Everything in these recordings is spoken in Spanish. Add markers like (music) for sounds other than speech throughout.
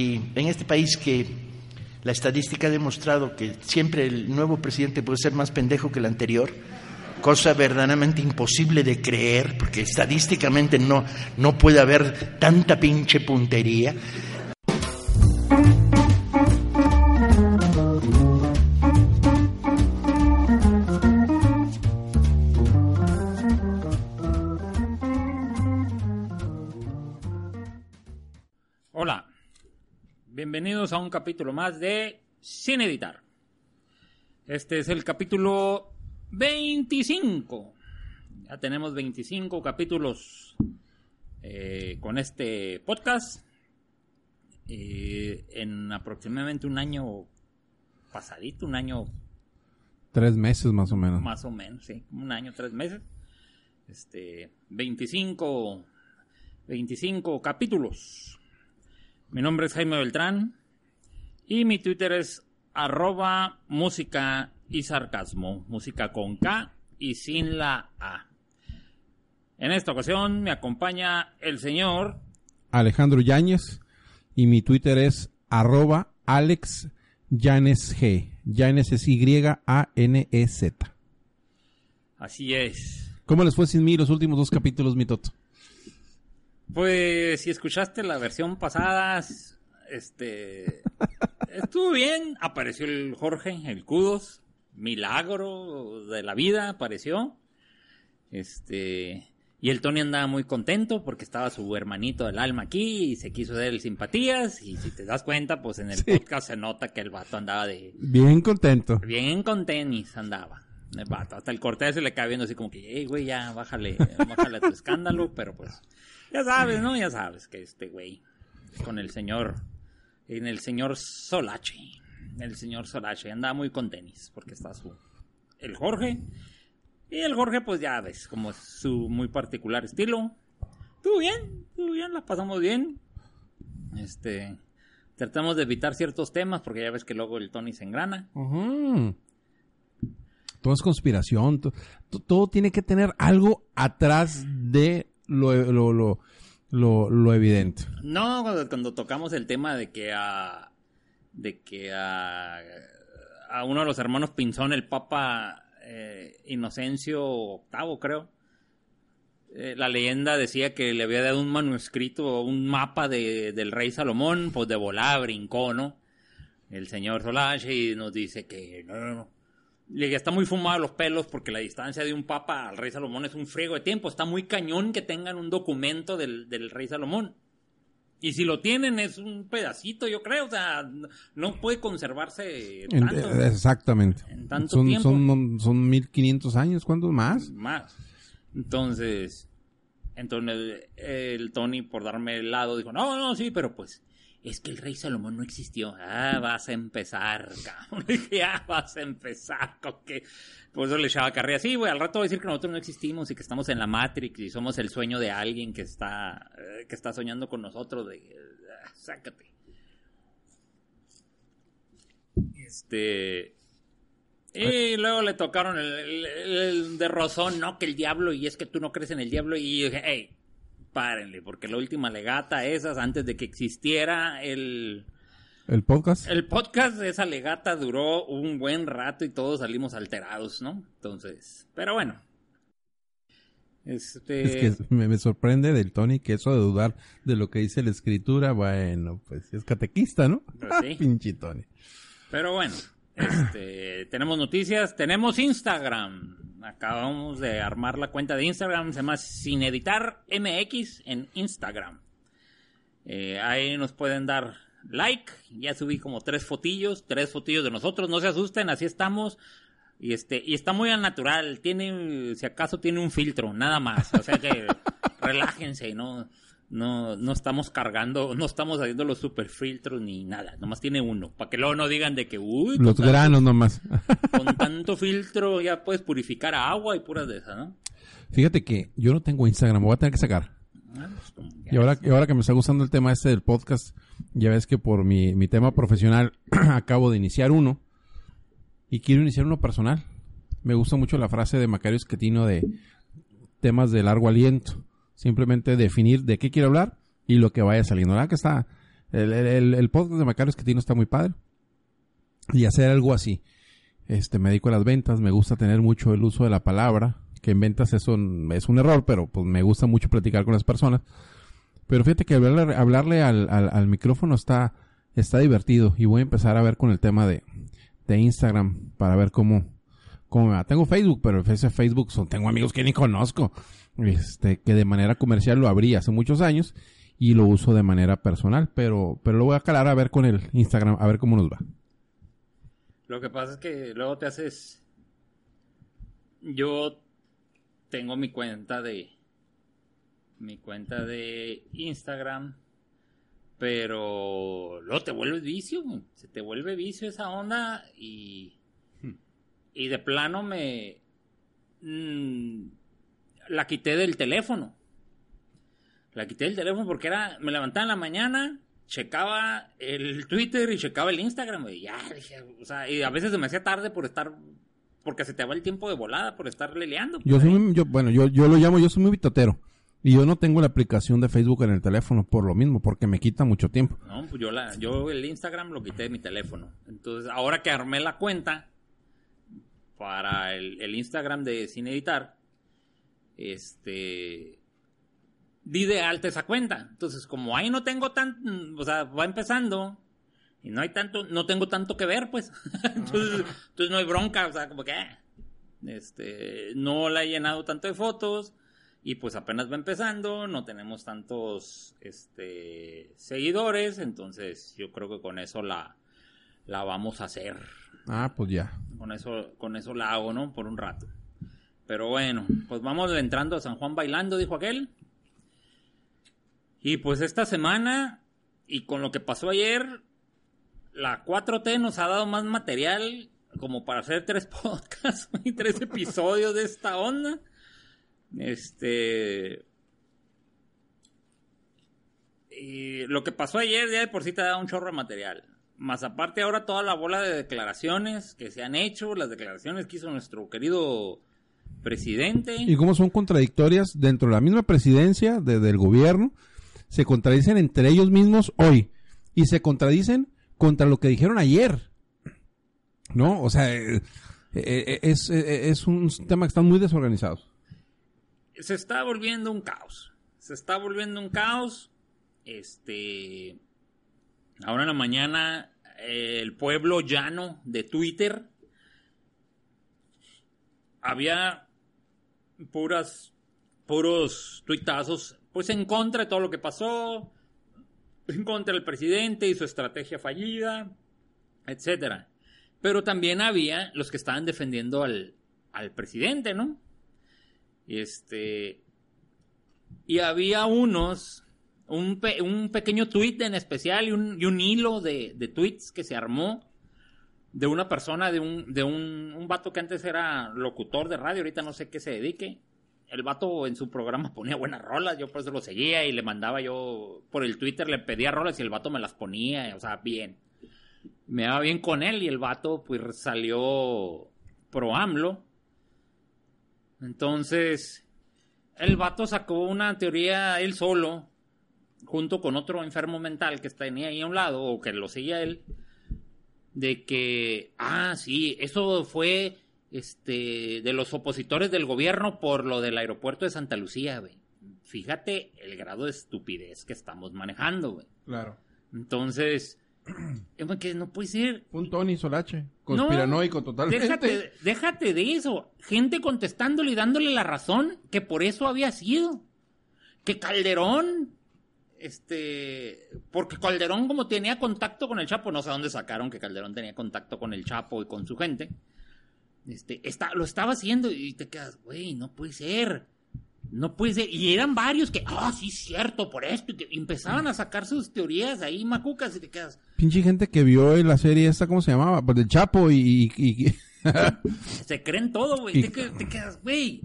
Y en este país que la estadística ha demostrado que siempre el nuevo presidente puede ser más pendejo que el anterior, cosa verdaderamente imposible de creer, porque estadísticamente no, no puede haber tanta pinche puntería. Bienvenidos a un capítulo más de Sin Editar. Este es el capítulo 25. Ya tenemos 25 capítulos eh, con este podcast. Eh, en aproximadamente un año pasadito, un año Tres meses más o menos. más o menos, sí, un año, tres meses. Este, 25, 25 capítulos. Mi nombre es Jaime Beltrán y mi Twitter es arroba música y sarcasmo, música con K y sin la A. En esta ocasión me acompaña el señor Alejandro Yáñez y mi Twitter es arroba Alex Yanes G. Yanes es Y-A-N-E-Z. Así es. ¿Cómo les fue sin mí los últimos dos capítulos, mi Toto? Pues si escuchaste la versión pasada, este estuvo bien, apareció el Jorge, el Kudos, milagro de la vida apareció. Este y el Tony andaba muy contento porque estaba su hermanito del alma aquí y se quiso dar el simpatías y si te das cuenta, pues en el Sí. podcast se nota que el vato andaba de Bien contento. bien con tenis andaba. El vato, hasta el cortés se le cae viendo así como que, hey, güey, ya, bájale, bájale tu escándalo, pero pues, ya sabes, ¿no? Ya sabes que este güey, con el señor, en el señor Solache, el señor Solache, andaba muy con tenis, porque está su, el Jorge, y el Jorge, pues ya ves, como es su muy particular estilo. Estuvo bien, estuvo bien, la pasamos bien. Este, tratamos de evitar ciertos temas, porque ya ves que luego el Tony se engrana. Todo es conspiración. to- to- Todo, tiene que tener algo atrás de lo, lo, lo, lo, lo evidente. No, cuando, tocamos el tema de que a. de que a. a uno de los hermanos Pinzón, el Papa eh, Inocencio VIII, creo. eh, la leyenda decía que le había dado un manuscrito, un mapa de, del rey Salomón, pues de volada brincó, ¿no? El señor Solache y nos dice que no, no, no. Le está muy fumado los pelos porque la distancia de un papa al rey Salomón es un friego de tiempo. Está muy cañón que tengan un documento del, del rey Salomón. Y si lo tienen es un pedacito, yo creo. O sea, no- puede conservarse tanto. eh, exactamente. En tanto son, tiempo. son, son 1500 años, ¿cuántos más? Más. Entonces, entonces el Tony, por darme el lado, dijo, no, no, sí, pero pues, es que el rey Salomón no existió. Ah, vas a empezar, cabrón. (laughs) Dije, ah, vas a empezar con que... Por eso le echaba carrera. Sí, güey, al rato voy a decir que nosotros no existimos y que estamos en la Matrix y somos el sueño de alguien que está, eh, que está soñando con nosotros de... ah, sácate. Este... Y luego le tocaron el, el- el de Rosón, no, que el diablo, y es que tú no crees en el diablo. Y yo dije, hey, párenle, porque la última legata, esas, antes de que existiera el, El podcast. el podcast, esa legata duró un buen rato y todos salimos alterados, ¿no? Entonces, pero bueno. Este, Es que me, me sorprende del Tony que eso de dudar de lo que dice la escritura, bueno, pues es catequista, ¿no? Pues (laughs) sí. Pinche Tony. Pero bueno, este, tenemos noticias, tenemos Instagram. Acabamos de armar la cuenta de Instagram, se llama Sin Editar MX en Instagram. Eh, ahí nos pueden dar like. Ya subí como tres fotillos, tres fotillos de nosotros. No se asusten, así estamos. Y este, y está muy al natural. Tiene, si acaso tiene un filtro, nada más. O sea que (laughs) relájense, no, no, no estamos cargando, no estamos haciendo los super filtros ni nada. Nomás tiene uno. Para que luego no digan de que, uy, Los tanto- granos nomás. (laughs) con (laughs) tanto filtro ya puedes purificar agua y puras de esas, ¿no? Fíjate que yo no tengo Instagram, me voy a tener que sacar. Ah, pues, Y ahora, y ahora que me está gustando el tema este del podcast, ya ves que por mi, mi tema profesional (clears throat) acabo de iniciar uno y quiero iniciar uno personal. Me gusta mucho la frase de Macario Esquetino de temas de largo aliento. Simplemente definir de qué quiero hablar y lo que vaya saliendo. Verdad que está, el, el, podcast de Macario Esquetino está muy padre. Y hacer algo así. Este, me dedico a las ventas, me gusta tener mucho el uso de la palabra, que en ventas eso es un error, pero pues me gusta mucho platicar con las personas. Pero fíjate que hablarle, hablarle al, al, al micrófono está, está divertido y voy a empezar a ver con el tema de, de Instagram para ver cómo, cómo me va. Tengo Facebook, pero ese Facebook son, tengo amigos que ni conozco, este, que de manera comercial lo abrí hace muchos años y lo uso de manera personal, pero, pero lo voy a calar a ver con el Instagram, a ver cómo nos va. Lo que pasa es que luego te haces. Yo tengo mi cuenta de. Mi cuenta de Instagram. Pero luego te vuelves vicio, güey. Se te vuelve vicio esa onda y. Y de plano me. mm, la quité del teléfono. La quité del teléfono porque era. Me levantaba en la mañana, checaba el Twitter y checaba el Instagram, güey. Ya, dije, o sea, y a veces se me hacía tarde por estar. Porque se te va el tiempo de volada por estar leleando. Yo pues, soy ahí. muy- yo, bueno, yo, yo lo llamo, yo soy muy bitotero. Y yo no tengo la aplicación de Facebook en el teléfono por lo mismo, porque me quita mucho tiempo. No, pues yo, la, yo el Instagram lo quité de mi teléfono. Entonces, ahora que armé la cuenta para el, el Instagram de Sin Editar, este. Di de alta esa cuenta. Entonces, como ahí no tengo tan. O sea, va empezando. Y no hay tanto. No tengo tanto que ver, pues. (laughs) entonces, entonces no hay bronca. O sea, como que. eh, Este. No la he llenado tanto de fotos. Y pues apenas va empezando, no tenemos tantos este, seguidores, entonces yo creo que con eso la, la vamos a hacer. Ah, pues ya. Con eso, con eso la hago, ¿no? Por un rato. Pero bueno, pues vamos entrando a San Juan bailando, dijo aquel. Y pues esta semana, y con lo que pasó ayer, la 4T nos ha dado más material como para hacer tres (laughs) podcasts y tres episodios de esta onda. Este. Y lo que pasó ayer ya de por sí te da un chorro de material. Más aparte ahora toda la bola de declaraciones que se han hecho, las declaraciones que hizo nuestro querido presidente. Y cómo son contradictorias dentro de la misma presidencia de- del gobierno, se contradicen entre ellos mismos hoy y se contradicen contra lo que dijeron ayer. ¿No? O sea, eh, eh, es, eh, es un tema que están muy desorganizados. se está volviendo un caos. Se está volviendo un caos. Este. Ahora en la mañana, el pueblo llano de Twitter. Había puras. puros tuitazos. Pues en contra de todo lo que pasó. En contra del presidente y su estrategia fallida. Etcétera. Pero también había los que estaban defendiendo al, al presidente, ¿no? Este. Y había unos. Un, un pequeño tweet en especial y un, y un hilo de, de tweets que se armó de una persona, de un, de un, un vato que antes era locutor de radio, ahorita no sé qué se dedique. El vato en su programa (laughs) ponía buenas rolas, yo por eso lo seguía y le mandaba yo por el Twitter, le pedía rolas y el vato me las ponía, o sea, bien. Me daba bien con él y el vato pues salió pro AMLO. Entonces, el vato sacó una teoría él solo, junto con otro enfermo mental que tenía ahí a un lado, o que lo seguía él, de que, ah, sí, eso fue este de los opositores del gobierno por lo del aeropuerto de Santa Lucía, güey. Fíjate el grado de estupidez que estamos manejando, güey. Claro. Entonces, (clears throat) es que no puede ser. Un Tony Solache, No, conspiranoico totalmente. Déjate, déjate de eso. Gente contestándole y dándole la razón que por eso había sido. Que Calderón, este, porque Calderón como tenía contacto con el Chapo, no sé dónde sacaron que Calderón tenía contacto con el Chapo y con su gente. Este, está, lo estaba haciendo y te quedas, güey, no puede ser. No puede ser. Y eran varios que, ah, sí, cierto, por esto. y que empezaban a sacar sus teorías ahí, macucas, y te quedas, Pinche gente que vio en la serie esta, ¿cómo se llamaba? Pues del Chapo y... y- y- se creen todo, güey. (laughs) Y- Te, te quedas, güey.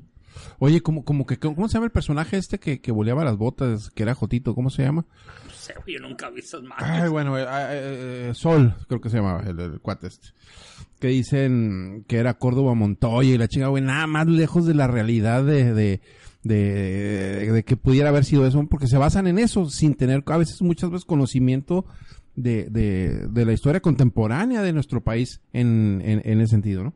Oye, como, como que, ¿cómo se llama el personaje este que, que boleaba las botas? Que era Jotito, ¿cómo se llama? No sé, yo nunca vi esas Ay, madres. bueno, eh, eh, eh, Sol, creo que se llamaba el, el cuate este. Que dicen que era Córdoba Montoya y la chica, güey, nada más lejos de la realidad de, de, de, de que pudiera haber sido eso, porque se basan en eso, sin tener a veces muchas veces conocimiento de, de, de la historia contemporánea de nuestro país en, en, en ese sentido, ¿no?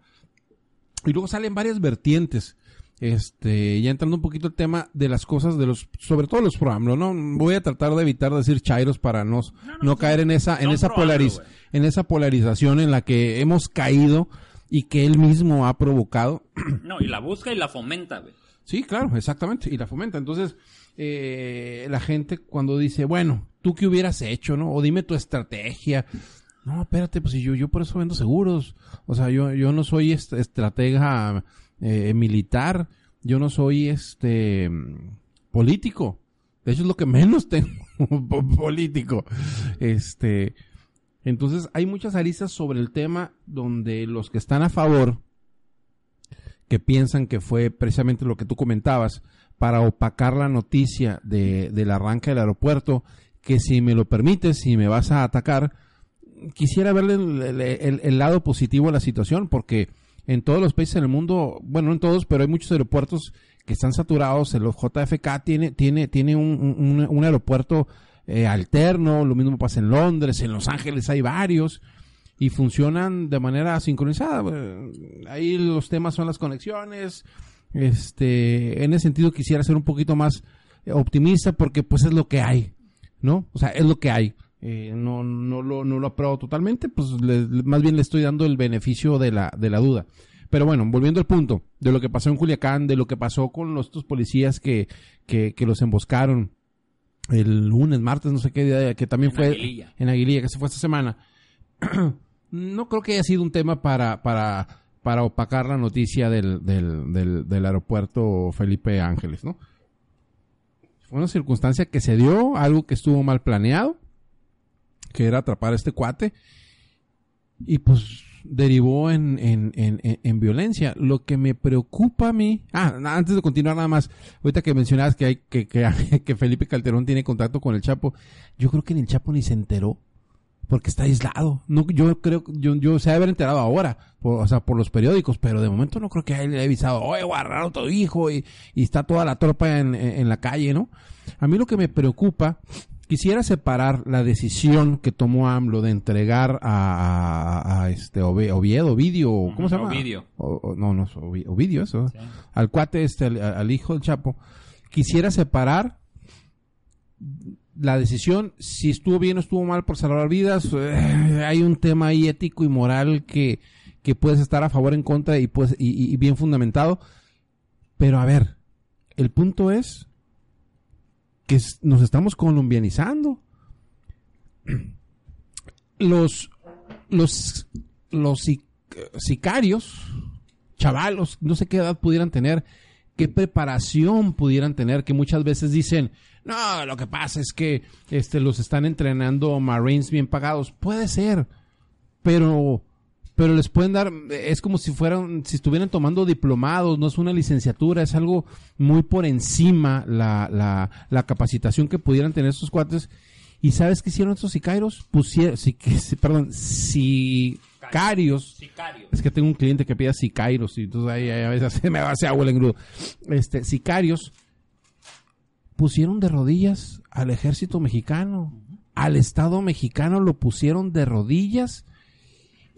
Y luego salen varias vertientes. Este, ya entrando un poquito el tema de las cosas de los, sobre todo los pro ¿no? Voy a tratar de evitar decir chairos para no, no, caer en esa, en esa polariz, en esa polarización en la que hemos caído y que él mismo ha provocado. No, y la busca y la fomenta, güey. Sí, claro, exactamente, y la fomenta. Entonces, eh, la gente cuando dice, bueno, ¿tú qué hubieras hecho, no? O dime tu estrategia. No, espérate, pues yo, yo por eso vendo seguros. O sea, yo, yo no soy estratega eh, militar, yo no soy este político. De hecho es lo que (laughs) menos tengo político. Este, entonces hay muchas aristas sobre el tema donde los que están a favor, que piensan que fue precisamente lo que tú comentabas, para opacar la noticia de, del arranque del aeropuerto, que si me lo permites, si me vas a atacar, quisiera verle el, lado positivo a la situación, porque en todos los países del mundo, bueno, no en todos, pero hay muchos aeropuertos que están saturados. El JFK tiene, tiene, tiene un, un, aeropuerto eh, alterno, lo mismo pasa en Londres, en Los Ángeles hay varios y funcionan de manera sincronizada. Ahí los temas son las conexiones. Este, en ese sentido quisiera ser un poquito más optimista porque pues es lo que hay, ¿no? O sea, es lo que hay. Eh, no, no, lo, no lo apruebo totalmente, pues más bien le estoy dando el beneficio de la, de la duda. Pero bueno, volviendo al punto de lo que pasó en Culiacán, de lo que pasó con los estos policías que, que, que los emboscaron el lunes, martes, no sé qué día, que también fue en Aguililla, que se fue esta semana. (clears throat) no creo que haya sido un tema para, para, para opacar la noticia del, del, del, del aeropuerto Felipe Ángeles, ¿no? Fue una circunstancia que se dio, algo que estuvo mal planeado que era atrapar a este cuate. Y pues derivó en, en, en, en, violencia. Lo que me preocupa a mí, ah, antes de continuar nada más, ahorita que mencionabas que hay que, que, (laughs) que Felipe Calderón tiene contacto con el Chapo, yo creo que ni el Chapo ni se enteró porque está aislado. No, yo creo, yo, yo se haber enterado ahora, por, o sea, por los periódicos, pero de momento no creo que a él le haya avisado, oye, guardaron tu hijo y, y, está toda la tropa en, en, la calle, ¿no? A mí lo que me preocupa Quisiera separar la decisión que tomó AMLO de entregar a, a, este Oviedo, Ovidio, ¿cómo se llama? Ovidio. no, no, Ovidio, eso. Al cuate este, al, hijo del Chapo. Quisiera separar la decisión, si estuvo bien o estuvo mal por salvar vidas, eh, hay un tema ahí ético y moral que, que puedes estar a favor, en contra y, pues, y, y bien fundamentado. Pero a ver, el punto es que nos estamos colombianizando. (clears throat) Los, los, los sicarios, chavalos, no sé qué edad pudieran tener, qué preparación pudieran tener, que muchas veces dicen, no, lo que pasa es que este, los están entrenando Marines bien pagados. Puede ser, pero pero les pueden dar, es como si fueran, si estuvieran tomando diplomados, no es una licenciatura, es algo muy por encima la, la, la capacitación que pudieran tener estos cuates. ¿Y sabes qué hicieron estos sicarios? Pusieron, si, perdón, sicarios. Es que tengo un cliente que pide sicarios y entonces ahí, a veces se (laughs) me va a agua el engrudo. Este, sicarios pusieron de rodillas al ejército mexicano, al Estado mexicano lo pusieron de rodillas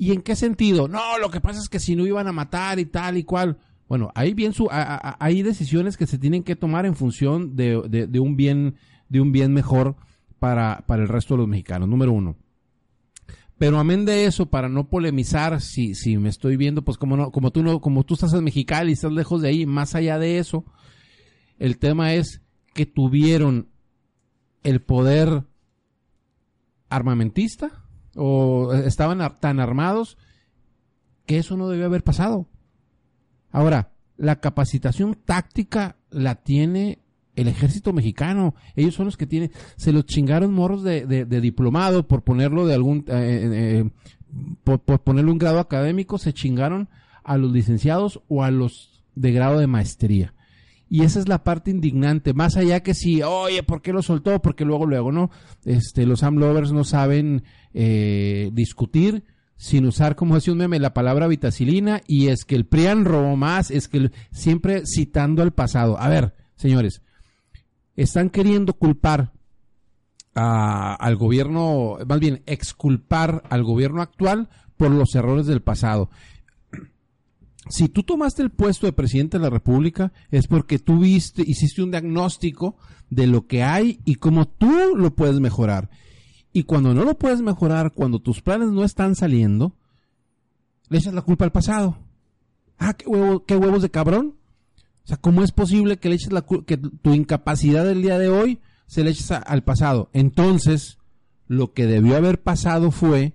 ¿Y en qué sentido? No, lo que pasa es que si no iban a matar y tal y cual. Bueno, hay bien su, hay decisiones que se tienen que tomar en función de, de, un bien, de un bien mejor para, para el resto de los mexicanos. Número uno. Pero amén de eso, para no polemizar, si, si me estoy viendo, pues como no, como tú no, como tú estás en Mexicali y estás lejos de ahí, más allá de eso, el tema es que tuvieron el poder armamentista, o estaban tan armados que eso no debió haber pasado. Ahora, la capacitación táctica la tiene el ejército mexicano. Ellos son los que tienen, se los chingaron morros de, diplomado por ponerlo de algún, eh, eh, eh, por, por ponerle un grado académico, se chingaron a los licenciados o a los de grado de maestría. Y esa es la parte indignante, más allá que si, oye, ¿por qué lo soltó? Porque luego, luego, ¿no? Este, los AMLovers no saben eh, discutir sin usar, como decía un meme, la palabra vitacilina, y es que el PRIAN robó más, es que siempre citando al pasado. A ver, señores, están queriendo culpar al gobierno, más bien exculpar al gobierno actual por los errores del pasado. Si tú tomaste el puesto de presidente de la República es porque tú viste, hiciste un diagnóstico de lo que hay y cómo tú lo puedes mejorar. Y cuando no lo puedes mejorar, cuando tus planes no están saliendo, le echas la culpa al pasado. Ah, qué, huevo- qué huevos de cabrón. O sea, ¿cómo es posible que le eches la que tu incapacidad del día de hoy se le eches al pasado? Entonces, lo que debió haber pasado fue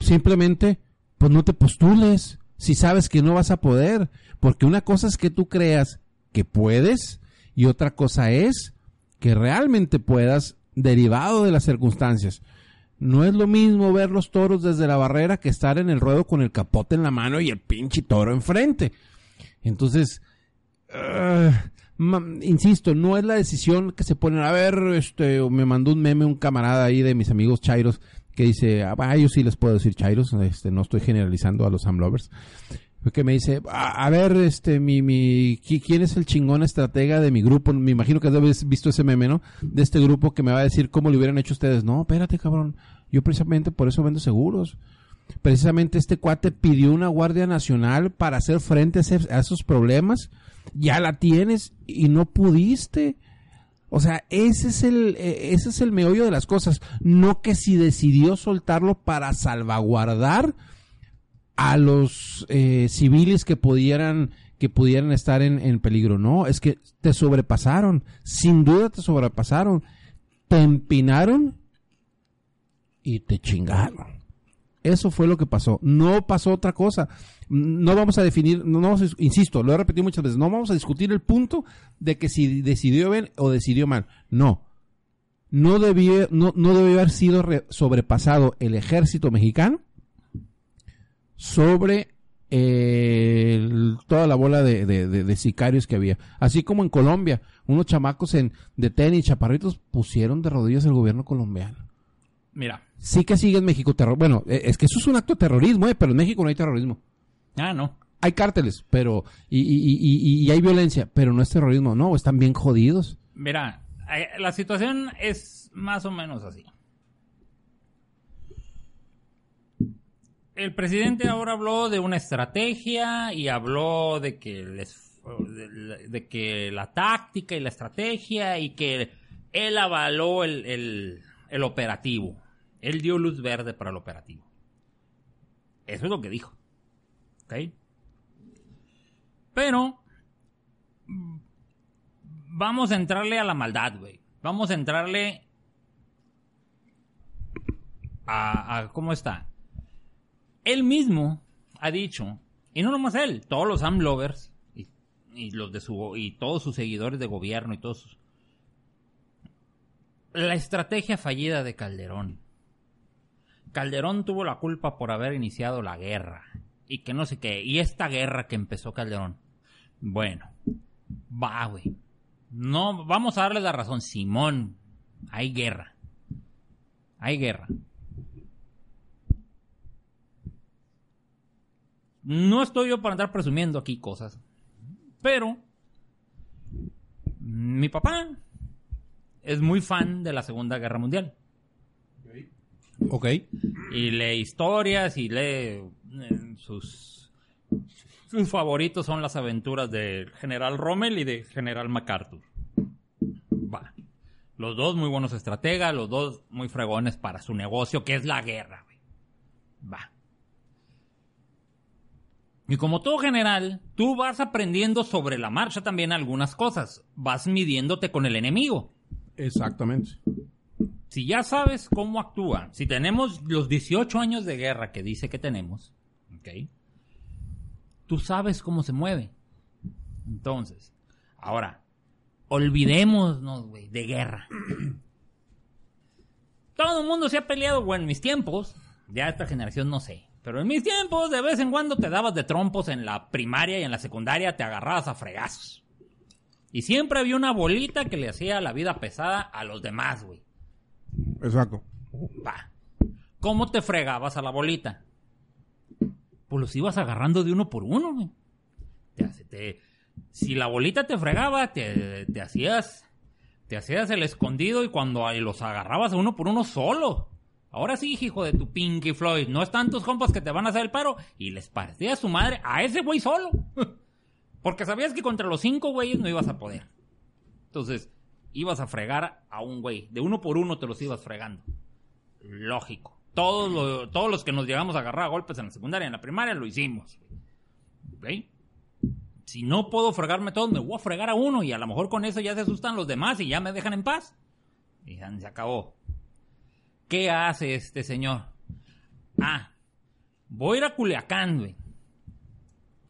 simplemente, pues no te postules si sabes que no vas a poder. Porque una cosa es que tú creas que puedes y otra cosa es que realmente puedas derivado de las circunstancias. No es lo mismo ver los toros desde la barrera que estar en el ruedo con el capote en la mano y el pinche toro enfrente. Entonces, ah, insisto, no es la decisión que se ponen a ver, este, me mandó un meme un camarada ahí de mis amigos Chairos que dice, ah, yo sí les puedo decir Chairos, este, no estoy generalizando a los Amlovers, que me dice, a, ver, este, mi, mi, qui- ¿quién es el chingón estratega de mi grupo? Me imagino que has visto ese meme, ¿no? De este grupo que me va a decir cómo lo hubieran hecho ustedes. No, espérate, cabrón. Yo precisamente por eso vendo seguros. Precisamente este cuate pidió una Guardia Nacional para hacer frente a esos problemas. Ya la tienes y no pudiste. O sea, ese es el eh, ese es el meollo de las cosas, no que si decidió soltarlo para salvaguardar a los eh, civiles que pudieran que pudieran estar en, en peligro. No, es que te sobrepasaron, sin duda te sobrepasaron, te empinaron y te chingaron. Eso fue lo que pasó. No pasó otra cosa. No vamos a definir, no vamos a, insisto, lo he repetido muchas veces, no vamos a discutir el punto de que si decidió bien o decidió mal. No. No debió, no, no debió haber sido re- sobrepasado el ejército mexicano sobre eh, el- toda la bola de, de- de- de sicarios que había. Así como en Colombia, unos chamacos en, de tenis, chaparritos, pusieron de rodillas el gobierno colombiano. Mira. Sí que sigue en México terror. Bueno, eh, es que eso es un acto de terrorismo, eh, pero en México no hay terrorismo. Ah, no. Hay cárteles, pero y, y- y- y- y hay violencia, pero no es terrorismo. No, están bien jodidos. Mira, eh, la situación es más o menos así. El presidente ahora habló de una estrategia y habló de que les- de, de que la táctica y la estrategia y que él avaló el, el- el operativo. Él dio luz verde para el operativo. Eso es lo que dijo. Pero vamos a entrarle a la maldad, güey. Vamos a entrarle a, a- ¿Cómo está? Él mismo ha dicho, y no nomás él, todos los AMLovers y, y los de su y todos sus seguidores de gobierno y todos sus- la estrategia fallida de Calderón. Calderón tuvo la culpa por haber iniciado la guerra y que no sé qué, y esta guerra que empezó Calderón. Bueno, va, güey. No, vamos a darle la razón. Simón, hay guerra. Hay guerra. No estoy yo para andar presumiendo aquí cosas. Pero mi papá es muy fan de la Segunda Guerra Mundial. Ok. Y lee historias y lee sus sus favoritos son las aventuras del general Rommel y de general MacArthur. Va. Los dos muy buenos estrategas, los dos muy fregones para su negocio, que es la guerra. Va. Y como todo general, tú vas aprendiendo sobre la marcha también algunas cosas. Vas midiéndote con el enemigo. Exactamente. Si ya sabes cómo actúa, si tenemos los 18 años de guerra que dice que tenemos, ¿ok? Tú sabes cómo se mueve. Entonces, ahora, olvidémonos, güey, de guerra. (clears throat) Todo el mundo se ha peleado, bueno, en mis tiempos, ya esta generación no sé, pero en mis tiempos de vez en cuando te dabas de trompos en la primaria y en la secundaria te agarrabas a fregazos. Y siempre había una bolita que le hacía la vida pesada a los demás, güey. Exacto. Va. ¿Cómo te fregabas a la bolita? Pues los ibas agarrando de uno por uno, güey. Te, te- si la bolita te fregaba, te, te hacías te hacías el escondido y cuando los agarrabas a uno por uno solo. Ahora sí, hijo de tu Pinky Floyd, no están tus compas que te van a hacer el paro y les parecía su madre a ese güey solo. (laughs) Porque sabías que contra los cinco güeyes no ibas a poder. Entonces, ibas a fregar a un güey. De uno por uno te los ibas fregando. Lógico. Todos, lo- todos los que nos llegamos a agarrar a golpes en la secundaria, en la primaria, lo hicimos. ¿Ok? Si no puedo fregarme todos, me voy a fregar a uno y a lo mejor con eso ya se asustan los demás y ya me dejan en paz. Y se acabó. ¿Qué hace este señor? Ah, voy a ir a Culiacán, güey.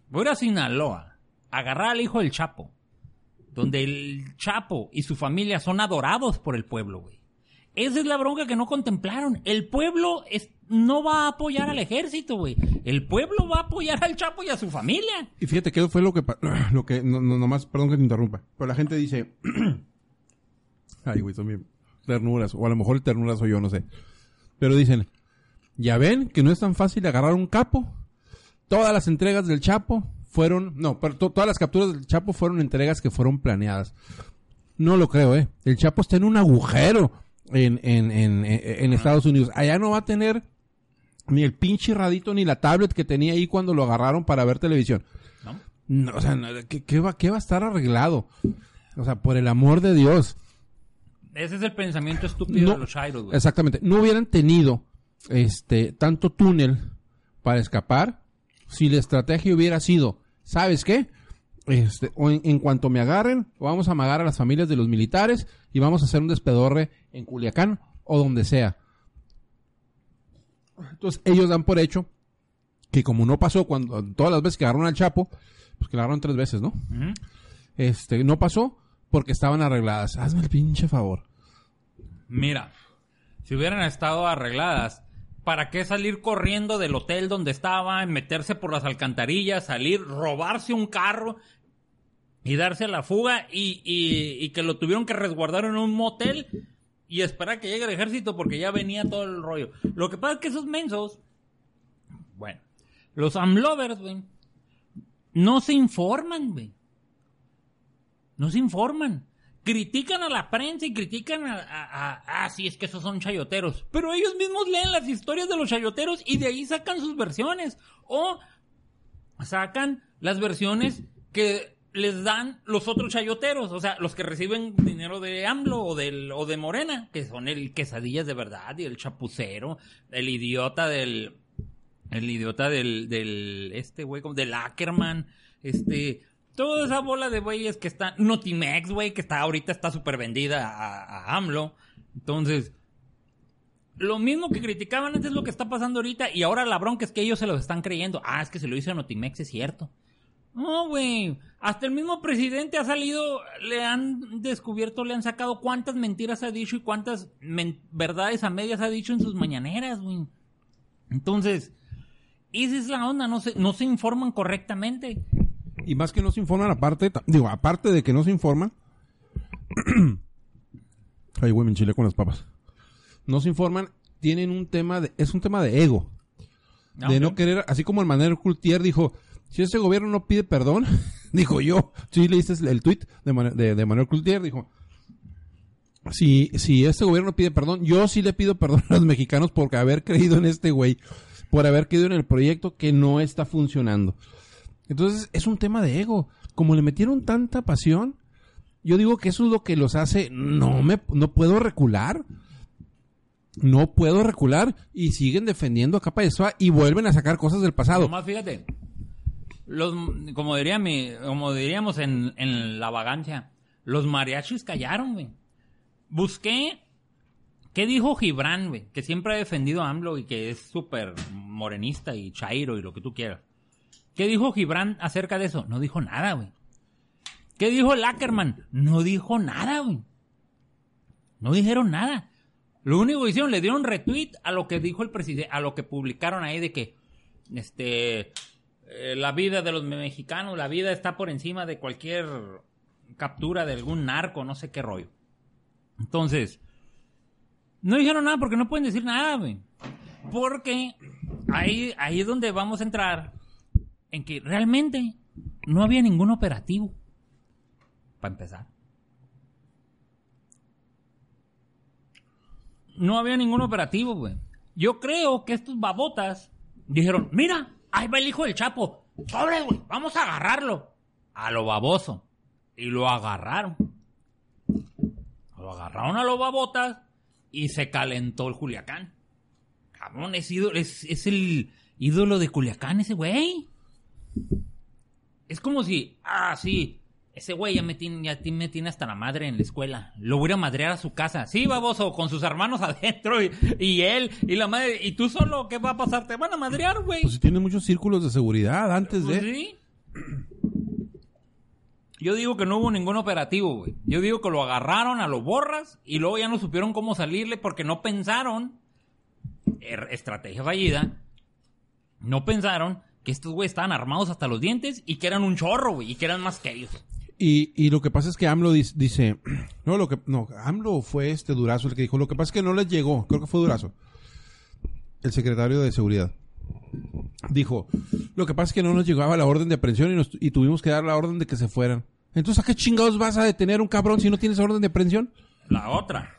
Voy a ir a Sinaloa. a Agarrar al hijo del Chapo. Donde el Chapo y su familia son adorados por el pueblo, güey. Esa es la bronca que no contemplaron. El pueblo es- no va a apoyar al ejército, güey. El pueblo va a apoyar al Chapo y a su familia. Y fíjate que fue lo que, (clears throat) lo que, no, no, nomás, perdón que te interrumpa, pero la gente dice, (clears throat) ay, güey, son bien ternuras, o a lo mejor el ternuras soy yo, no sé. Pero dicen, ya ven que no es tan fácil agarrar un capo. Todas las entregas del Chapo fueron, no, pero to- todas las capturas del Chapo fueron entregas que fueron planeadas. No lo creo, eh. El Chapo está en un agujero en, en, en, en, Estados Unidos. Allá no va a tener ni el pinche radito ni la tablet que tenía ahí cuando lo agarraron para ver televisión. ¿No? No, o sea, ¿qué, qué va, ¿qué va a estar arreglado? O sea, por el amor de Dios. Ese es el pensamiento estúpido No, de los güey. exactamente. No hubieran tenido este tanto túnel para escapar si la estrategia hubiera sido, ¿sabes qué? Este, o en, en cuanto me agarren, vamos a amagar a las familias de los militares y vamos a hacer un despedorre en Culiacán o donde sea. Entonces ellos dan por hecho que como no pasó cuando todas las veces que agarraron al Chapo, pues que agarraron tres veces, ¿no? Este, no pasó porque estaban arregladas. Hazme el pinche favor. Mira, si hubieran estado arregladas, ¿para qué salir corriendo del hotel donde estaban, meterse por las alcantarillas, salir, robarse un carro y darse la fuga y, y- que lo tuvieron que resguardar en un motel y esperar que llegue el ejército porque ya venía todo el rollo? Lo que pasa es que esos mensos, bueno, los amlovers, güey, no se informan, güey. No se informan. Critican a la prensa y critican a- ah, sí, es que esos son chayoteros. Pero ellos mismos leen las historias de los chayoteros y de ahí sacan sus versiones. O sacan las versiones que les dan los otros chayoteros. O sea, los que reciben dinero de AMLO o, de Morena, que son el quesadillas de verdad y el chapucero, el idiota del... El idiota del, del, este güey, como del Ackerman, este, toda esa bola de güeyes que están, Notimex, güey, que está ahorita está súper vendida a, a AMLO. Entonces, lo mismo que criticaban antes es lo que está pasando ahorita y ahora la bronca es que ellos se lo están creyendo. Ah, es que se lo hizo a Notimex, es cierto. No, güey. Hasta el mismo presidente ha salido, le han descubierto, le han sacado cuántas mentiras ha dicho y cuántas verdades a medias ha dicho en sus mañaneras, güey. Entonces, esa es la onda, no se, no se informan correctamente. Y más que no se informan, aparte, digo, aparte de que no se informan. (clears throat) Ay, güey, me enchilé con las papas. No se informan, tienen un tema de, es un tema de ego. de no querer, así como el Manuel Cultier dijo, si este gobierno no pide perdón, (laughs) dijo yo, si leíste el tweet de, Manu- de, de Manuel Cultier, dijo, si, si este gobierno pide perdón, yo sí le pido perdón a los mexicanos por haber creído en este güey, por haber creído en el proyecto que no está funcionando. Entonces es un tema de ego. Como le metieron tanta pasión, yo digo que eso es lo que los hace, no me, no puedo recular. No puedo recular y siguen defendiendo a capa y espada y vuelven a sacar cosas del pasado. Nomás fíjate, los, como, diría como diríamos en, en la vagancia, los mariachis callaron, güey. Busqué qué dijo Gibran, güey, que siempre ha defendido a AMLO y que es súper morenista y chairo y lo que tú quieras. ¿Qué dijo Gibran acerca de eso? No dijo nada, güey. ¿Qué dijo el Ackerman? No dijo nada, güey. No dijeron nada. Lo único que hicieron, le dieron retweet a lo que dijo el presidente, a lo que publicaron ahí de que, este, eh, la vida de los mexicanos, la vida está por encima de cualquier captura de algún narco, no sé qué rollo. Entonces, no dijeron nada porque no pueden decir nada, güey. Porque ahí, ahí es donde vamos a entrar en que realmente no había ningún operativo. Para empezar. No había ningún operativo, güey. Yo creo que estos babotas dijeron, mira, ahí va el hijo del Chapo. Sobre, güey, vamos a agarrarlo. A lo baboso. Y lo agarraron. Lo agarraron a los babotas y se calentó el Culiacán. Cabrón, es, ídolo- es, es el ídolo de Culiacán ese güey. Es como si, ah, sí, ese güey ya me tiene, ya me tiene hasta la madre en la escuela. Lo voy a madrear a su casa. Sí, baboso, con sus hermanos (laughs) adentro y, y él y la madre. ¿Y tú solo qué va a pasar? Te van a madrear, güey. Pues si tiene muchos círculos de seguridad antes Pues de... sí. (clears throat) Yo digo que no hubo ningún operativo, güey. Yo digo que lo agarraron a los borras y luego ya no supieron cómo salirle porque no pensaron, er- estrategia fallida, no pensaron que estos güeyes estaban armados hasta los dientes y que eran un chorro, güey, y que eran más que ellos. Y, y lo que pasa es que AMLO dice, (clears throat) no, lo que, no, AMLO fue este Durazo el que dijo, lo que pasa es que no les llegó, creo que fue Durazo, el secretario de seguridad. Dijo, lo que pasa es que no nos llegaba la orden de aprehensión y, nos- y tuvimos que dar la orden de que se fueran. Entonces, ¿a qué chingados vas a detener a un cabrón si no tienes orden de aprehensión? La otra.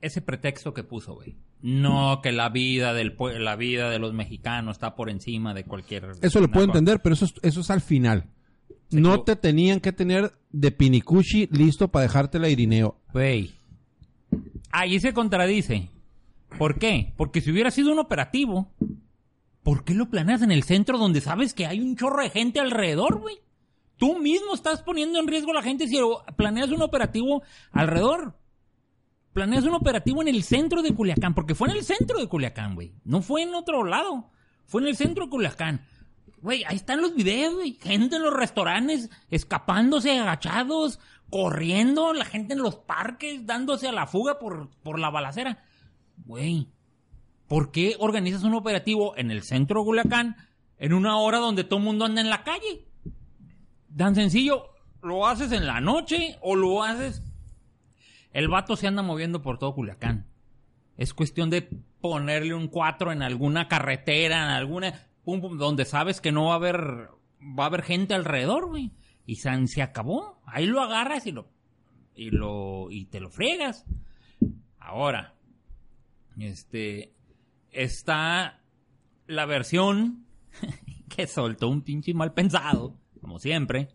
Ese pretexto que puso, güey. No, que la vida del la vida de los mexicanos está por encima de cualquier... Eso lo puedo entender, pero eso es, eso es al final. No equivo- te tenían que tener de pinicuchi listo para dejarte la irineo. Güey. Ahí se contradice. ¿Por qué? Porque si hubiera sido un operativo, ¿por qué lo planeas en el centro donde sabes que hay un chorro de gente alrededor, güey? Tú mismo estás poniendo en riesgo a la gente si planeas un operativo alrededor. Planeas un operativo en el centro de Culiacán, porque fue en el centro de Culiacán, güey. No fue en otro lado. Fue en el centro de Culiacán. Güey, ahí están los videos, güey. Gente en los restaurantes, escapándose, agachados, corriendo, la gente en los parques, dándose a la fuga por, por la balacera. Güey, ¿por qué organizas un operativo en el centro de Culiacán en una hora donde todo el mundo anda en la calle? Tan sencillo, ¿lo haces en la noche o lo haces? El vato se anda moviendo por todo Culiacán. Es cuestión de ponerle un 4 en alguna carretera, en alguna... donde sabes que no va a haber... Va a haber gente alrededor, güey. Y se, se acabó. Ahí lo agarras y lo... Y lo... Y te lo fregas. Ahora... Este... Está... La versión... (laughs) que soltó un pinche mal pensado. Como siempre.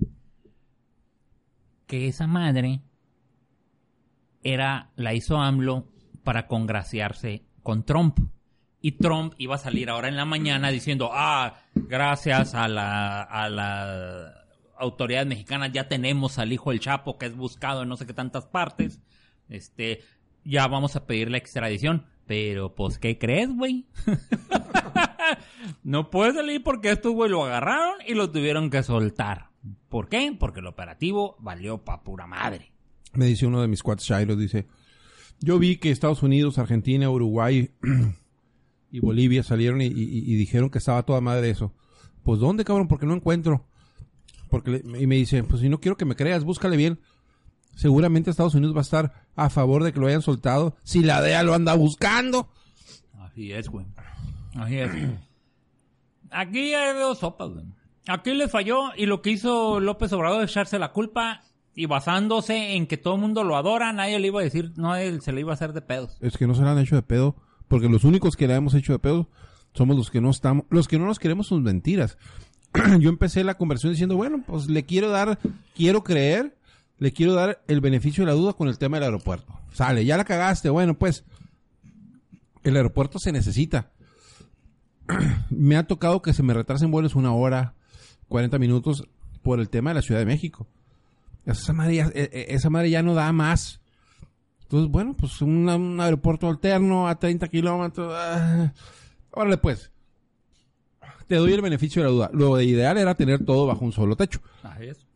Que esa madre... Era... La hizo AMLO para congraciarse con Trump. Y Trump iba a salir ahora en la mañana diciendo, ah, gracias a la, a la autoridad mexicana ya tenemos al hijo del Chapo que es buscado en no sé qué tantas partes. Este, ya vamos a pedir la extradición. Pero, pues, ¿qué crees, güey? (laughs) no puede salir porque estos güey lo agarraron y lo tuvieron que soltar. ¿Por qué? Porque el operativo valió pa' pura madre. Me dice uno de mis cuates Shiloh, dice, yo vi que Estados Unidos, Argentina, Uruguay (clears throat) y Bolivia salieron y, y- y dijeron que estaba toda madre eso. Pues ¿dónde, cabrón? Porque no encuentro. Porque le- y me dice, pues si no quiero que me creas, búscale bien. Seguramente Estados Unidos va a estar a favor de que lo hayan soltado si la DEA lo anda buscando. Así es, güey. Así es. (clears throat) Aquí hay dos sopas, güey. Aquí le falló y lo que hizo López Obrador es echarse la culpa y basándose en que todo el mundo lo adora, nadie le iba a decir, no, él se le iba a hacer de pedos. Es que no se la han hecho de pedo, porque los únicos que la hemos hecho de pedo somos los que no estamos, los que no nos queremos sus mentiras. (clears throat) Yo empecé la conversión diciendo, bueno, pues le quiero dar, quiero creer, le quiero dar el beneficio de la duda con el tema del aeropuerto. Sale, ya la cagaste, bueno, pues el aeropuerto se necesita. (clears throat) me ha tocado que se me retrasen vuelos una hora, 40 minutos por el tema de la Ciudad de México. Esa madre ya, e- e- esa madre ya no da más. Entonces, bueno, pues un aeropuerto alterno a 30 kilómetros. ah, órale, pues. Te doy el beneficio de la duda. Lo ideal era tener todo bajo un solo techo. Así es.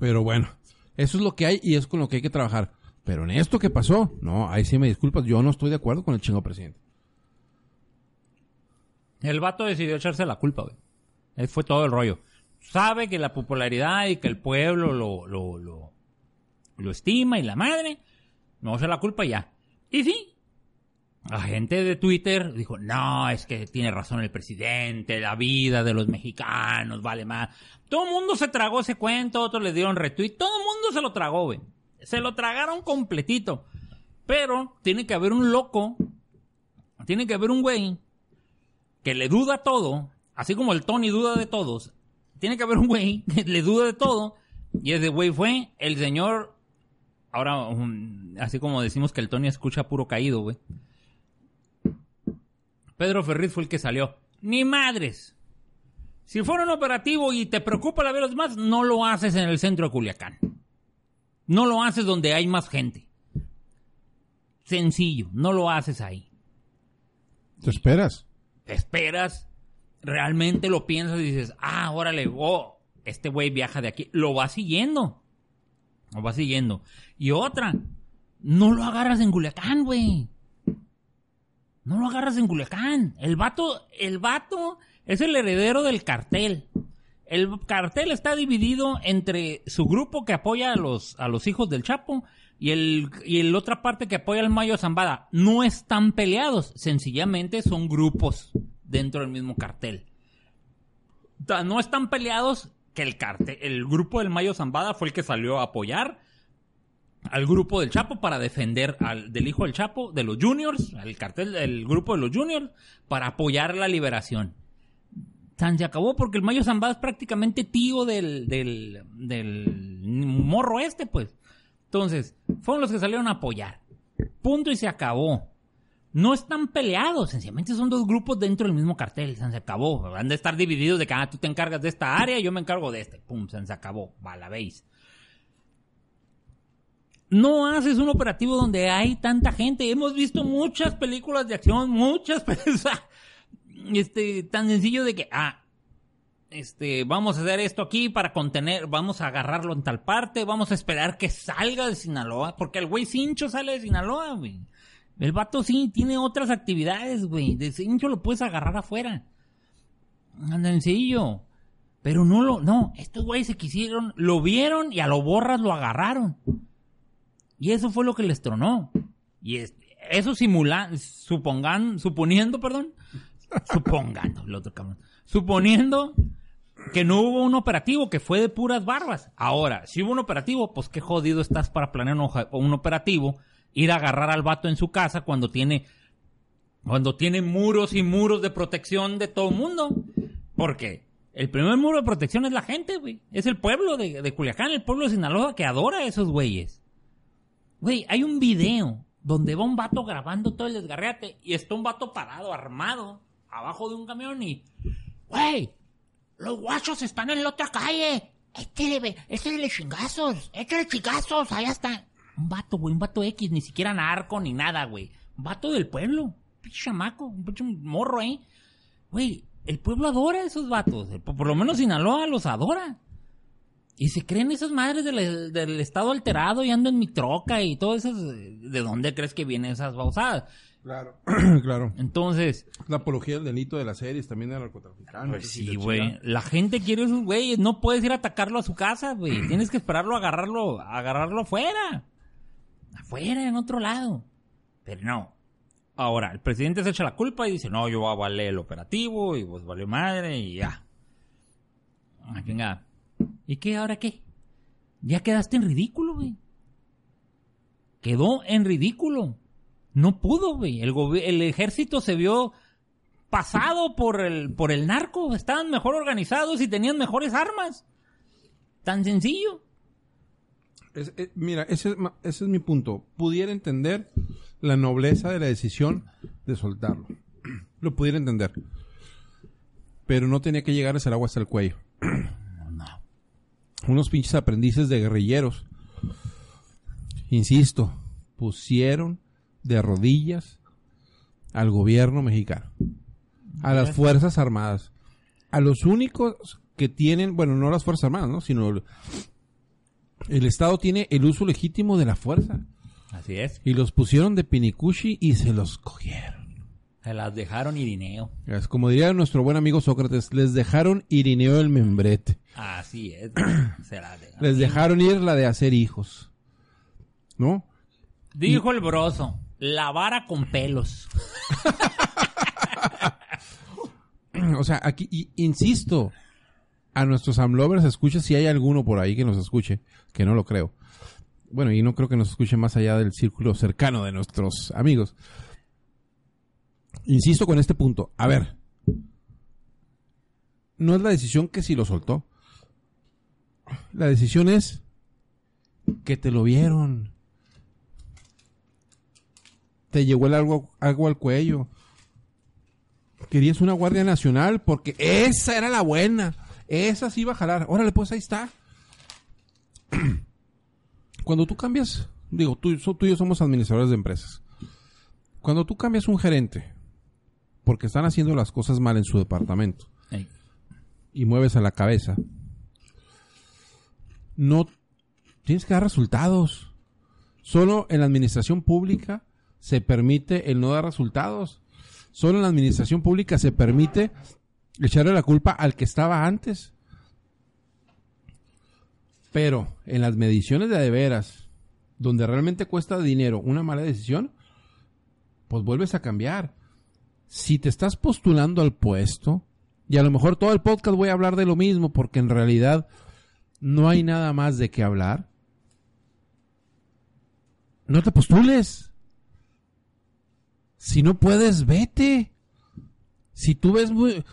Pero bueno, eso es lo que hay y es con lo que hay que trabajar. Pero en esto que pasó, no, ahí sí me disculpas, yo no estoy de acuerdo con el chingo presidente. El vato decidió echarse la culpa, güey. Ese fue todo el rollo. Sabe que la popularidad y que el pueblo lo, lo, lo, lo estima y la madre, no se la culpa ya. Y sí, la gente de Twitter dijo, no, es que tiene razón el presidente, la vida de los mexicanos vale más. Todo el mundo se tragó ese cuento, otros le dieron retweet, todo el mundo se lo tragó, güey. Se lo tragaron completito. Pero tiene que haber un loco, tiene que haber un güey que le duda todo, así como el Tony duda de todos. Tiene que haber un güey que le duda de todo. Y ese güey fue el señor. Ahora, um, así como decimos que el Tony escucha puro caído, güey. Pedro Ferriz fue el que salió. Ni madres. Si fuera un operativo y te preocupa la de los demás, no lo haces en el centro de Culiacán. No lo haces donde hay más gente. Sencillo, no lo haces ahí. ¿Te esperas? Te esperas, realmente lo piensas y dices, ah, órale, oh, este güey viaja de aquí. Lo va siguiendo. Lo va siguiendo. Y otra, no lo agarras en Culiacán, güey. No lo agarras en Culiacán. El vato, el vato es el heredero del cartel. El cartel está dividido entre su grupo que apoya a los, a los hijos del Chapo y el, y la otra parte que apoya al Mayo Zambada. No están peleados, sencillamente son grupos dentro del mismo cartel. O No están peleados que el cartel, el grupo del Mayo Zambada fue el que salió a apoyar al grupo del Chapo para defender al del hijo del Chapo, de los Juniors, al cartel, el grupo de los Juniors, para apoyar la liberación. Tan se acabó porque el Mayo Zambada es prácticamente tío del, del, del morro este, pues. Entonces, fueron los que salieron a apoyar. Punto y se acabó. No están peleados, sencillamente son dos grupos dentro del mismo cartel. Se acabó. Van de estar divididos de que ah, tú te encargas de esta área, yo me encargo de este. Pum, se acabó. La veis. No haces un operativo donde hay tanta gente. Hemos visto muchas películas de acción, muchas (laughs) películas. Este, tan sencillo de que, ah, este, vamos a hacer esto aquí para contener, vamos a agarrarlo en tal parte, vamos a esperar que salga de Sinaloa, porque el güey Cincho sale de Sinaloa, güey. El vato sí tiene otras actividades, güey. De Cincho lo puedes agarrar afuera. Tan sencillo. Pero no lo, no, estos güeyes se quisieron, lo vieron y a lo borras lo agarraron. Y eso fue lo que les tronó. Y es- eso simulan, supongan, suponiendo, perdón, supongando, el otro cabrón, suponiendo que no hubo un operativo, que fue de puras barbas. Ahora, si hubo un operativo, pues qué jodido estás para planear un operativo, ir a agarrar al vato en su casa cuando tiene, cuando tiene muros y muros de protección de todo el mundo. Porque el primer muro de protección es la gente, güey. Es el pueblo de, de Culiacán, el pueblo de Sinaloa que adora a esos güeyes. Güey, hay un video donde va un vato grabando todo el desgarreate y está un vato parado, armado, abajo de un camión y... Güey, los guachos están en la otra calle. Échale, échale chingazos, échale chingazos, allá está. Un vato, güey, un vato X, ni siquiera narco ni nada, güey. Un vato del pueblo, pinche chamaco, un pinche morro ahí. Güey, el pueblo adora a esos vatos. Por lo menos Sinaloa los adora. Y se creen esas madres del, del estado alterado y ando en mi troca y todo eso. ¿De dónde crees que vienen esas babosadas? Claro. (clears throat) claro. Entonces, La apología del delito de las series, también de narcotraficantes. Pues sí, güey. La gente quiere esos güeyes. No puedes ir a atacarlo a su casa, güey. Tienes que esperarlo, agarrarlo, agarrarlo afuera. Afuera, en otro lado. Pero no. Ahora, el presidente se echa la culpa y dice, no, yo avalé el operativo y pues valió madre y ya. Ah, chingada. ¿Y qué? ¿Ahora qué? Ya quedaste en ridículo, güey. Quedó en ridículo. No pudo, güey. El, el ejército se vio pasado por el, por el narco. Estaban mejor organizados y tenían mejores armas. Tan sencillo. Es- eh, mira, ese es, ma- ese es mi punto. Pudiera entender la nobleza de la decisión de soltarlo. (clears throat) Lo pudiera entender. Pero no tenía que llegar el agua hasta el cuello. (clears throat) No. Unos pinches aprendices de guerrilleros. Insisto, pusieron de rodillas al gobierno mexicano. A las Fuerzas Armadas. A los únicos que tienen, bueno, no las Fuerzas Armadas, ¿no? Sino el, Estado tiene el uso legítimo de la fuerza. Así es. Y los pusieron de pinicushi y se los cogieron. Se las dejaron irineo. Es como diría nuestro buen amigo Sócrates, les dejaron Irineo el membrete. Así es. (clears throat) Se las dejaron. Les dejaron ir la de hacer hijos. ¿No? Dijo el broso. La vara con pelos. (laughs) O sea, aquí, y- insisto, a nuestros amlovers escucha si hay alguno por ahí que nos escuche, que no lo creo. Bueno, y no creo que nos escuche más allá del círculo cercano de nuestros amigos. Insisto con este punto. A ver, no es la decisión que si lo soltó. La decisión es que te lo vieron. Te llegó el agua, agua al cuello. Querías una Guardia Nacional porque esa era la buena. Esa sí iba a jalar. Órale, pues ahí está. (clears throat) Cuando tú cambias, digo, tú, tú y yo somos administradores de empresas. Cuando tú cambias un gerente porque están haciendo las cosas mal en su departamento Ey. y mueves a la cabeza, no tienes que dar resultados. Solo en la administración pública se permite el no dar resultados. Solo en la administración pública se permite echarle la culpa al que estaba antes. Pero en las mediciones de de veras, donde realmente cuesta dinero una mala decisión, pues vuelves a cambiar. Si te estás postulando al puesto, y a lo mejor todo el podcast voy a hablar de lo mismo, porque en realidad no hay nada más de qué hablar, no te postules. Si no puedes, vete. Si tú ves muy...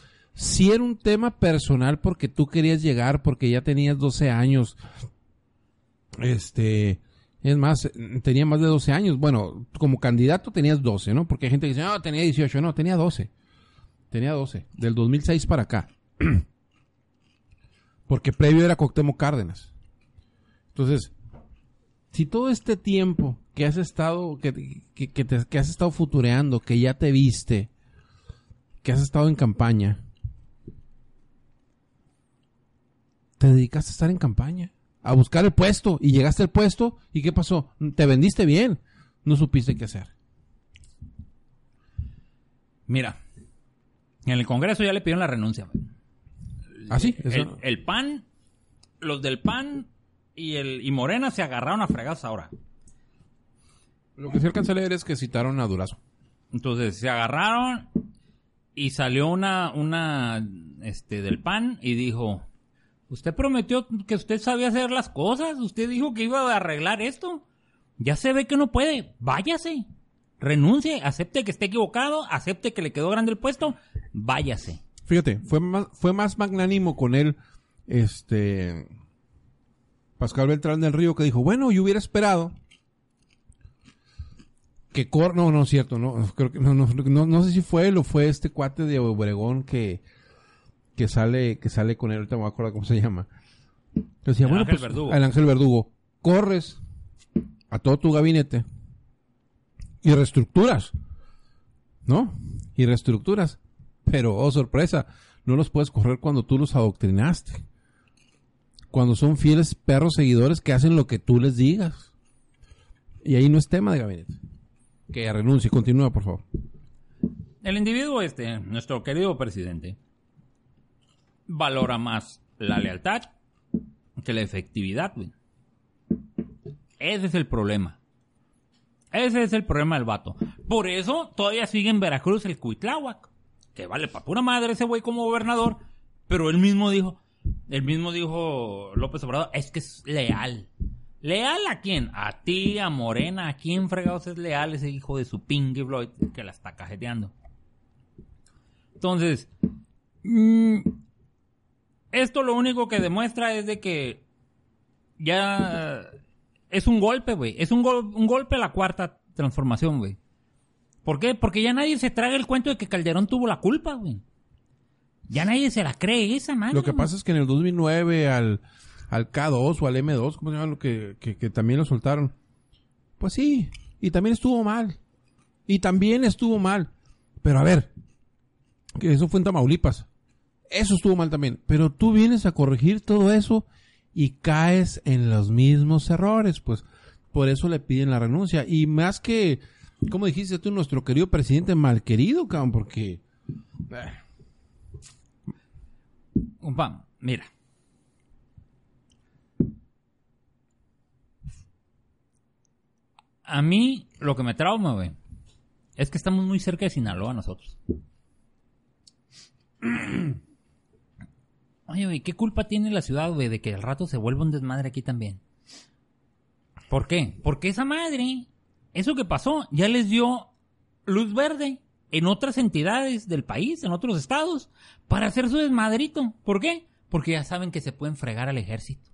Si era un tema personal porque tú querías llegar, porque ya tenías 12 años. Este... Es más, tenía más de 12 años. Bueno, como candidato tenías 12, ¿no? Porque hay gente que dice, no, tenía 18. No, tenía 12. Tenía 12. Del 2006 para acá. (clears throat) porque previo era Coctemo Cárdenas. Entonces, si todo este tiempo que has estado, que, que, que te- que has estado futureando, que ya te viste, que has estado en campaña, te dedicaste a estar en campaña, a buscar el puesto, y llegaste al puesto, ¿y qué pasó? Te vendiste bien, no supiste qué hacer. Mira, en el Congreso ya le pidieron la renuncia. ¿Ah, sí? Eso El, PAN, los del PAN y el y Morena se agarraron a fregados ahora. Lo que sí alcancé a leer es que citaron a Durazo. Entonces se agarraron y salió una, una, este, del PAN y dijo, usted prometió que usted sabía hacer las cosas, usted dijo que iba a arreglar esto, ya se ve que no puede, váyase, renuncie, acepte que esté equivocado, acepte que le quedó grande el puesto, váyase. Fíjate, fue más, fue más magnánimo con él, este, Pascal Beltrán del Río, que dijo, bueno, yo hubiera esperado que Cor, no, no es cierto, no, creo que, no, no, no, no sé si fue él o fue este cuate de Obregón que, que sale, que sale con él, ahorita me voy a acordar cómo se llama. Decía, El bueno, Ángel pues, Verdugo. el Ángel Verdugo, corres a todo tu gabinete y reestructuras, ¿no? Y reestructuras. Pero, oh sorpresa, no los puedes correr cuando tú los adoctrinaste. Cuando son fieles perros seguidores que hacen lo que tú les digas. Y ahí no es tema de gabinete. Que renuncie, continúa, por favor. El individuo este, nuestro querido presidente, valora más la lealtad que la efectividad. Ese es el problema. Ese es el problema del vato. Por eso todavía sigue en Veracruz el Cuitláhuac. Que vale para pura madre ese güey como gobernador. Pero él mismo dijo, él mismo dijo López Obrador, es que es leal. ¿Leal a quién? A ti, a Morena. ¿A quién fregados es leal ese hijo de su Pinky Floyd que la está cajeteando? Entonces, mm, esto lo único que demuestra es de que ya es un golpe, güey. Es un, gol- un golpe a la cuarta transformación, güey. ¿Por qué? Porque ya nadie se traga el cuento de que Calderón tuvo la culpa, güey. Ya nadie se la cree esa, madre. Lo que pasa es que en el 2009 al, al K2 o al M2, ¿cómo se llama? Lo que, que, que también lo soltaron. Pues sí, y también estuvo mal. Y también estuvo mal. Pero a ver, que eso fue en Tamaulipas. Eso estuvo mal también. Pero tú vienes a corregir todo eso y caes en los mismos errores. Pues por eso le piden la renuncia. Y más que, como dijiste tú, nuestro querido presidente malquerido, cabrón, porque... eh, Compa, mira. A mí, lo que me trauma, güey, Es que estamos muy cerca de Sinaloa nosotros. (clears throat) Oye, güey, ¿qué culpa tiene la ciudad, güey, de que al rato se vuelva un desmadre aquí también? ¿Por qué? Porque esa madre, eso que pasó, ya les dio luz verde en otras entidades del país, en otros estados, para hacer su desmadrito. ¿Por qué? Porque ya saben que se pueden fregar al ejército.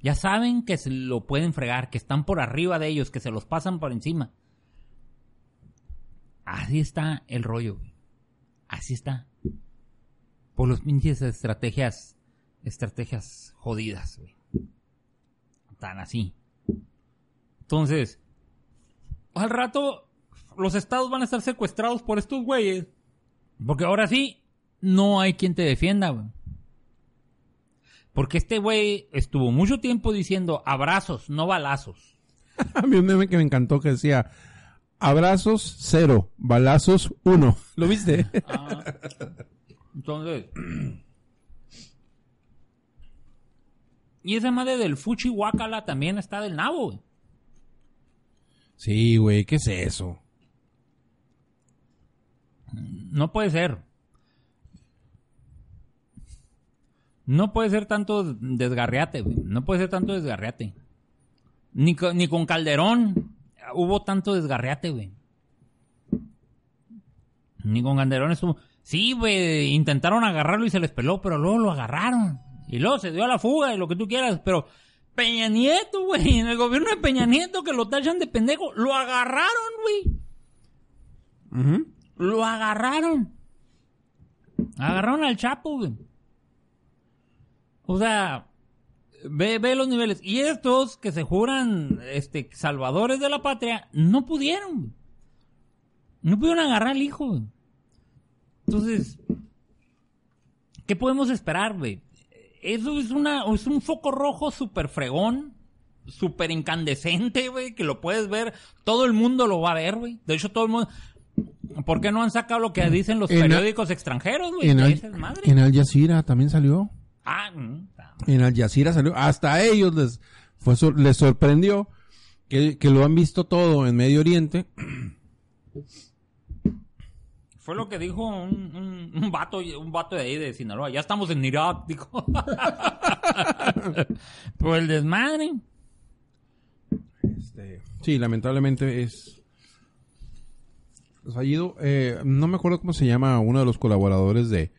Ya saben que se lo pueden fregar, que están por arriba de ellos, que se los pasan por encima. Así está el rollo. Así está. Por los pinches estrategias, estrategias jodidas, güey. Tan así. Entonces, al rato los estados van a estar secuestrados por estos güeyes. Porque ahora sí, no hay quien te defienda, güey. Porque este güey estuvo mucho tiempo diciendo abrazos, no balazos. (laughs) A mí un meme que me encantó que decía abrazos cero, balazos uno. ¿Lo viste? Ah, entonces. (clears throat) Y esa madre del Fuchi Wakala también está del nabo, güey. Sí, güey, ¿qué es eso? No puede ser. No puede ser tanto desgarriate, güey. No puede ser tanto desgarriate. Ni, co- ni con Calderón hubo tanto desgarriate, güey. Ni con Calderón estuvo... Sí, güey, intentaron agarrarlo y se les peló, pero luego lo agarraron. Y luego se dio a la fuga y lo que tú quieras, pero... Peña Nieto, güey, en el gobierno de Peña Nieto que lo tachan de pendejo, lo agarraron, güey. Lo agarraron. Agarraron al Chapo, güey. O sea, ve, ve los niveles. Y estos que se juran este, salvadores de la patria, no pudieron. güey. No pudieron agarrar al hijo. güey. Entonces, ¿qué podemos esperar, güey? Eso es, una, es un foco rojo súper fregón, súper incandescente, güey, que lo puedes ver. Todo el mundo lo va a ver, güey. De hecho, todo el mundo... ¿Por qué no han sacado lo que dicen los En- periódicos extranjeros, güey? En, Al, en Jazeera también salió. Ah, mm, ah. En Al Jazeera salió. Hasta a ellos les, fue les sorprendió que, que lo han visto todo en Medio Oriente. Fue lo que dijo un, un, un vato, un vato de ahí de Sinaloa. Ya estamos en Irak, dijo. (laughs) Por el desmadre. Este, sí, lamentablemente es fallido. Eh, no me acuerdo cómo se llama uno de los colaboradores de,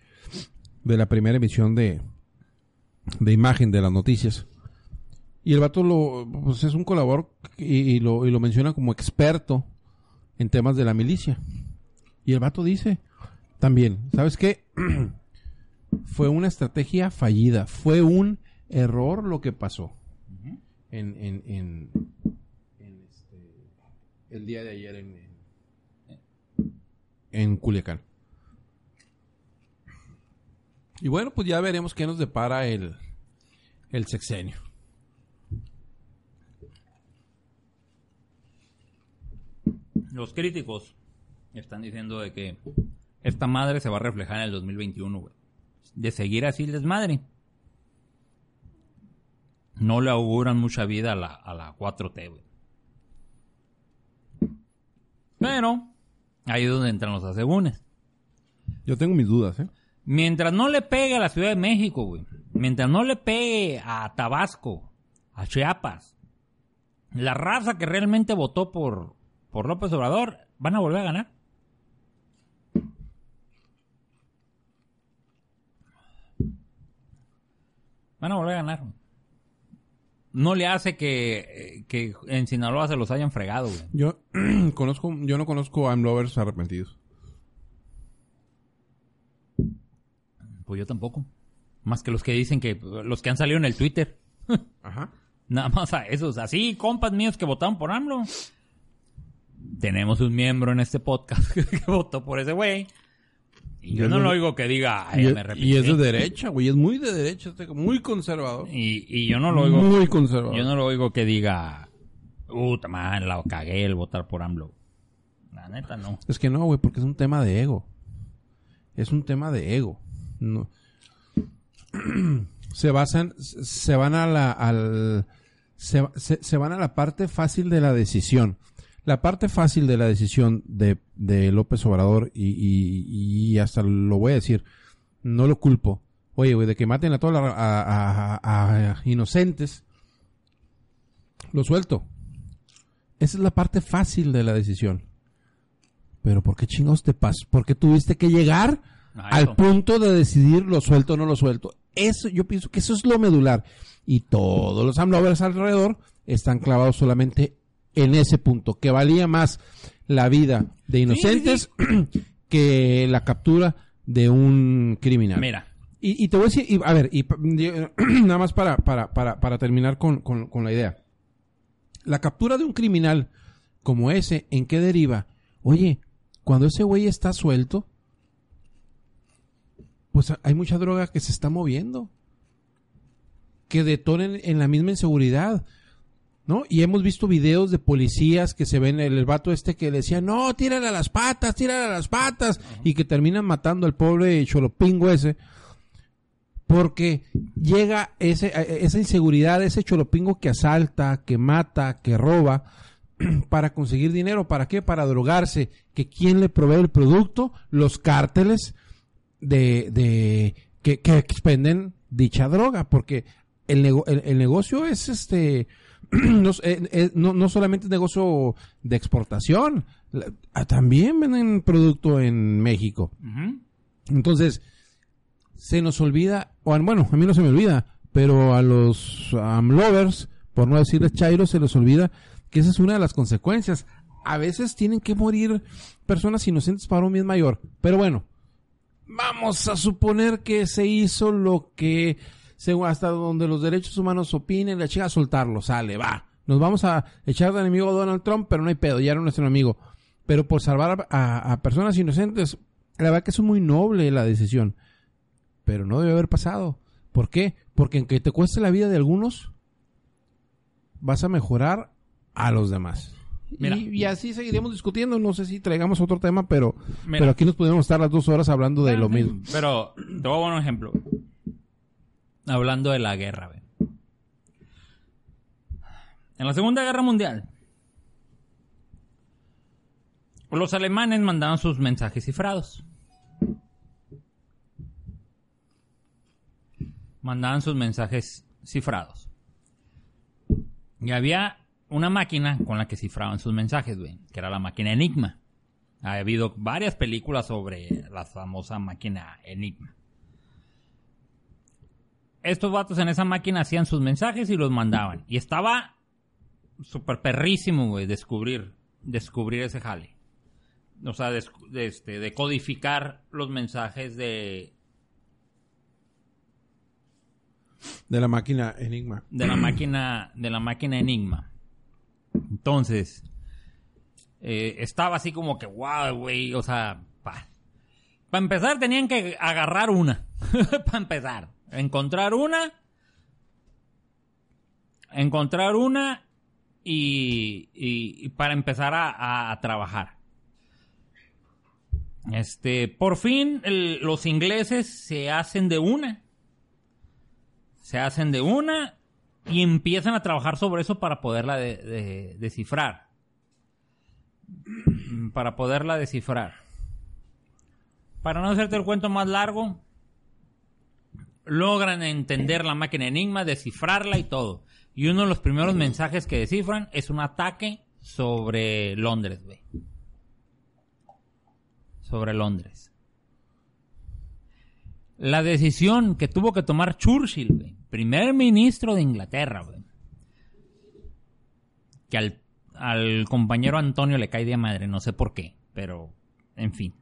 de la primera emisión de, de imagen de las noticias. Y el vato lo, pues es un colaborador y, y lo menciona como experto en temas de la milicia. Y el vato dice también, ¿sabes qué? (clears throat) fue una estrategia fallida, fue un error lo que pasó en, en, en, en este, el día de ayer en, en, en Culiacán. Y bueno, pues ya veremos qué nos depara el, el sexenio. Los críticos están diciendo de que esta madre se va a reflejar en el 2021, güey. De seguir así el desmadre. No le auguran mucha vida a la, a la 4T, güey. Pero, ahí es donde entran los asegúnes. Yo tengo mis dudas, ¿eh? Mientras no le pegue a la Ciudad de México, güey. Mientras no le pegue a Tabasco, a Chiapas, la raza que realmente votó por, por López Obrador, van a volver a ganar. Van a volver a ganar. No le hace que, eh, que en Sinaloa se los hayan fregado, güey. Yo (clears throat) conozco, yo no conozco a lovers arrepentidos. Pues yo tampoco. Más que los que dicen que los que han salido en el Twitter. (laughs) Ajá. Nada más a esos, así, compas míos que votaron por AMLO. Tenemos un miembro en este podcast (laughs) que votó por ese güey. Y yo no lo oigo que diga, Y, me y es de derecha, güey. Es muy de derecha, este, muy conservador. Y, y yo no lo oigo, Muy conservador. yo no lo oigo que diga, puta man, la cagué el votar por AMLO. La neta no. Es que no, güey, porque es un tema de ego. Es un tema de ego. No. (clears throat) se basan, se van a la, al, se, se- se van a la parte fácil de la decisión. La parte fácil de la decisión de, de López Obrador, y, y, y hasta lo voy a decir, no lo culpo. Oye, güey, de que maten a todos a, a- a- a inocentes, lo suelto. Esa es la parte fácil de la decisión. Pero ¿por qué chingados te pasó? ¿Por qué tuviste que llegar A al punto de decidir lo suelto o no lo suelto? Eso, yo pienso que eso es lo medular. Y todos los AMLovers alrededor están clavados solamente en ese punto, que valía más la vida de inocentes (clears throat) que la captura de un criminal. Mira, Y, y te voy a decir, y, a ver, y (clears throat) nada más para, para, para, para terminar con, con- con la idea. La captura de un criminal como ese, ¿en qué deriva? Oye, cuando ese güey está suelto, pues hay mucha droga que se está moviendo. Que detonen en la misma inseguridad. ¿No? Y hemos visto videos de policías que se ven el, el vato este que decía, no, tírale a las patas, tírale a las patas, y que terminan matando al pobre cholopingo ese, porque llega ese, eh, esa inseguridad, ese cholopingo que asalta, que mata, que roba, (clears throat) para conseguir dinero, ¿para qué? Para drogarse, que quién le provee el producto, los cárteles de, de que, que expenden dicha droga, porque el, nego- el, el negocio es este (clears throat) no, eh, eh, no, no solamente es negocio de exportación, la- ah, también venden producto en México. Entonces, se nos olvida, o bueno, a mí no se me olvida, pero a los amlovers, por no decirles chairos, se les olvida que esa es una de las consecuencias. A veces tienen que morir personas inocentes para un bien mayor. Pero bueno, vamos a suponer que se hizo lo que, según hasta donde los derechos humanos opinen, la chica a soltarlo, sale, va. Nos vamos a echar de enemigo a Donald Trump, pero no hay pedo, ya era nuestro enemigo. Pero por salvar a, a- a personas inocentes, la verdad que es muy noble la decisión. Pero no debe haber pasado. ¿Por qué? Porque aunque te cueste la vida de algunos, vas a mejorar a los demás. Mira. Y, y así seguiremos discutiendo. No sé si traigamos otro tema, pero, Mira. pero aquí nos podemos estar las dos horas hablando de lo mismo. Pero te voy a poner un ejemplo. Hablando de la guerra, ve. En la Segunda Guerra Mundial, los alemanes mandaban sus mensajes cifrados. Mandaban sus mensajes cifrados. Y había una máquina con la que cifraban sus mensajes, que era la máquina Enigma. Ha habido varias películas sobre la famosa máquina Enigma. Estos vatos en esa máquina hacían sus mensajes y los mandaban. Y estaba súper perrísimo, güey, descubrir, descubrir ese jale. O sea, de, este, de codificar los mensajes de, De la máquina Enigma. de la máquina de la máquina Enigma. Entonces, eh, estaba así como que, wow, güey, o sea, para empezar tenían que agarrar una, (laughs) para empezar, encontrar una, encontrar una y, y- para empezar a, trabajar. Este, por fin los ingleses se hacen de una se hacen de una y empiezan a trabajar sobre eso para poderla de- de- descifrar. Para poderla descifrar. Para no hacerte el cuento más largo, logran entender la máquina Enigma, descifrarla y todo. Y uno de los primeros mensajes que descifran es un ataque sobre Londres, güey. Sobre Londres. La decisión que tuvo que tomar Churchill, güey, primer ministro de Inglaterra, güey, que al, al compañero Antonio le cae de madre, no sé por qué, pero en fin.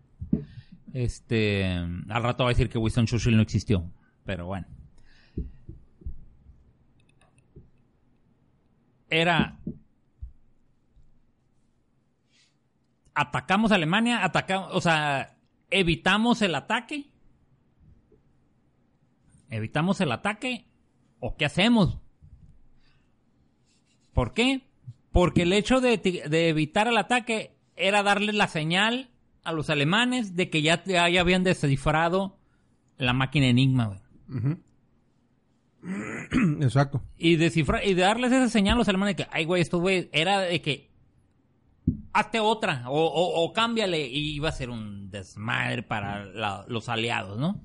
Este, al rato va a decir que Winston Churchill no existió, pero bueno. Era atacamos a Alemania, atacamos, o sea, evitamos el ataque. Evitamos el ataque o qué hacemos? ¿Por qué? Porque el hecho de, de evitar el ataque era darle la señal a los alemanes de que ya, ya habían descifrado la máquina Enigma. (clears throat) Exacto. Y descifrar, y darles esa señal a los alemanes de que, ay, güey, estos güeyes, era de que hazte otra o, o, o cámbiale y iba a ser un desmadre para los aliados, ¿no?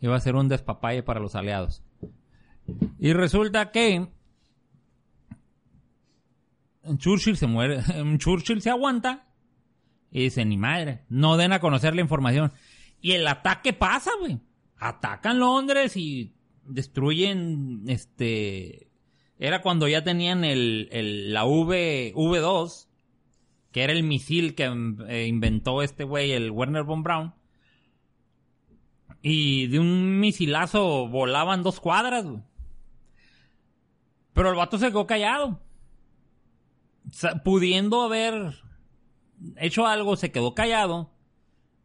Iba a ser un despapalle para los aliados. Y resulta que Churchill se muere, (laughs) Churchill se aguanta y dice, ni madre, no den a conocer la información. Y el ataque pasa, güey. Atacan Londres y destruyen, este... Era cuando ya tenían el, el- la V, V2, que era el misil que eh, inventó este güey, el Werner von Braun. Y de un misilazo volaban dos cuadras. Pero el vato se quedó callado. Pudiendo haber hecho algo, se quedó callado.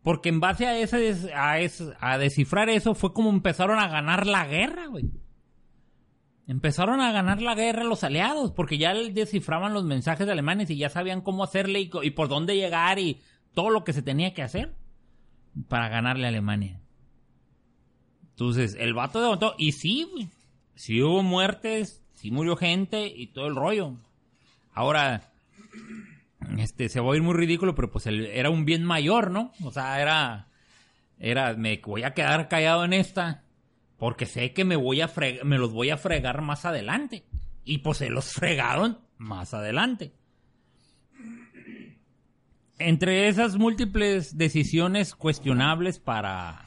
Porque en base a ese, a ese- a descifrar eso, fue como empezaron a ganar la guerra, güey. Empezaron a ganar la guerra los aliados, porque ya descifraban los mensajes alemanes y ya sabían cómo hacerle y, por dónde llegar y todo lo que se tenía que hacer para ganarle a Alemania. Entonces, el vato levantó, y sí, güey, sí hubo muertes, sí murió gente y todo el rollo. Ahora, este, se va a oír muy ridículo, pero pues el- era un bien mayor, ¿no? O sea, era, era, me voy a quedar callado en esta, porque sé que me voy a freg- me los voy a fregar más adelante. Y pues se los (laughs) fregaron más adelante. Entre esas múltiples decisiones cuestionables para,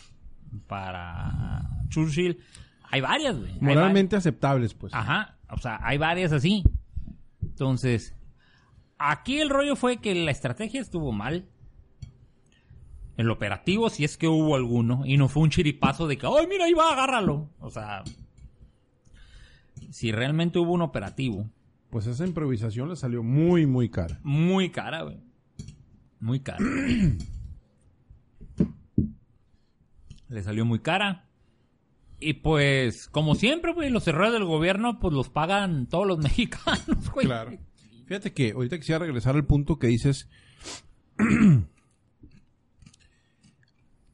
para Churchill, hay varias, güey. Moralmente aceptables, pues. Ajá, o sea, hay varias así. Entonces, aquí el rollo fue que la estrategia estuvo mal. El operativo, si es que hubo alguno, y no fue un chiripazo de que, ¡ay, mira, ahí va, agárralo! O sea, si realmente hubo un operativo, Pues esa improvisación le salió muy, muy cara. muy cara, güey. Muy cara. (clears throat) Le salió muy cara. Y pues, como siempre, güey, los errores del gobierno, pues los pagan todos los (laughs) mexicanos, güey. Claro. Fíjate que ahorita quisiera regresar al punto que dices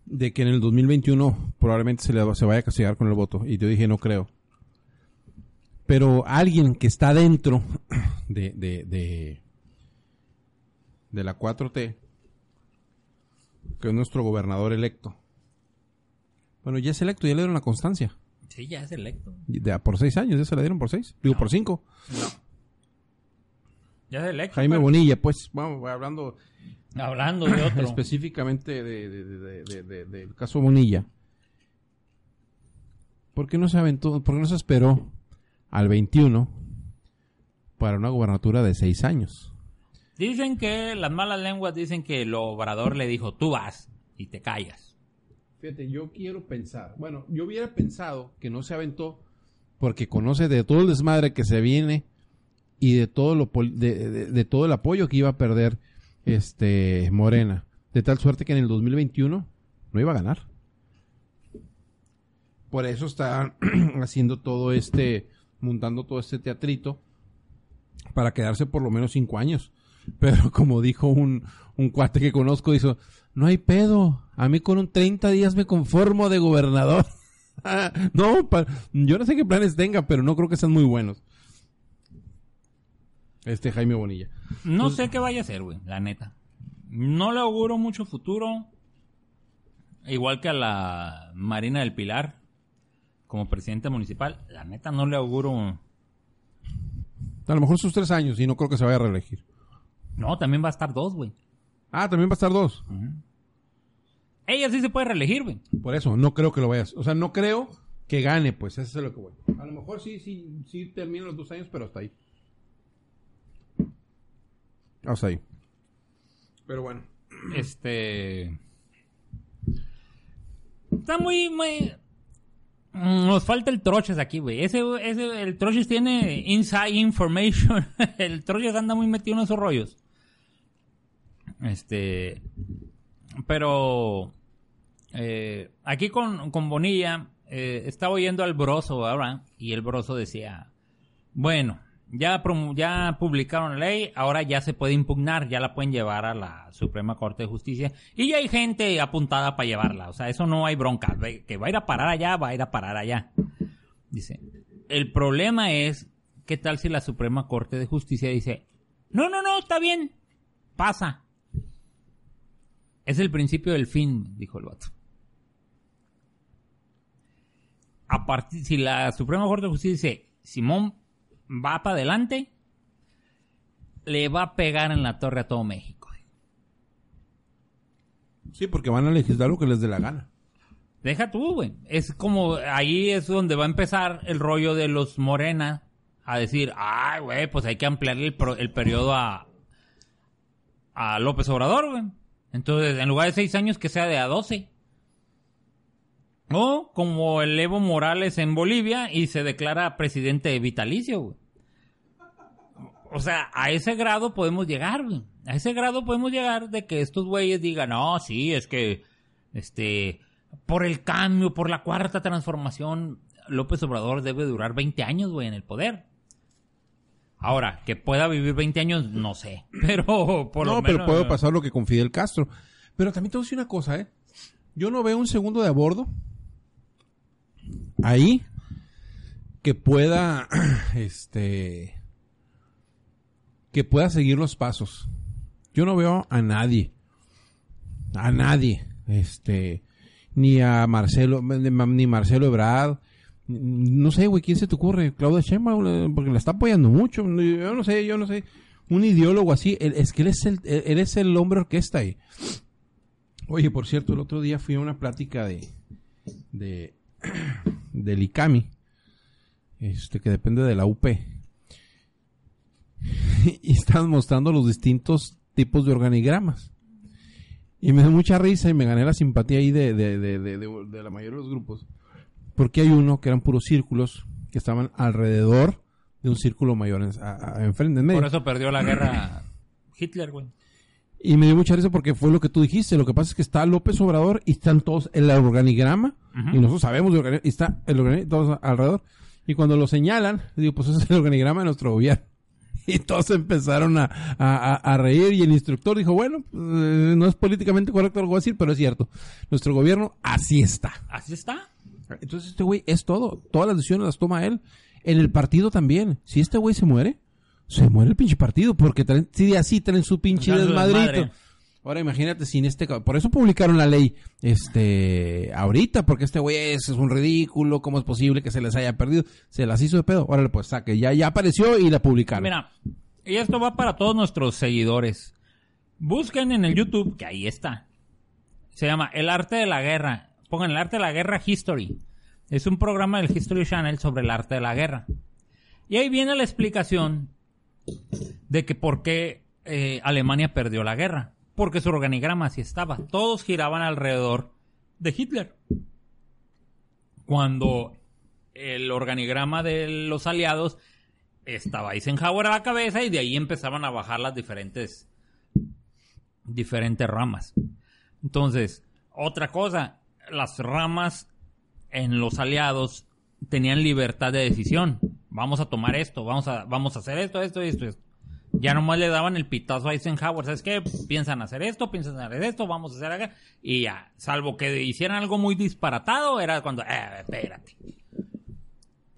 de que en el 2021 probablemente se, le, se vaya a castigar con el voto. Y yo dije, no creo. Pero alguien que está dentro de, de, de, de la 4T, que es nuestro gobernador electo. Bueno, ya es electo, ya le dieron la constancia. Sí, ya es electo. De, por seis años, ya se la dieron por seis. Digo, por cinco. Ya es. Jaime pero- Bonilla, pues, vamos, hablando Hablando de otro. específicamente de- de- de- de- de- del caso Bonilla. ¿Por qué no se aventó, por qué no se esperó al 21 para una gobernatura de seis años? Dicen que las malas lenguas dicen que el obrador le dijo, tú vas y te callas. Fíjate, yo quiero pensar, bueno, yo hubiera pensado que no se aventó porque conoce de todo el desmadre que se viene y de todo lo de, de- todo el apoyo que iba a perder este Morena, de tal suerte que en el 2021 no iba a ganar. Por eso está (clears throat) haciendo todo este, montando todo este teatrito para quedarse por lo menos cinco años. Pero (laughs) como dijo un, un cuate que conozco, dijo, no hay pedo, a mí con un 30 días me conformo de gobernador. (laughs) no, yo no sé qué planes tenga, pero no creo que sean muy buenos. Este Jaime Bonilla. No sé qué vaya a hacer, güey, la neta. No le auguro mucho futuro. Igual que a la Marina del Pilar, como presidenta municipal. La neta no le auguro... A lo mejor sus tres años y no creo que se vaya a reelegir. No, también va a estar dos, güey. Ah, también va a estar dos. Ella sí se puede reelegir, güey. Por eso, no creo que lo vayas. O sea, no creo que gane, pues, eso es lo que voy. A lo mejor sí, sí, sí termina los dos años, pero hasta ahí. Hasta ahí. Pero bueno. Este. Está muy, muy. Mm, Nos falta el Troches aquí, güey. Ese, ese, el Troches tiene inside information. (laughs) el Troches anda muy metido en esos rollos. Este. Pero. eh, aquí con, con Bonilla, eh, estaba oyendo al Broso ahora. Y el Broso decía: Bueno, ya, ya publicaron la ley, ahora ya se puede impugnar, ya la pueden llevar a la Suprema Corte de Justicia. Y ya hay gente apuntada para llevarla. O sea, eso no hay bronca. Que va a ir a parar allá, va a ir a parar allá. Dice, el problema es, ¿qué tal si la Suprema Corte de Justicia dice, no, no, no, está bien, pasa. Es el principio del fin, dijo el vato. A partir, si la Suprema Corte de Justicia dice, Simón va para adelante, le va a pegar en la torre a todo México. Sí, porque van a legislar lo que les dé la gana. Deja tú, güey. Es como, ahí es donde va a empezar el rollo de los Morena a decir, ay, güey, pues hay que ampliarle el, pro- el periodo a, a López Obrador, güey. Entonces, en lugar de seis años, que sea de a 12. O como el Evo Morales en Bolivia y se declara presidente vitalicio, güey. O sea, a ese grado podemos llegar, güey. A ese grado podemos llegar de que estos güeyes digan, no, sí, es que, este, por el cambio, por la cuarta transformación, López Obrador debe durar 20 años, güey, en el poder. Ahora, que pueda vivir 20 años, no sé. (laughs) Pero por no, lo pero menos. puede pasar lo que con Fidel Castro. Pero también te voy a decir una cosa, ¿eh? Yo no veo un segundo de a bordo ahí que pueda, (clears throat) este, que pueda seguir los pasos. Yo no veo a nadie, a nadie, este, ni a Marcelo, ni Marcelo Ebrard, no sé, güey, ¿quién se te ocurre? Claudia Sheinbaum, porque la está apoyando mucho, yo no sé, yo no sé, un ideólogo así, es que él es el, él es el hombre orquesta ahí. Oye, por cierto, el otro día fui a una plática de, de, (clears throat) del ICAMI, este, que depende de la UP. (laughs) y estaban mostrando los distintos tipos de organigramas. Y me dio mucha risa y me gané la simpatía ahí de, de, de, de- de- de la mayoría de los grupos. Porque hay uno que eran puros círculos que estaban alrededor de un círculo mayor en, a- a- enfrente, en medio. Por eso perdió la guerra Hitler, güey. Y me dio mucha risa porque fue lo que tú dijiste. Lo que pasa es que está López Obrador y están todos el organigrama. Y nosotros sabemos de organigrama. Y está el organigrama todos alrededor. Y cuando lo señalan, digo, pues ese es el organigrama de nuestro gobierno. (laughs) Y todos empezaron a, a- a- reír. Y el instructor dijo, bueno, eh, no es políticamente correcto lo que voy a decir, pero es cierto. Nuestro gobierno así está. Así está. Entonces este güey es todo. Todas las decisiones las toma él. En el partido también. Si este güey se muere, se muere el pinche partido. Porque traen, sí, así traen su pinche desmadrito. Ahora imagínate sin este... Por eso publicaron la ley este ahorita. Porque este güey es, es un ridículo. ¿Cómo es posible que se les haya perdido? Se las hizo de pedo. Órale, pues saque. Ya, ya apareció y la publicaron. Mira, y esto va para todos nuestros seguidores. Busquen en el YouTube, que ahí está. Se llama El Arte de la Guerra. Pongan El Arte de la Guerra History. Es un programa del History Channel sobre el arte de la guerra. Y ahí viene la explicación de que por qué eh, Alemania perdió la guerra. Porque su organigrama así estaba. Todos giraban alrededor de Hitler. Cuando el organigrama de los aliados estaba Eisenhower a la cabeza y de ahí empezaban a bajar las diferentes diferentes ramas. Entonces, otra cosa, las ramas en los aliados tenían libertad de decisión. Vamos a tomar esto, vamos a, vamos a hacer esto, esto esto, esto. Ya nomás le daban el pitazo a Eisenhower, ¿sabes qué? Piensan hacer esto, piensan hacer esto, vamos a hacer acá. Y ya, salvo que hicieran algo muy disparatado, era cuando, eh, espérate.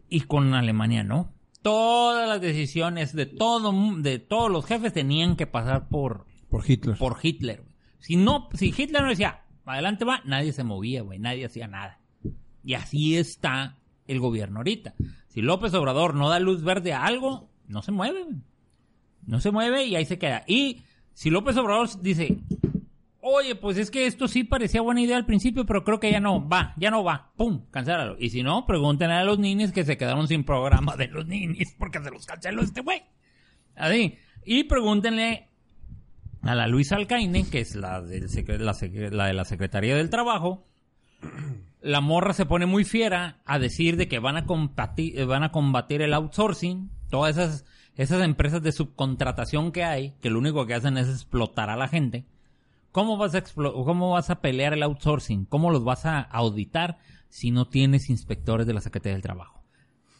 Y con Alemania no. Todas las decisiones de todo, de todos los jefes tenían que pasar por, Por Hitler. por Hitler. Si no, si Hitler no decía, adelante va, nadie se movía, güey, nadie hacía nada. Y así está el gobierno ahorita. Si López Obrador no da luz verde a algo, no se mueve, güey. No se mueve y ahí se queda. Y si López Obrador dice, oye, pues es que esto sí parecía buena idea al principio, pero creo que ya no va, ya no va, pum, cancélalo. Y si no, pregúntenle a los ninis que se quedaron sin programa de los ninis (laughs) porque se los canceló este güey. Así. Y pregúntenle a la Luisa Alcaine, que es la, del de la Secretaría del Trabajo, la morra se pone muy fiera a decir de que van a, van a combatir el outsourcing, todas esas, esas empresas de subcontratación que hay, que lo único que hacen es explotar a la gente. ¿Cómo vas a, cómo vas a pelear el outsourcing? ¿Cómo los vas a auditar si no tienes inspectores de la Secretaría del Trabajo?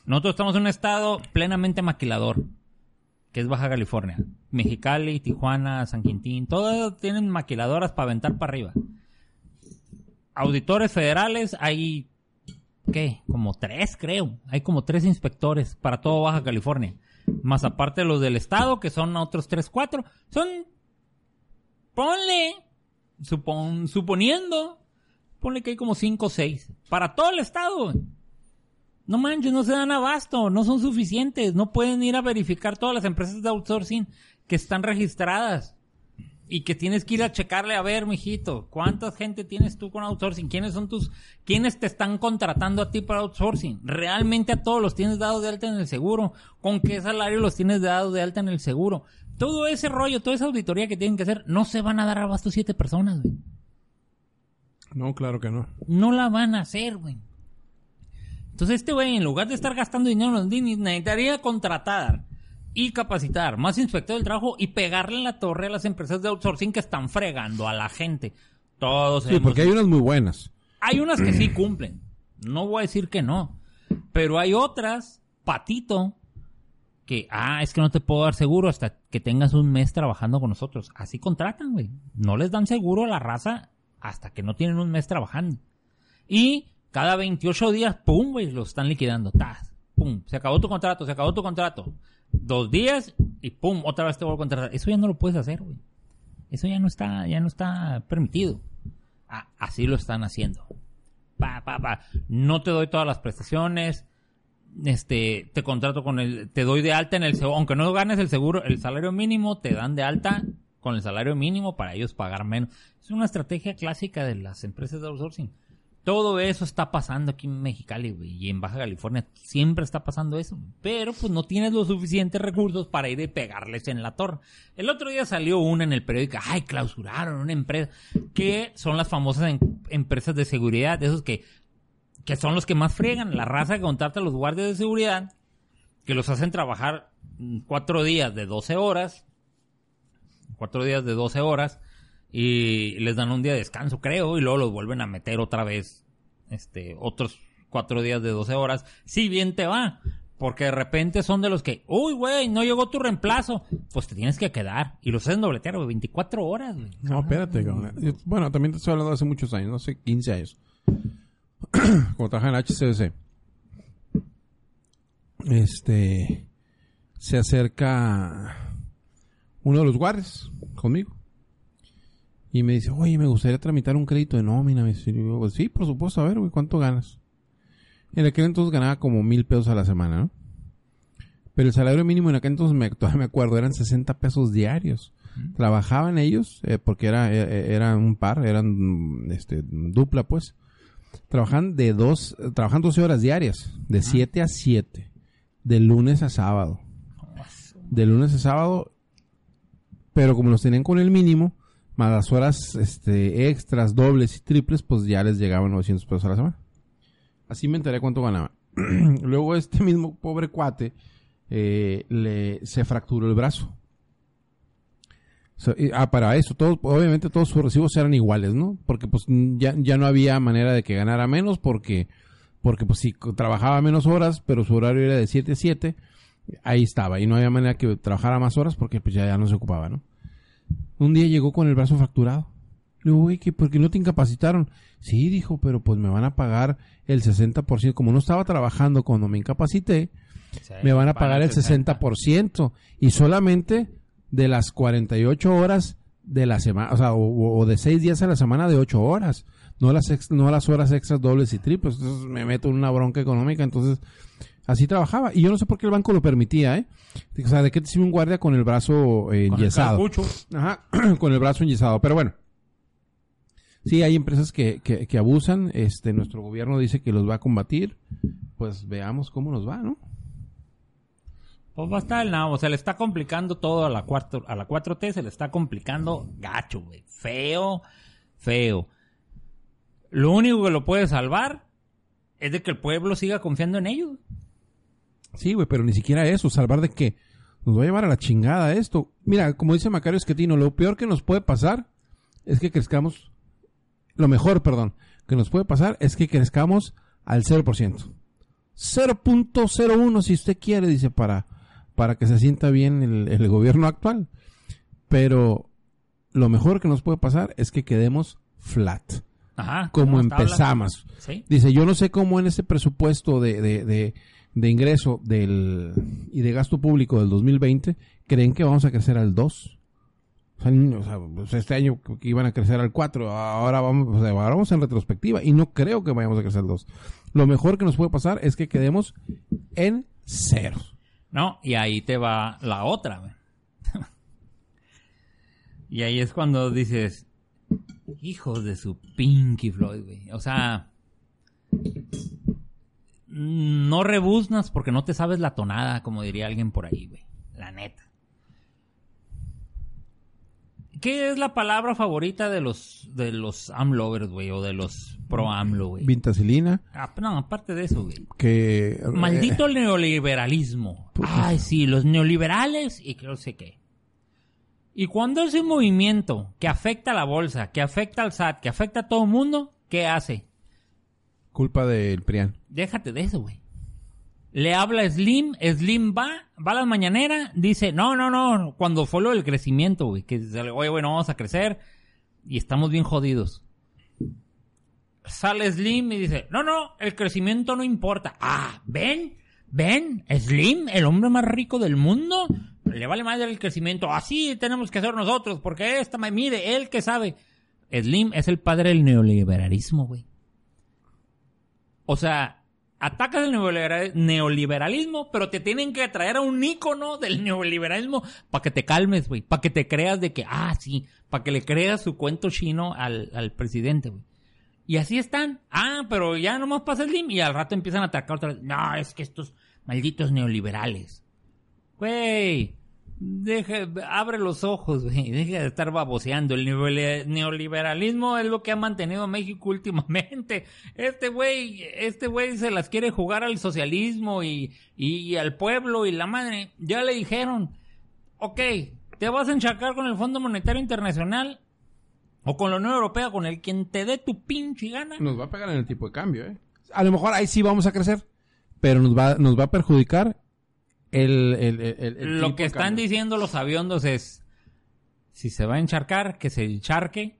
Nosotros estamos en un estado plenamente maquilador, que es Baja California. Mexicali, Tijuana, San Quintín, todos tienen maquiladoras para aventar para arriba. Auditores federales, hay, ¿qué? Como tres, creo. Hay como tres inspectores para todo Baja California. Más aparte los del estado, que son otros tres, cuatro. Son ponle, supon- suponiendo, ponle que hay como 5 o 6. Para todo el estado. No manches, no se dan abasto, no son suficientes, no pueden ir a verificar todas las empresas de outsourcing que están registradas. Y que tienes que ir a checarle a ver, mijito, ¿cuánta gente tienes tú con outsourcing? ¿Quiénes son tus, quiénes te están contratando a ti para outsourcing? ¿Realmente a todos los tienes dados de alta en el seguro? ¿Con qué salario los tienes dados de alta en el seguro? Todo ese rollo, toda esa auditoría que tienen que hacer, no se van a dar abasto siete personas, güey. No, claro que no. No la van a hacer, güey. Entonces este güey, en lugar de estar gastando dinero en los necesitaría contratar y capacitar más inspector del trabajo y pegarle en la torre a las empresas de outsourcing que están fregando a la gente. Todos Sí, hemos- porque hay unas muy buenas. hay unas que sí (clears throat) cumplen. No voy a decir que no. Pero hay otras, patito, que, ah, es que no te puedo dar seguro hasta que tengas un mes trabajando con nosotros. Así contratan, güey. No les dan seguro a la raza hasta que no tienen un mes trabajando. Y cada 28 días, pum, güey, lo están liquidando. Tas, pum, se acabó tu contrato, se acabó tu contrato. Dos días y pum, otra vez te vuelvo a contratar. Eso ya no lo puedes hacer, güey. Eso ya no está, ya no está permitido. Ah, así lo están haciendo. Pa, pa, pa. No te doy todas las prestaciones. Este, te contrato con el, te doy de alta en el seguro, aunque no ganes el seguro, el salario mínimo, te dan de alta con el salario mínimo para ellos pagar menos. Es una estrategia clásica de las empresas de outsourcing. Todo eso está pasando aquí en Mexicali, y en Baja California siempre está pasando eso, pero pues no tienes los suficientes recursos para ir y pegarles en la torre. El otro día salió una en el periódico, ay, clausuraron una empresa, que son las famosas em- empresas de seguridad, de esos que, que son los que más friegan, la raza que contrata a los guardias de seguridad, que los hacen trabajar mm, cuatro días de 12 horas, cuatro días de 12 horas, y les dan un día de descanso, creo, y luego los vuelven a meter otra vez, este, otros cuatro días de 12 horas, si bien te va. Porque de repente son de los que, uy, güey, no llegó tu reemplazo. Pues te tienes que quedar. Y los hacen dobletear, güey, 24 horas, güey. No, espérate, cabrón. Bueno, también te estoy hablando de hace muchos años, no sé, 15 años. (clears throat) Cuando trabajaba en HCBC. Este. Se acerca uno de los guardias conmigo. Y me dice, oye, me gustaría tramitar un crédito de nómina. Me yo, pues sí, por supuesto, a ver, güey, ¿cuánto ganas? En aquel entonces ganaba como mil pesos a la semana, ¿no? Pero el salario mínimo en aquel entonces, me, todavía (laughs) me acuerdo, eran 60 pesos diarios. Trabajaban ellos, eh, porque era, eh, era un par, eran este, dupla, pues. Trabajan de dos, eh, trabajan 12 horas diarias, de 7 a 7, de lunes a sábado. De lunes a sábado, pero como los tenían con el mínimo, más las horas este, extras, dobles y triples, pues ya les llegaban 900 pesos a la semana. Así me enteré cuánto ganaba. (clears throat) Luego este mismo pobre cuate eh, le, se fracturó el brazo. Ah, para eso, todos, obviamente todos sus recibos eran iguales, ¿no? Porque pues ya, ya no había manera de que ganara menos porque, porque pues si trabajaba menos horas, pero su horario era de 7 a 7, ahí estaba. Y no había manera que trabajara más horas porque pues ya, ya no se ocupaba, ¿no? Un día llegó con el brazo fracturado. Le digo, güey, ¿que ¿por qué no te incapacitaron? Sí, dijo, pero pues me van a pagar el 60%. Como no estaba trabajando cuando me incapacité, me van a pagar el 60% y solamente de las 48 horas de la semana, o sea, o, o de 6 días a la semana de 8 horas, no las ex- no las horas extras dobles y triples, entonces me meto en una bronca económica, entonces así trabajaba y yo no sé por qué el banco lo permitía, ¿eh? O sea, ¿de qué te sirve un guardia con el brazo eh, Con el enyesado? Ajá, (clears throat) con el brazo enyesado, pero bueno. Sí, hay empresas que, que, que abusan, este, nuestro gobierno dice que los va a combatir, pues veamos cómo nos va, ¿no? Pues va a estar el nabo, se le está complicando todo a la, cuarto, a la 4T, se le está complicando gacho, güey. Feo, feo. Lo único que lo puede salvar es de que el pueblo siga confiando en ellos. Sí, güey, pero ni siquiera eso, salvar de que nos va a llevar a la chingada esto. Mira, como dice Macario Esquetino, lo peor que nos puede pasar es que crezcamos, lo mejor, perdón, que nos puede pasar es que crezcamos al 0%. 0.01 si usted quiere, dice, para, para que se sienta bien el, el gobierno actual. Pero lo mejor que nos puede pasar es que quedemos flat, Ajá. como empezamos. Sí. Dice, yo no sé cómo en ese presupuesto de, de, de, de ingreso del, y de gasto público del 2020 creen que vamos a crecer al 2. O sea, pues, este año iban a crecer al 4, ahora vamos, vamos en retrospectiva y no creo que vayamos a crecer al 2. Lo mejor que nos puede pasar es que quedemos en ceros. No, y ahí te va la otra, (laughs) y ahí es cuando dices, hijos de su Pinky Floyd, güey. O sea, no rebuznas porque no te sabes la tonada, como diría alguien por ahí, güey. La neta. ¿Qué es la palabra favorita de los de los AMLovers, güey? O de los pro AMLO, güey. Vintacilina, Ah, no, aparte de eso, güey. que... Maldito eh, neoliberalismo. Pues, Ay, sí, los neoliberales y que no sé qué. Y cuando es un movimiento que afecta a la bolsa, que afecta al SAT, que afecta a todo el mundo, ¿qué hace? culpa del PRIAN. Déjate de eso, güey. Le habla Slim, Slim va, va a la mañanera, dice, no, no, no, cuando fue lo del crecimiento, güey, que dice, oye, bueno, vamos a crecer y estamos bien jodidos. Sale Slim y dice, no, no, el crecimiento no importa. Ah, ven, ven, Slim, el hombre más rico del mundo, le vale más el crecimiento. Así tenemos que hacer nosotros, porque esta me mide, él que sabe. Slim es el padre del neoliberalismo, güey. O sea, atacas el neolibera- neoliberalismo, pero te tienen que traer a un ícono del neoliberalismo para que te calmes, güey. Para que te creas de que, ah, sí, para que le creas su cuento chino al, al presidente, güey. Y así están. Ah, pero ya nomás pasa el Slim y al rato empiezan a atacar otra vez. No, es que estos malditos neoliberales. Güey, deja, abre los ojos, güey. Deja de estar baboseando. El neoliberalismo es lo que ha mantenido a México últimamente. Este güey, este güey se las quiere jugar al socialismo y, y, y al pueblo y la madre. Ya le dijeron, ok, te vas a enchacar con el Fondo Monetario Internacional o con la Unión Europea, con el quien te dé tu pinche gana. Nos va a pegar en el tipo de cambio, ¿eh? A lo mejor ahí sí vamos a crecer, pero nos va, nos va a perjudicar el, el, el- el- el Lo que están cambio. diciendo los aviondos es, si se va a encharcar, que se encharque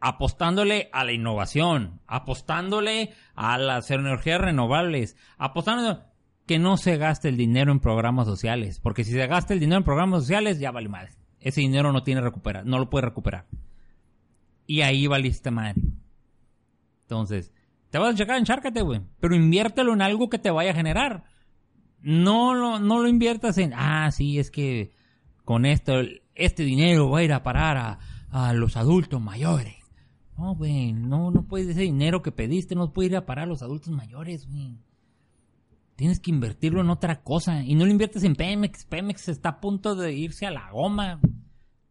apostándole a la innovación, apostándole a las energías renovables, apostando que no se gaste el dinero en programas sociales, porque si se gasta el dinero en programas sociales ya vale madre. Ese dinero no tiene recuperar, no lo puede recuperar. Y ahí valiste madre. Entonces, te vas a enchacar, enchárcate, güey, pero inviértelo en algo que te vaya a generar no lo, no lo inviertas en, ah, sí, es que con esto, este dinero va a ir a parar a, a los adultos mayores. No, güey, no, no puedes, ese dinero que pediste no puede ir a parar a los adultos mayores, güey. Tienes que invertirlo en otra cosa. Y no lo inviertes en Pemex. Pemex está a punto de irse a la goma.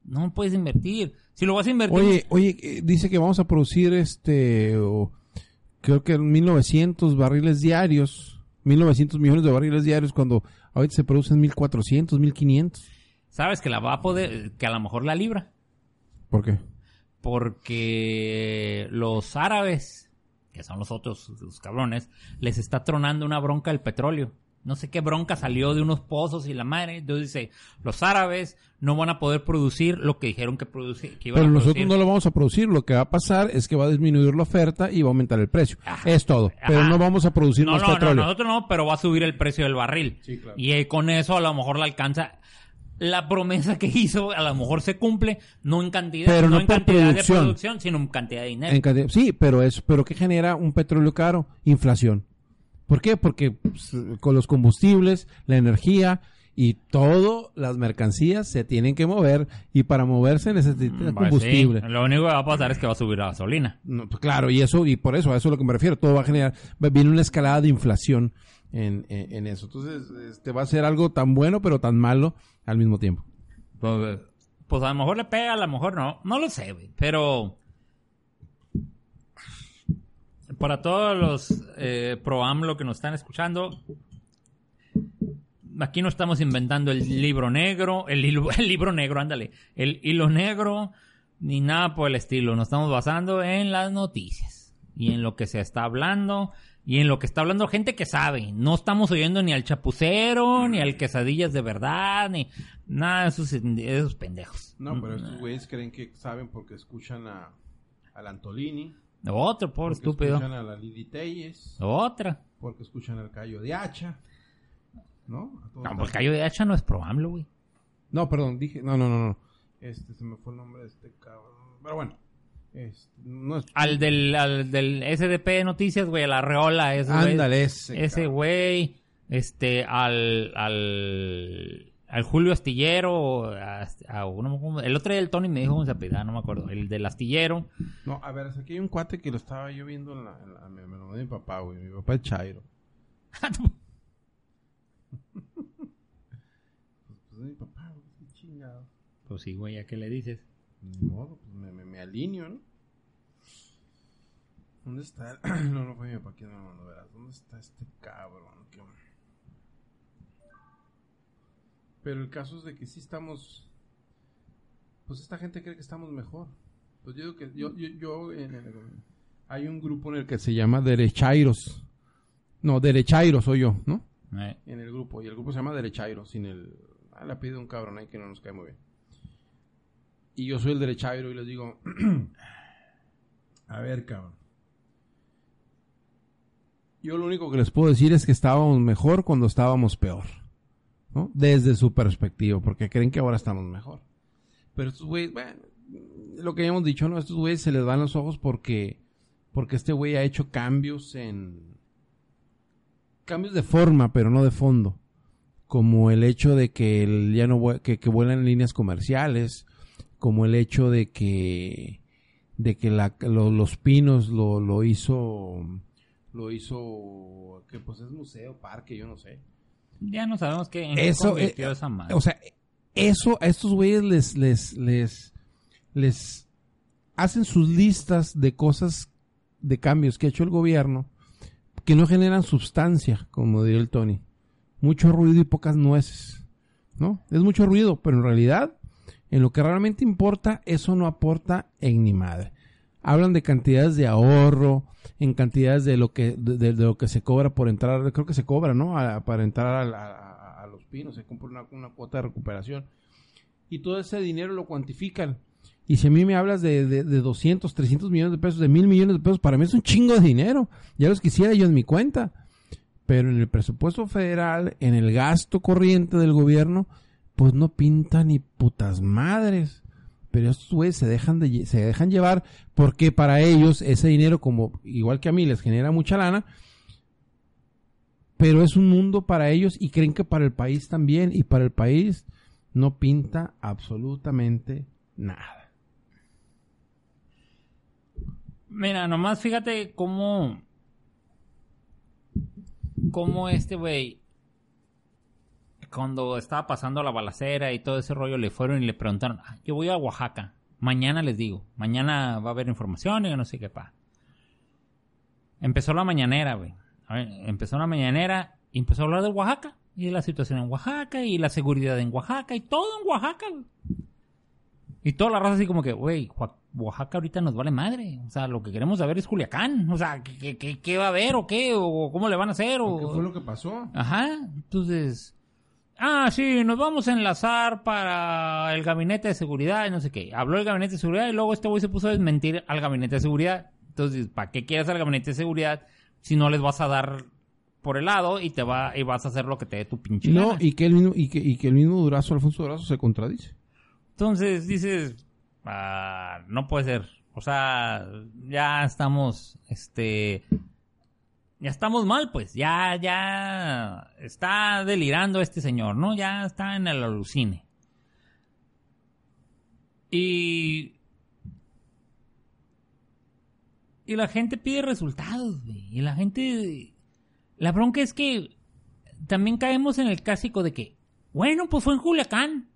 No puedes invertir. Si lo vas a invertir... Oye, oye, eh, dice que vamos a producir este, creo que 1900 barriles diarios, 1900 millones de barriles diarios cuando ahorita se producen 1400, 1500. Sabes que la va a poder, que a lo mejor la libra. ¿Por qué? porque los árabes, que son los otros, los cabrones, les está tronando una bronca el petróleo. No sé qué bronca salió de unos pozos y la madre. Entonces dice, los árabes no van a poder producir lo que dijeron que, produci- que iban Pero a nosotros producir. no lo vamos a producir. Lo que va a pasar es que va a disminuir la oferta y va a aumentar el precio. Ajá. Es todo. Pero Ajá. no vamos a producir no, más no, no, petróleo. nosotros no, pero va a subir el precio del barril. Sí, claro. Y eh, con eso a lo mejor la alcanza. La promesa que (laughs) hizo a lo mejor se cumple, no en cantidad, Pero no, no en cantidad producción. de producción, sino en cantidad de dinero. En cantidad- sí, pero es, pero ¿qué genera un petróleo caro? Inflación. ¿Por qué? Porque pues, con los combustibles, la energía y todo, las mercancías se tienen que mover y para moverse necesita Pues combustible. sí, lo único que va a pasar es que va a subir la gasolina. No, pues, claro, y eso, y por eso, a eso es a lo que me refiero, todo va a generar, viene una escalada de inflación en, en- en eso. Entonces, este va a ser algo tan bueno, pero tan malo al mismo tiempo. Pues, pues a lo mejor le pega, a lo mejor no. No lo sé, güey. Pero. Para todos los eh, pro AMLO que nos están escuchando. Aquí no estamos inventando el libro negro. El, hilo- (laughs) el libro negro, ándale. El hilo negro. Ni nada por el estilo. Nos estamos basando en las noticias. Y en lo que se está hablando. Y en lo que está hablando gente que sabe. No estamos oyendo ni al chapucero, ni al quesadillas de verdad, ni nada de esos, de esos pendejos. No, pero estos güeyes creen que saben porque escuchan a, al Antolini, Otro, pobre porque estúpido. escuchan a la Lili Telles, Otra. porque escuchan al Cayo de Hacha, ¿no? A No, pues el callo de hacha no es pro AMLO, güey. No, perdón, dije, no, no, no, no. Este, se me fue el nombre de este cabrón. Pero bueno. Este, no es... Al del, al del SDP de Noticias, güey, a la Reola. Ese güey. Ándale, ese. Ese güey. Este, al, al, al Julio Astillero. a- a- el otro día el Tony me dijo se apellidaba, no me acuerdo. El del Astillero. No, a ver, aquí hay un cuate que lo estaba yo viendo en la... En la me, me lo mandó mi papá, güey. Mi papá es Chairo. (laughs) Pues mi papá, güey, qué chingado. pues sí, güey, ¿a qué le dices? Ni modo, pues me, me, me alineo, ¿no? ¿Dónde está? el- (clears throat) no, no fue mi papá quien me lo mandó, verás. ¿Dónde está este cabrón? ¿Qué- Pero el caso es de que sí estamos... Pues esta gente cree que estamos mejor. Pues yo digo que... Yo, yo, yo en el- hay un grupo en el que se llama Derechairos. No, Derechairos soy yo, ¿no? Eh, en el grupo. Y el grupo se llama Derechairo, sin el... Ah, la pide un cabrón ahí que no nos cae muy bien. Y yo soy el Derechairo y les digo... (clears throat) a ver, cabrón. Yo lo único que les puedo decir es que estábamos mejor cuando estábamos peor. Desde su perspectiva, porque creen que ahora estamos mejor. Pero estos güeyes, lo que habíamos dicho, ¿no? Estos güeyes se les dan los ojos porque... Porque este güey ha hecho cambios en cambios de forma, pero no de fondo. Como el hecho de que el- ya no que, vuelan líneas comerciales, como el hecho de que de que los pinos lo, lo hizo lo hizo que pues es museo, parque, yo no sé. Ya no sabemos qué, en qué Eso, convirtió eh, esa madre. O sea, eso a estos güeyes les les les les hacen sus listas de cosas de cambios que ha hecho el gobierno que no generan sustancia, como diría el Tony. Mucho ruido y pocas nueces. ¿No? Es mucho ruido, pero en realidad, en lo que realmente importa, eso no aporta en ni madre. Hablan de cantidades de ahorro, en cantidades de lo que de, de- lo que se cobra por entrar, creo que se cobra, ¿no? Para entrar a los pinos, se compra una, una cuota de recuperación. Y todo ese dinero lo cuantifican. Y si a mí me hablas de, de, de 200, 300 millones de pesos, de mil millones de pesos, para mí es un chingo de dinero. Ya los quisiera yo en mi cuenta. Pero en el presupuesto federal, en el gasto corriente del gobierno, pues no pinta ni putas madres. Pero estos güeyes se dejan, de, se dejan llevar porque para ellos ese dinero, como igual que a mí, les genera mucha lana. Pero es un mundo para ellos y creen que para el país también. Y para el país no pinta absolutamente nada. Mira, nomás fíjate cómo. Cómo este güey. Cuando estaba pasando la balacera y todo ese rollo, le fueron y le preguntaron: "Ah, Yo voy a Oaxaca. Mañana les digo. Mañana va a haber información y yo no sé qué pa. Empezó la mañanera, güey. Empezó la mañanera y empezó a hablar de Oaxaca. Y de la situación en Oaxaca y la seguridad en Oaxaca y todo en Oaxaca, güey. Y toda la raza así como que, güey, Oa- Oaxaca ahorita nos vale madre. O sea, lo que queremos saber es Culiacán. O sea, ¿qué, qué- qué- qué va a haber o qué? ¿O cómo le van a hacer? O... ¿Qué fue lo que pasó? Ajá, entonces... Ah, sí, nos vamos a enlazar para el gabinete de seguridad y no sé qué. Habló el gabinete de seguridad y luego este güey se puso a desmentir al gabinete de seguridad. Entonces, ¿para qué quieres al gabinete de seguridad si no les vas a dar por el lado y te va y vas a hacer lo que te dé tu pinche No, gana? y que el mismo, y que, y que el mismo Durazo, Alfonso Durazo, se contradice. Entonces dices, ah, no puede ser. O sea, ya estamos, este, ya estamos mal, pues. Ya, ya está delirando este señor, ¿no? Ya está en el alucine. Y y la gente pide resultados, güey. Y la gente, la bronca es que también caemos en el clásico de que, bueno, pues fue en Culiacán.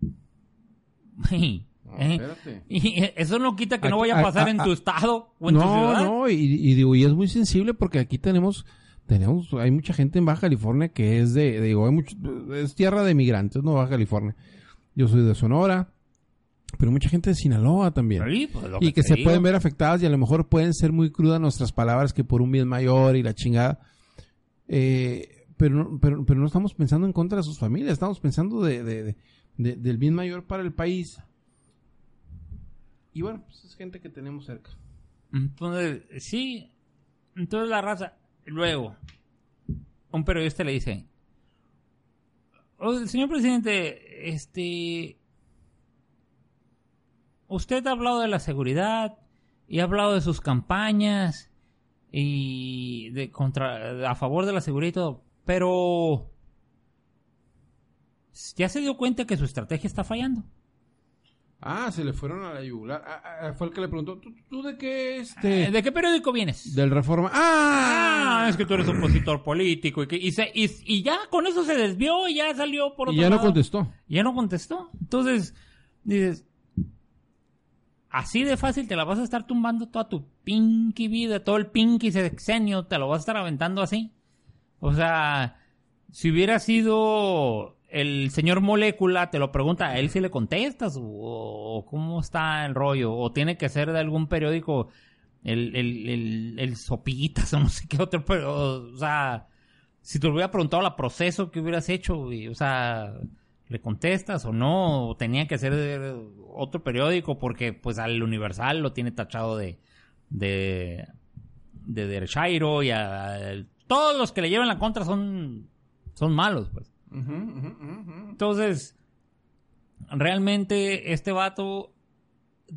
(laughs) Güey, No, ¿eh? espérate. (laughs) Y eso no quita que no vaya a pasar a- en tu estado o en tu No, ciudad. no, y, y digo, y es muy sensible porque aquí tenemos, tenemos, hay mucha gente en Baja California que es de, digo, hay mucho, es tierra de migrantes, no Baja California. Yo soy de Sonora, pero mucha gente de Sinaloa también. Sí, pues, y que se digo. pueden ver afectadas y a lo mejor pueden ser muy crudas nuestras palabras que por un bien mayor y la chingada. Eh, pero, no- pero, pero no estamos pensando en contra de sus familias, estamos pensando de, de- de- de- del bien mayor para el país. Y bueno, pues es gente que tenemos cerca. Entonces, sí. Entonces la raza. Luego, un periodista le dice: "Oh, Señor presidente, este. usted ha hablado de la seguridad y ha hablado de sus campañas y de contra a favor de la seguridad y todo, pero ya se dio cuenta que su estrategia está fallando. Ah, se le fueron a la yugular. Ah, ah, fue el que le preguntó, ¿tú, tú de qué este? Eh, ¿De qué periódico vienes? Del Reforma. Ah, ¡Ah! es que tú eres opositor político y, que, y, se- y- y ya con eso se desvió y ya salió por Y otro ya no contestó. Ya no contestó. Entonces, dices, así de fácil te la vas a estar tumbando toda tu pinky vida, todo el pinky sexenio, te lo vas a estar aventando así. O sea, si hubiera sido el señor Molécula, te lo pregunta, ¿a él si le contestas? ¿O, cómo está el rollo? ¿O tiene que ser de algún periódico, el, el, el, el Sopitas (laughs) o no sé qué otro, o sea, si te lo hubiera preguntado la proceso que hubieras hecho, o sea, ¿le contestas o no? ¿O tenía que ser de otro periódico? Porque, pues, al Universal lo tiene tachado de, de, de derechairo y a, todos los que le llevan la contra son, son malos, pues. Entonces, realmente este vato,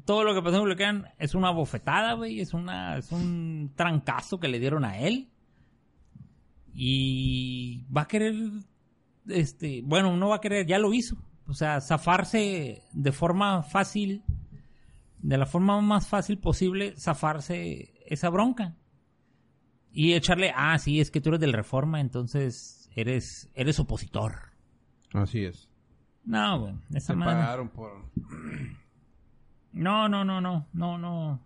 todo lo que pasó en Culiacán es una bofetada, güey, es una, es un trancazo que le dieron a él. Y va a querer, este, bueno, no va a querer, ya lo hizo. O sea, zafarse de forma fácil, de la forma más fácil posible, zafarse esa bronca. Y echarle, ah, sí, es que tú eres del Reforma, entonces eres, eres opositor. Así es. No, güey. Esa Se madre. pagaron por... No, no, no, no, no, no.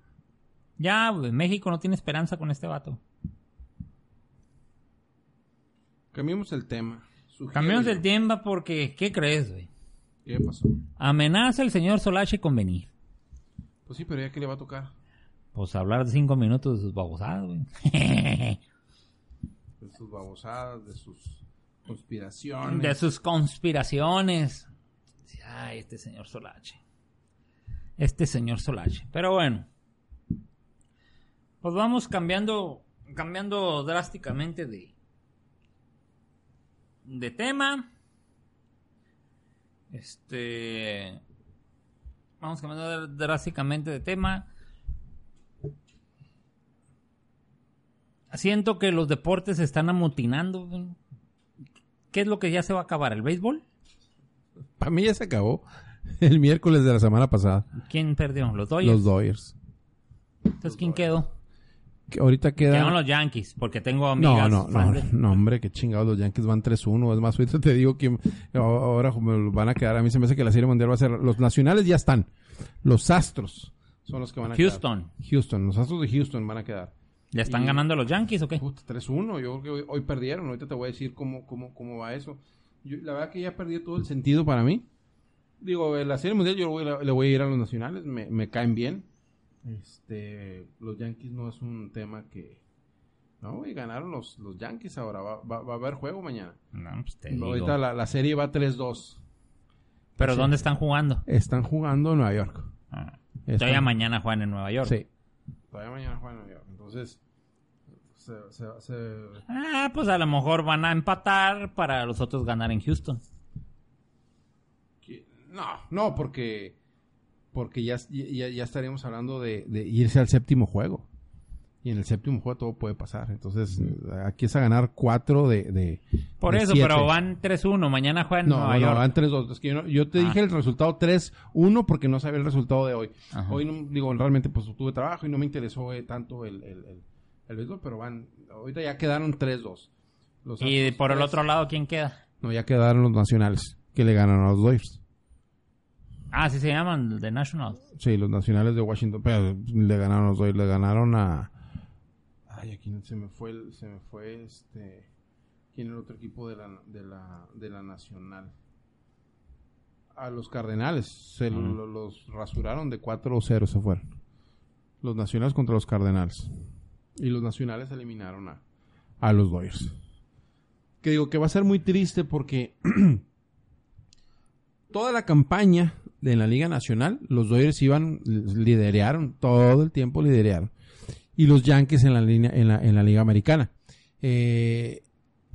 Ya, güey, México no tiene esperanza con este vato. Cambiemos el tema. Sugiero yo. el tiempo porque, ¿qué crees, güey? ¿Qué pasó? Amenaza el señor Solache con venir. Pues sí, pero ya que le va a tocar. Pues hablar de cinco minutos de sus babosadas, güey. (laughs) De sus babosadas, de sus conspiraciones. de sus conspiraciones. Ay, este señor Solache. Este señor Solache. Pero bueno. Pues vamos cambiando, cambiando drásticamente de, de tema. Este, vamos cambiando drásticamente de tema. Siento que los deportes se están amotinando. ¿Qué es lo que ya se va a acabar? ¿El béisbol? Para mí ya se acabó. (laughs) El miércoles de la semana pasada. ¿Quién perdió? ¿Los Dodgers? Los Dodgers. Entonces, ¿quién quedó? Que ahorita Quedaron quedan... los Yankees, porque tengo amigas no, no, de- no, hombre, qué chingados, los Yankees van 3-1, es más, ahorita te digo que ahora me van a quedar, a mí se me hace que la Serie Mundial va a ser, los nacionales ya están, los Astros son los que van a Houston. quedar. Houston, los Astros de Houston van a quedar. ¿Le están Y- ganando a los Yankees o qué? Puta, 3-1, yo creo que hoy, hoy perdieron, ahorita te voy a decir cómo, cómo, cómo va eso. Yo- la verdad que ya perdió todo el sentido para mí. Digo, en la Serie Mundial yo voy le voy a ir a los nacionales, me, me caen bien. Este, los Yankees no es un tema que... No, güey, ganaron los, los Yankees ahora, va, va- va a haber juego mañana. No, pues te digo. Ahorita la, la serie va 3-2. ¿Pero sí. dónde están jugando? Están jugando en Nueva York. Ah, Están- Todavía mañana juegan en Nueva York. Sí. Todavía mañana juegan en Nueva York. Entonces, se, se- se- Ah, pues a lo mejor van a empatar para los otros ganar en Houston. No, no, porque porque ya, ya, ya estaríamos hablando de, de irse al séptimo juego. Y en el séptimo juego todo puede pasar. Entonces, aquí es a ganar cuatro de. de Por de eso, siete. pero van 3-1. Mañana juegan No, Nueva no, York. van 3-2. Es que yo, te Ah. dije el resultado 3-1 porque no sabía el resultado de hoy. Ajá. Hoy, no, digo, realmente pues tuve trabajo y no me interesó eh, tanto el, el, el, el béisbol, pero van. Ahorita ya quedaron 3-2. Los Y por el otro lado, ¿quién queda? No, ya quedaron los nacionales que le ganan a los Dodgers. Ah, sí se llaman, The Nationals. Sí, los nacionales de Washington, pero le ganaron a los Dodgers, le ganaron a... Ay, aquí se me fue, el- se me fue este... ¿Quién era el otro equipo de la, de la, de la nacional? A los Cardenales, se lo- lo- los rasuraron de 4-0, se fueron. Los nacionales contra los Cardenales. Y los nacionales eliminaron a, a los Dodgers. Que digo que va a ser muy triste porque (clears throat) toda la campaña de la Liga Nacional, los Dodgers iban, liderearon, todo el tiempo liderearon. Y los Yankees en la, línea, en la, en la Liga Americana. Eh,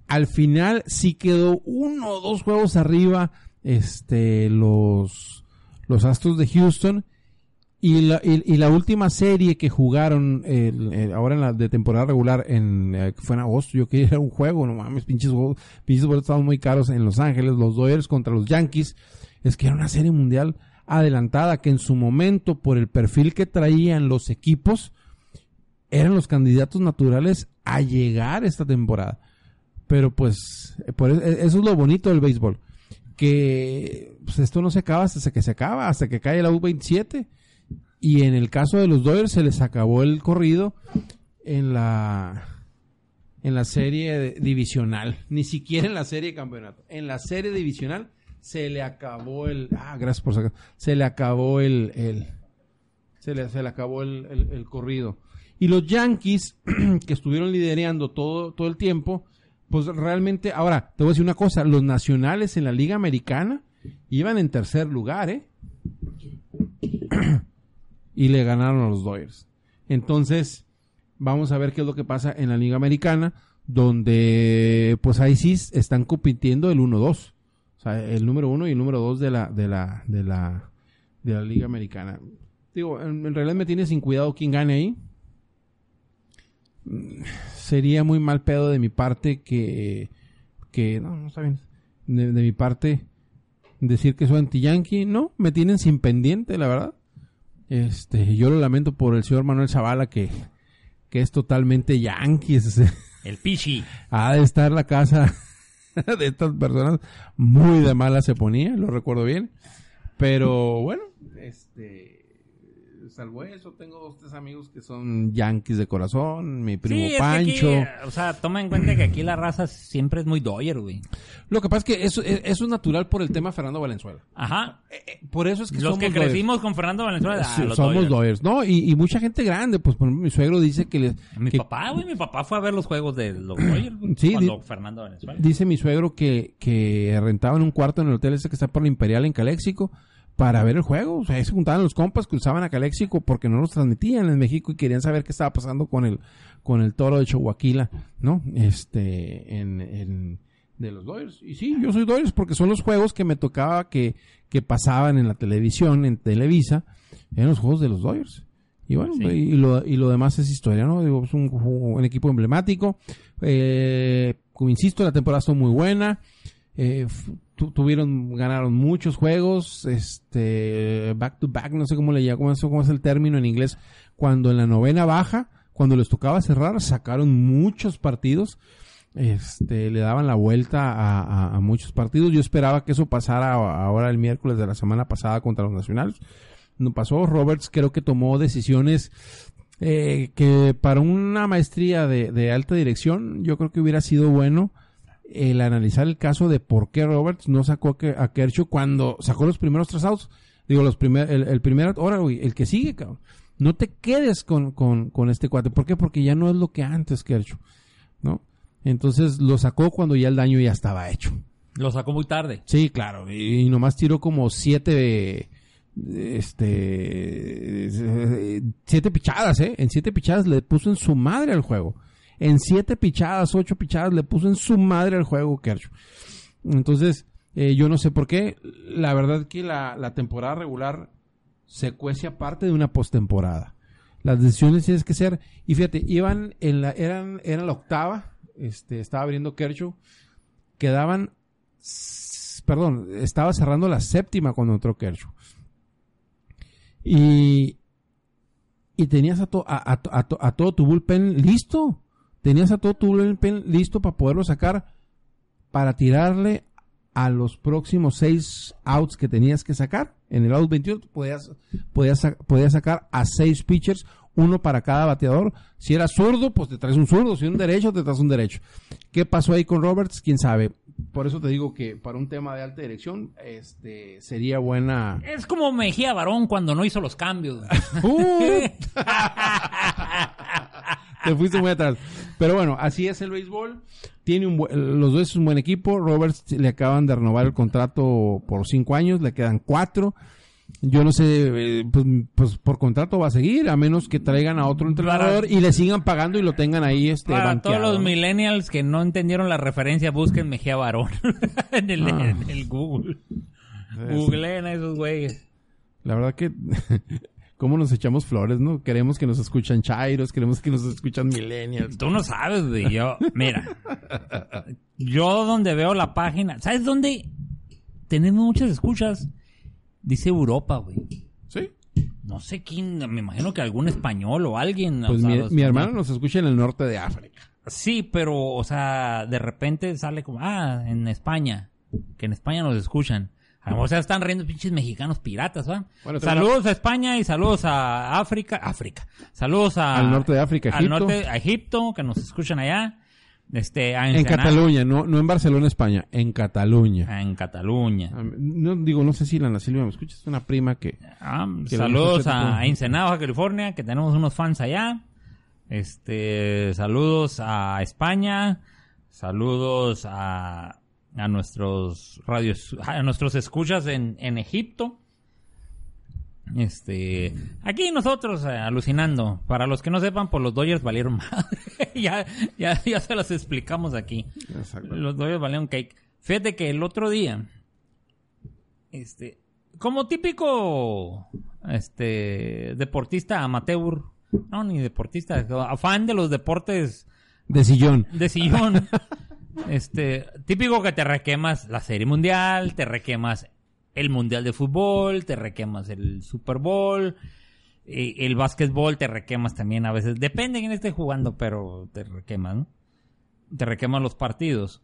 al final sí quedó uno o dos juegos arriba este, los, los Astros de Houston. Y la, y, la última serie que jugaron ahora en la de temporada regular en eh, fue en agosto, yo quería un juego, no mames, pinches pinches boletos estaban muy caros en Los Ángeles, los Dodgers contra los Yankees, es que era una serie mundial adelantada que en su momento por el perfil que traían los equipos eran los candidatos naturales a llegar esta temporada. Pero pues por e- eso es lo bonito del béisbol, que pues, esto no se acaba hasta que se acaba, hasta que cae la U27 y en el caso de los Dodgers se les acabó el corrido en la en la serie divisional, ni siquiera en la serie de campeonato. En la serie divisional se le acabó el ah, gracias por sacar. Se le acabó el, el se le, se le acabó el- el corrido. Y los Yankees (clears throat) que estuvieron liderando todo todo el tiempo, pues realmente ahora te voy a decir una cosa, los nacionales en la Liga Americana iban en tercer lugar, ¿eh? (clears throat) y le ganaron a los Dodgers. Entonces, vamos a ver qué es lo que pasa en la Liga Americana, donde pues ahí sí están compitiendo el 1-2. O sea, el número 1 y el número 2 de la, de la, de la, de la Liga Americana. Digo, en, en realidad me tiene sin cuidado quién gane ahí. Sería muy mal pedo de mi parte que, que no, no está bien. De, de mi parte decir que soy anti-yankee. No, me tienen sin pendiente, la verdad. Este, yo lo lamento por el señor Manuel Zavala que, que es totalmente yankee. (laughs) El Pichi. (laughs) Ha de estar la casa (laughs) de estas personas muy de mala se ponía, lo recuerdo bien. Pero bueno, este salvo eso, tengo dos tres amigos que son yankees de corazón, mi primo Sí, es que Pancho. aquí, o sea, toma en cuenta que aquí la raza siempre es muy Dodger, güey. Lo que pasa es que eso, eso es natural por el tema Fernando Valenzuela. Ajá. Por eso es que Los somos que crecimos con Fernando Valenzuela, ah, Sí, los somos. Dodgers, ¿no? Y, y mucha gente grande, pues por ejemplo, mi suegro dice que les... Mi que- papá, güey, mi papá fue a ver los juegos de los güey, Sí, cuando di- Fernando Valenzuela. Dice mi suegro que, que rentaban un cuarto en el hotel ese que está por la Imperial en Caléxico para ver el juego. O sea, ahí se juntaban los compas que usaban a Caléxico porque no los transmitían en México y querían saber qué estaba pasando con el, con el toro de Chihuahua, ¿no? Este, en, en- de los Dodgers. Y sí, yo soy Dodgers porque son los juegos que me tocaba que, que pasaban en la televisión, en Televisa, eran los juegos de los Dodgers. Y bueno, Sí. y, lo, y lo demás es historia, ¿no? Digo, es un, un equipo emblemático. Eh, como insisto, la temporada estuvo muy buena. Eh, tuvieron, ganaron muchos juegos, este, back to back, no sé cómo le llaman, cómo es, el término en inglés. Cuando en la novena baja, cuando les tocaba cerrar, sacaron muchos partidos. Este, le daban la vuelta a, muchos partidos. Yo esperaba que eso pasara ahora el miércoles de la semana pasada contra los nacionales. No pasó. Roberts creo que tomó decisiones eh, que para una maestría de alta dirección, yo creo que hubiera sido bueno el analizar el caso de por qué Roberts no sacó a Ke- a Kershaw cuando sacó los primeros tres outs. Digo, los primer, el, el primer, ahora, güey, el que sigue, cabrón. No te quedes con, con, con este cuate. ¿Por qué? Porque ya no es lo que antes Kershaw, ¿no? Entonces lo sacó cuando ya el daño ya estaba hecho. Lo sacó muy tarde. Sí, claro. Y, y nomás tiró como siete, este, siete pichadas, ¿eh? En siete pichadas le puso en su madre al juego. En siete pichadas, ocho pichadas le puso en su madre al juego Kershaw. Entonces, eh, yo no sé por qué. La verdad que la, la temporada regular se cuece aparte de una postemporada. Las decisiones tienes que ser. Y fíjate, iban en la, eran, eran la octava. Este, estaba abriendo Kershaw. Quedaban perdón, estaba cerrando la séptima cuando entró Kershaw. Y, y tenías a, to- a, a- a todo tu bullpen listo. Tenías a todo tu bullpen listo para poderlo sacar para tirarle a los próximos seis outs que tenías que sacar. En el out 21 podías, podías, podías sacar a seis pitchers, uno para cada bateador. Si era zurdo, pues te traes un zurdo. Si era un derecho, te traes un derecho. ¿Qué pasó ahí con Roberts? Quién sabe. Por eso te digo que para un tema de alta dirección, este, sería buena. Es como Mejía Barón cuando no hizo los cambios. (laughs) (laughs) (laughs) Te fuiste muy atrás. Pero bueno, así es el béisbol. Tiene un los dos es un buen equipo. Roberts le acaban de renovar el contrato por cinco años, le quedan cuatro. Yo no sé, eh, pues, pues por contrato va a seguir, a menos que traigan a otro entrenador y le sigan pagando y lo tengan ahí este Para banqueado, todos los ¿no? millennials que no entendieron la referencia, busquen Mejía Barón (laughs) en, el, Ah. en el Google. Googleen a esos güeyes. La verdad que (laughs) cómo nos echamos flores, ¿no? Queremos que nos escuchan chairos, queremos que nos escuchan millennials. Tú no sabes, güey. Yo, mira. Yo donde veo la página. ¿Sabes dónde tenemos muchas escuchas? Dice Europa, güey. Sí. No sé quién, me imagino que algún español o alguien. Pues o mi hermano nos escucha en el norte de África. Sí, pero, o sea, de repente sale como, ah, en España. Que en España nos escuchan. A lo mejor se están riendo pinches mexicanos piratas, ¿va? Bueno, saludos a España y saludos a África. África. Saludos a... Al norte de África, Al Egipto. norte, a Egipto, que nos escuchan allá. Este, a En. Cataluña, no, no en Barcelona, España, en Cataluña. Ah, En Cataluña. Ah, No digo, no sé si la Silvia me escucha, es una prima que... Ah, Que saludos a Ensenada, Baja California, que tenemos unos fans allá. Este, saludos a España. Saludos a, a nuestros radios, a nuestros escuchas en, en Egipto. Este, aquí nosotros eh, alucinando. Para los que no sepan, pues los Dodgers valieron (laughs) madre. ya, ya, ya se los explicamos aquí. Exacto. Los Dodgers valieron cake. Fíjate que el otro día, este, como típico, este, deportista amateur, no, ni deportista, afán de los deportes De sillón. de sillón, (laughs) este, típico que te requemas la Serie Mundial, te requemas el Mundial de Fútbol, te requemas el Super Bowl, eh, el básquetbol te requemas también a veces, depende de quién esté jugando, pero te requemas, ¿no? Te requemas los partidos.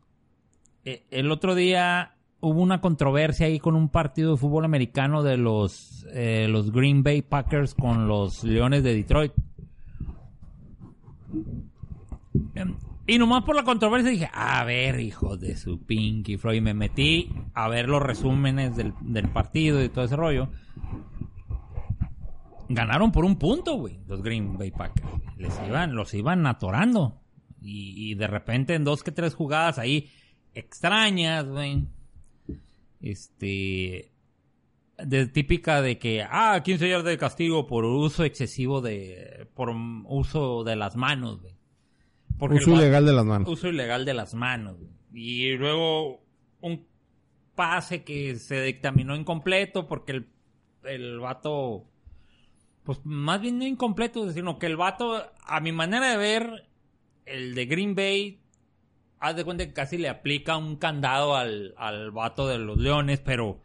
Eh, el otro día hubo una controversia ahí con un partido de fútbol americano de los, eh, los Green Bay Packers con los Leones de Detroit. Y nomás por la controversia dije, a ver, hijo de su Pinky Floyd. Me metí a ver los resúmenes del, del partido y todo ese rollo. Ganaron por un punto, güey, los Green Bay Packers. Les iban, los iban atorando. Y, de repente en dos que tres jugadas ahí extrañas, güey. Este. Típica de que, ah, 15 yardas de castigo por uso excesivo de. por uso de las manos, güey. Porque Uso ilegal de las manos. uso ilegal de las manos. Y luego un pase que se dictaminó incompleto porque el, el vato, pues más bien no incompleto, sino que el vato, a mi manera de ver, el de Green Bay, haz de cuenta que casi le aplica un candado al, al vato de los leones, pero...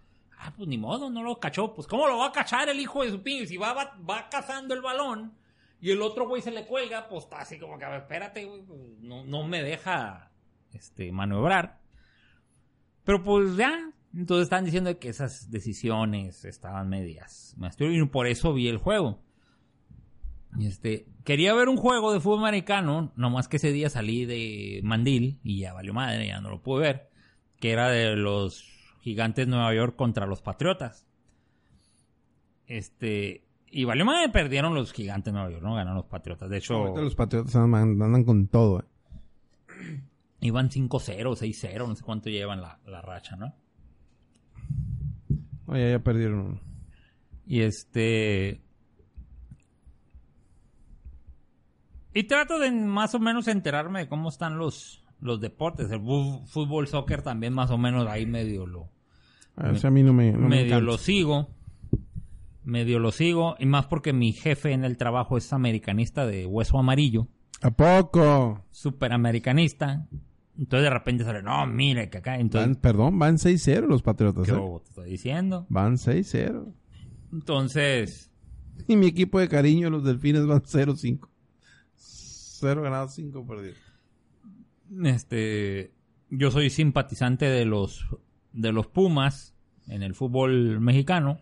Ah, pues ni modo, no lo cachó. Pues ¿cómo lo va a cachar el hijo de su pinche? Si va, va, va cazando el balón y el otro güey se le cuelga, pues está así como que, a ver, espérate, güey, pues, no, no me deja este, maniobrar. Pero pues ya, entonces están diciendo que esas decisiones estaban medias. Y por eso vi el juego. Este, quería ver un juego de fútbol americano, nomás que ese día salí de Mandil y ya valió madre, ya no lo pude ver, que era de los Gigantes de Nueva York contra los Patriotas. Este, y valió madre, perdieron los Gigantes de Nueva York, ¿no? Ganaron los Patriotas. De hecho, Ahorita los patriotas andan, andan con todo, eh. (clears throat) iban 5-0, 6-0, no sé cuánto llevan la, la racha, ¿no? Oye, ya perdieron uno. Y este. Y trato de más o menos enterarme de cómo están los, los deportes. El fútbol, soccer también más o menos ahí medio lo, A ver, si a mí no me, no me medio lo sigo. Medio lo sigo. Y más porque mi jefe en el trabajo es americanista de hueso amarillo. ¿A poco? Súper americanista. Entonces de repente sale, no, mire que acá. Van, Entonces, perdón, van 6-0 los patriotas, ¿qué eh. te estoy diciendo? Van 6-0. Entonces, Y mi equipo de cariño, los delfines, van 0-5. 0 ganados, 5 perdidos. este yo soy simpatizante de los de los Pumas en el fútbol mexicano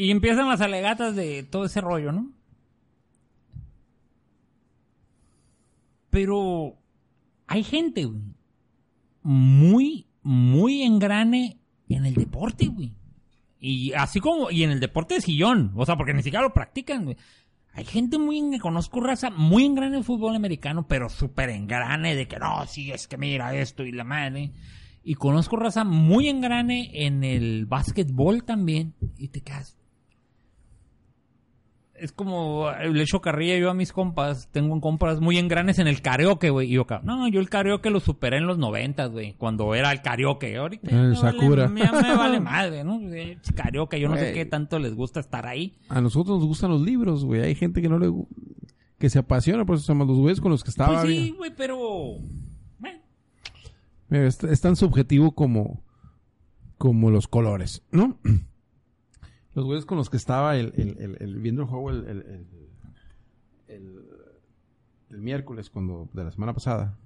y empiezan las alegatas de todo ese rollo no pero hay gente güey, muy muy engrane en el deporte güey y así como, y en el deporte de sillón, o sea, porque ni siquiera lo practican, güey. Hay gente muy, conozco raza muy en grande en el fútbol americano, pero súper en grande de que no, sí, es que mira esto y la madre. Y conozco raza muy en grande en el básquetbol también, y te quedas. Es como le echo carrilla yo a mis compas. Tengo compas muy engranes en el karaoke, güey. Y yo acá, no, yo el karaoke lo superé en los noventas, güey. Cuando era el karaoke. Ahorita El me Sakura. Vale, ya me vale (laughs) madre, ¿no? Eh, Karaoke, yo no sé qué tanto les gusta estar ahí. A nosotros nos gustan los libros, güey. Hay gente que no le... Que se apasiona, por eso se llaman los güeyes con los que estaba. pues sí, güey, pero... Es, es tan subjetivo como, como los colores, ¿no? (clears throat) Los güeyes con los que estaba el, el- el- viendo el juego el- el miércoles cuando de la semana pasada.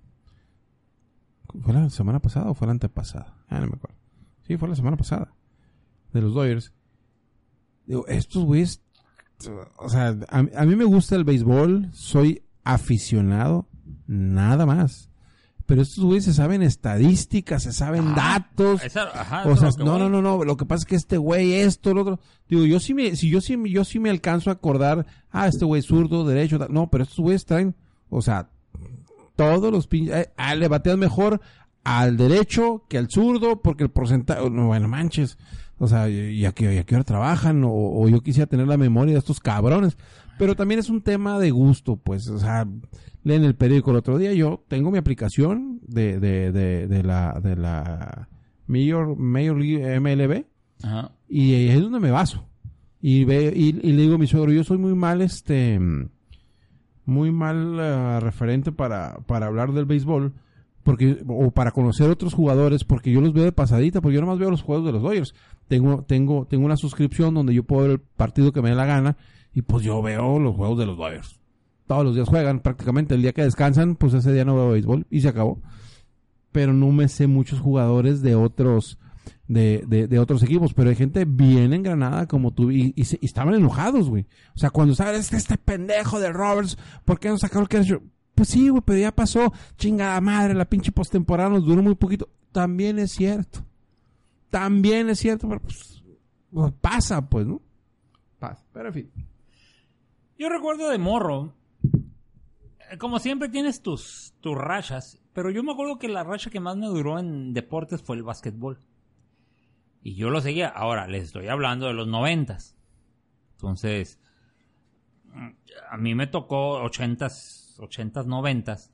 ¿Fue la semana pasada o fue la antepasada? Ah, no me acuerdo. Sí, fue la semana pasada. De los Dodgers. Digo, estos güeyes... O sea, a, a mí me gusta el béisbol. Soy aficionado. Nada más. Pero estos güeyes se saben estadísticas, se saben datos. esa- ajá, o sea, no, no, no, no. Lo que pasa es que este güey, esto, lo otro. Digo, yo sí me, si yo sí, me- yo sí me alcanzo a acordar, ah, este güey zurdo, derecho, no, pero estos güeyes traen, o sea, todos los pinches, eh, ah, le batean mejor al derecho que al zurdo, porque el porcentaje, no, bueno, manches. O sea, y a qué, y a qué hora trabajan, o, o yo quisiera tener la memoria de estos cabrones. Pero también es un tema de gusto, pues, o sea, leen el periódico el otro día, yo tengo mi aplicación de, de, de, de la, de la Major, Major League MLB, Ajá. y ahí es donde me baso. Y, ve, y, y le digo a mi suegro, yo soy muy mal, este, muy mal eh, referente para, para hablar del béisbol, porque, o para conocer otros jugadores, porque yo los veo de pasadita, porque yo nomás veo los juegos de los Dodgers. Tengo, tengo, tengo una suscripción donde yo puedo ver el partido que me dé la gana, y pues yo veo los juegos de los Dodgers. Todos los días juegan, prácticamente. El día que descansan, pues ese día no veo béisbol, y se acabó. Pero no me sé muchos jugadores de otros, de, de, otros equipos, pero hay gente bien engranada como tú y, y, se- estaban enojados, güey. O sea, cuando sabes este, este pendejo de Roberts, ¿por qué no sacó el catcher? Pues sí, güey, pero ya pasó. Chingada madre, la pinche postemporada nos duró muy poquito. También es cierto. También es cierto, pero pues, pues, pasa, pues, ¿no? Pasa. Pero en fin. Yo recuerdo de morro, como siempre tienes tus, tus rachas, pero yo me acuerdo que la racha que más me duró en deportes fue el básquetbol. Y yo lo seguía. Ahora, les estoy hablando de los noventas. Entonces, a mí me tocó ochentas, ochentas, noventas.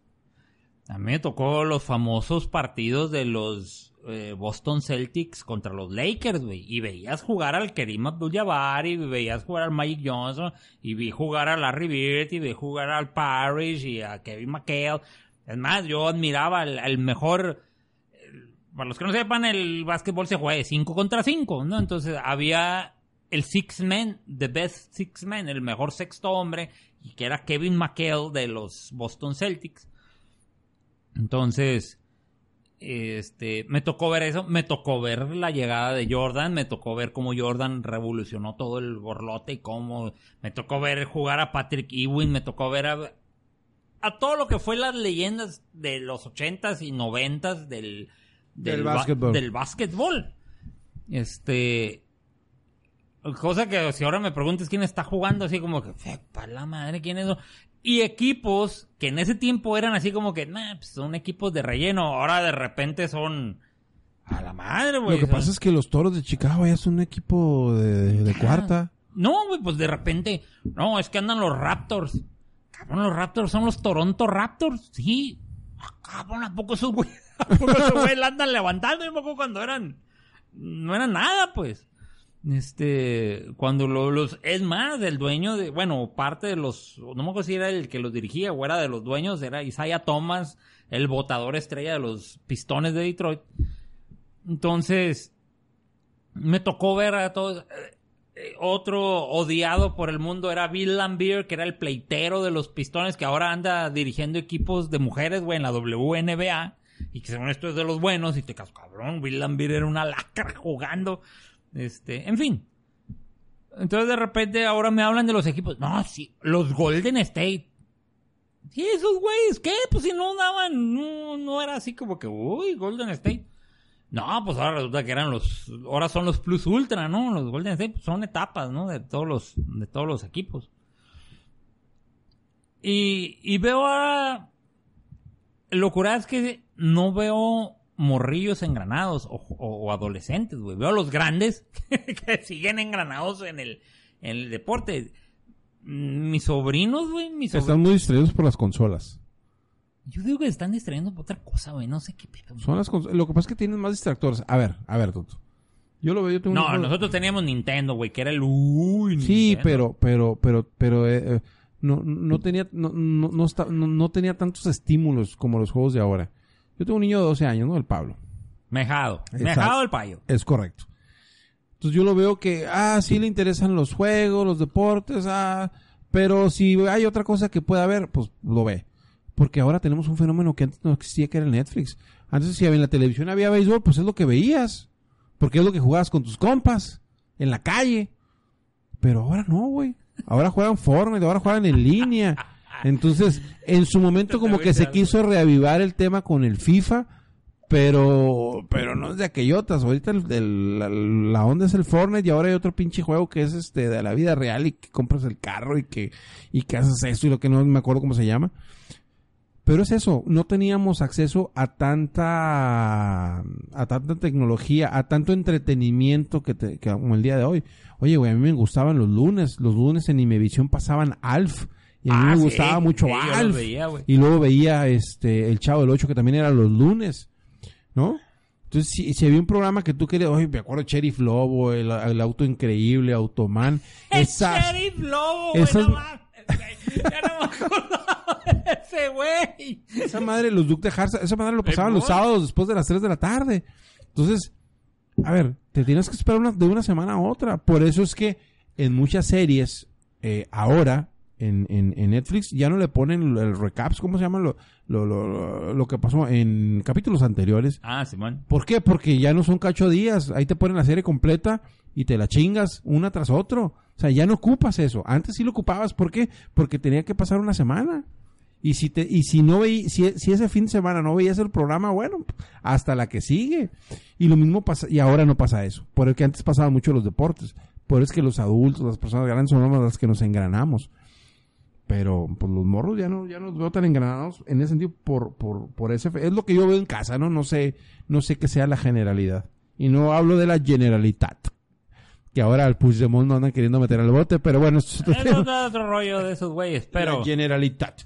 A mí me tocó los famosos partidos de los eh, Boston Celtics contra los Lakers. Y veías jugar al Kerim Abdul-Jabbar y veías jugar al Magic Johnson y vi jugar a Larry Bird y vi jugar al Parrish y a Kevin McHale. Es más, yo admiraba al mejor... el- para los que no sepan, el básquetbol se juega de 5 contra 5, ¿no? Entonces había el Six Man, The Best Six Man, el mejor sexto hombre, y que era Kevin McHale de los Boston Celtics. Entonces, este, me tocó ver eso, me tocó ver la llegada de Jordan, me tocó ver cómo Jordan revolucionó todo el borlote y cómo me tocó ver jugar a Patrick Ewing, me tocó ver a, a todo lo que fue las leyendas de los ochentas y noventas del, Del ba- básquetbol. del básquetbol. Este, cosa que si ahora me preguntas quién está jugando, así como que, para la madre, quién es eso?". Y equipos que en ese tiempo eran así como que, nah, pues son equipos de relleno. Ahora de repente son a la madre, güey. Lo que Son- pasa es que los toros de Chicago ya son un equipo de, de cuarta. No, güey, pues de repente, no, es que andan los Raptors. Cabrón, los Raptors son los Toronto Raptors, sí. Ah, cabrón, ¿a poco esos güey, (laughs) a poco esos güey la andan levantando? Yo me acuerdo cuando eran, no eran nada, pues. Este, cuando lo- los, es más, el dueño de, bueno, parte de los, no me acuerdo si era el que los dirigía o era de los dueños, era Isaiah Thomas, el votador estrella de los Pistones de Detroit. Entonces, me tocó ver a todos. eh, otro odiado por el mundo era Bill Lambier, que era el pleitero de los pistones, que ahora anda dirigiendo equipos de mujeres, güey, en la WNBA. Y que según esto es de los buenos. Y te quedas, cabrón, Bill Lambier era una lacra jugando. Este, en fin. Entonces de repente ahora me hablan de los equipos. No, sí, los Golden State. Sí, esos güeyes, ¿qué? Pues si no daban, no, no era así como que, uy, Golden State. No, pues ahora resulta que eran los, ahora son los Plus Ultra, ¿no? Los Golden State pues, son etapas, ¿no? De todos los, de todos los equipos. Y, y veo ahora, lo curado es que no veo morrillos engranados o, o- o adolescentes, güey. Veo a los grandes (laughs) que siguen engranados en el, en el deporte. Mm, Mis sobrinos, güey, mis sobrinos. Están muy distraídos por las consolas. Yo digo que se están distrayendo por otra cosa, güey. No sé qué pedo. Son las cons- Lo que pasa es que tienen más distractores. A ver, a ver, Toto. Yo lo veo, yo tengo No, nosotros teníamos Nintendo, güey, que era el uy, Sí, Nintendo. pero, pero, pero, pero, eh, eh, no, no tenía, no, no, no, está- no- no tenía tantos estímulos como los juegos de ahora. Yo tengo un niño de 12 años, ¿no? El Pablo. Mejado. Mejado el payo. Es correcto. Entonces yo lo veo que, ah, sí le interesan los juegos, los deportes, ah, pero si hay otra cosa que pueda ver, pues lo ve. Porque ahora tenemos un fenómeno que antes no existía, que era el Netflix. Antes si en la televisión había béisbol, pues es lo que veías. Porque es lo que jugabas con tus compas, en la calle. Pero ahora no, güey. Ahora juegan Fortnite, ahora juegan en línea. (laughs) Entonces, en su momento como que se quiso reavivar el tema con el FIFA, pero pero no es de aquellotas. Ahorita el- la, la onda es el Fortnite y ahora hay otro pinche juego que es este de la vida real y que compras el carro y que y que haces esto y lo que no me acuerdo cómo se llama. Pero es eso, no teníamos acceso a tanta a tanta tecnología, a tanto entretenimiento que, te- que como el día de hoy. Oye, güey, a mí me gustaban los lunes, los lunes en Imevisión pasaban Alf y a mí Ah, me sí, gustaba mucho sí, Alf. veía, y luego veía este el Chavo del 8 que también era los lunes, ¿no? Entonces, si, si había un programa que tú querías, oye, me acuerdo de Sheriff Lobo, el, el auto increíble, Automan, esas, Sheriff Lobo, güey, no. Ya no me acordaba de ese güey. esa madre, los Duke de Harza, esa madre lo pasaban los sábados después de las 3 de la tarde. Entonces, a ver, te tienes que esperar una- de una semana a otra. Por eso es que en muchas series, eh, ahora, en, en, en Netflix, ya no le ponen el recaps, ¿cómo se llama? Lo, lo, lo, lo que pasó en capítulos anteriores. Ah, Simón. ¿Por qué? Porque ya no son cacho días. Ahí te ponen la serie completa y te la chingas una tras otro. O sea, ya no ocupas eso. Antes sí lo ocupabas. ¿Por qué? Porque tenía que pasar una semana. Y si te, y si no veí, si, si ese fin de semana no veías el programa, bueno, hasta la que sigue. Y lo mismo pasa, y ahora no pasa eso. Por el que antes pasaban mucho los deportes. Por eso es que los adultos, las personas grandes son las que nos engranamos. Pero pues los morros ya no, ya no los veo tan engranados en ese sentido por, por, por ese es lo que yo veo en casa, ¿no? No sé, no sé qué sea la generalidad. Y no hablo de la generalitat. Que ahora al Puigdemont no andan queriendo meter al bote, pero bueno, esto es otro Es otro rollo de esos güeyes, pero... La generalitat.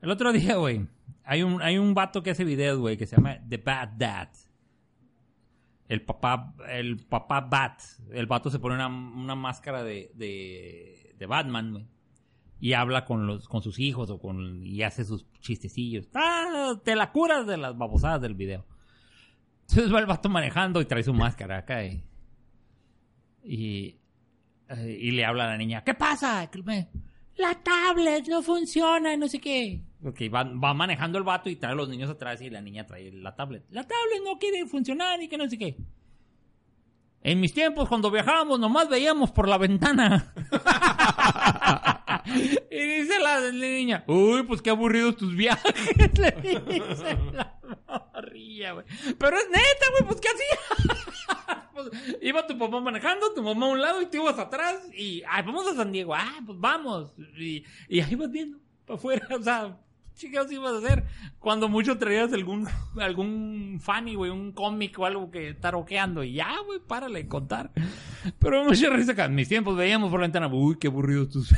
El otro día, güey, hay un, hay un vato que hace videos, güey, que se llama The Bad Dad. El papá, el papá Bat. El vato se pone una, una máscara de, de, de Batman, güey. Y habla con los, con sus hijos o con, y hace sus chistecillos. Ah, te la curas de las babosadas del video. Entonces va el vato manejando y trae su máscara acá y, y, y le habla a la niña, ¿qué pasa? La tablet no funciona, no sé qué. Ok, va, va manejando el vato y trae a los niños atrás y la niña trae la tablet. La tablet no quiere funcionar y que no sé qué. En mis tiempos, cuando viajábamos, nomás veíamos por la ventana. (laughs) y dice la, niña, uy, pues qué aburridos tus viajes. (laughs) Le dice la morrilla, güey. Pero es neta, güey, pues qué hacía. (laughs) Pues, iba tu papá manejando, tu mamá a un lado y tú ibas atrás. Y, ay, vamos a San Diego. Ah, pues vamos. Y, y ahí vas viendo, para afuera. (laughs) O sea, chingados ibas a hacer? Cuando mucho traías algún, algún funny, güey, un cómic o algo que taroqueando. Y ya, güey, párale de contar. Pero mucha risa acá. En mis tiempos veíamos por la ventana. Uy, qué aburridos tus,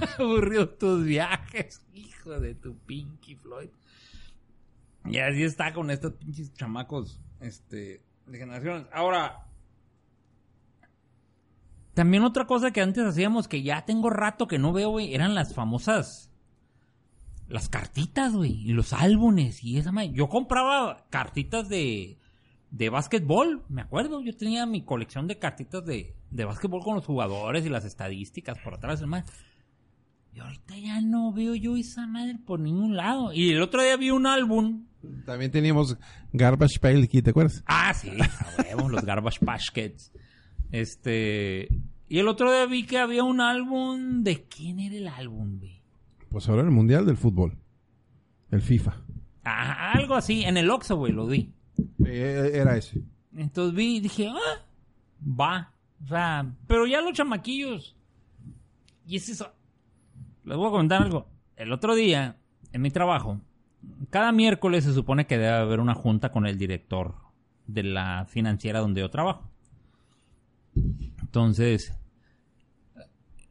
(laughs) aburridos tus viajes. Hijo de tu Pinky Floyd. Y así está con estos pinches chamacos, este, de generaciones. Ahora, también otra cosa que antes hacíamos que ya tengo rato que no veo, güey, eran las famosas, las cartitas, güey, y los álbumes y esa madre. Yo compraba cartitas de, de básquetbol, me acuerdo. Yo tenía mi colección de cartitas de, de básquetbol con los jugadores y las estadísticas por atrás, más. Y ahorita ya no veo yo esa madre por ningún lado. Y el otro día vi un álbum También teníamos Garbage Pail aquí, ¿te acuerdas? Ah, sí, los Garbage Kids. Este. Y el otro día vi que había un álbum. ¿De quién era el álbum, güey? Pues ahora el Mundial del Fútbol. El FIFA. Ah, algo así. En el Oxxo, güey, lo vi. Eh, era ese. Entonces vi y dije, ah, va. O sea, pero ya los chamaquillos. Y es eso. Les voy a comentar algo. El otro día, en mi trabajo, cada miércoles se supone que debe haber una junta con el director de la financiera donde yo trabajo. Entonces,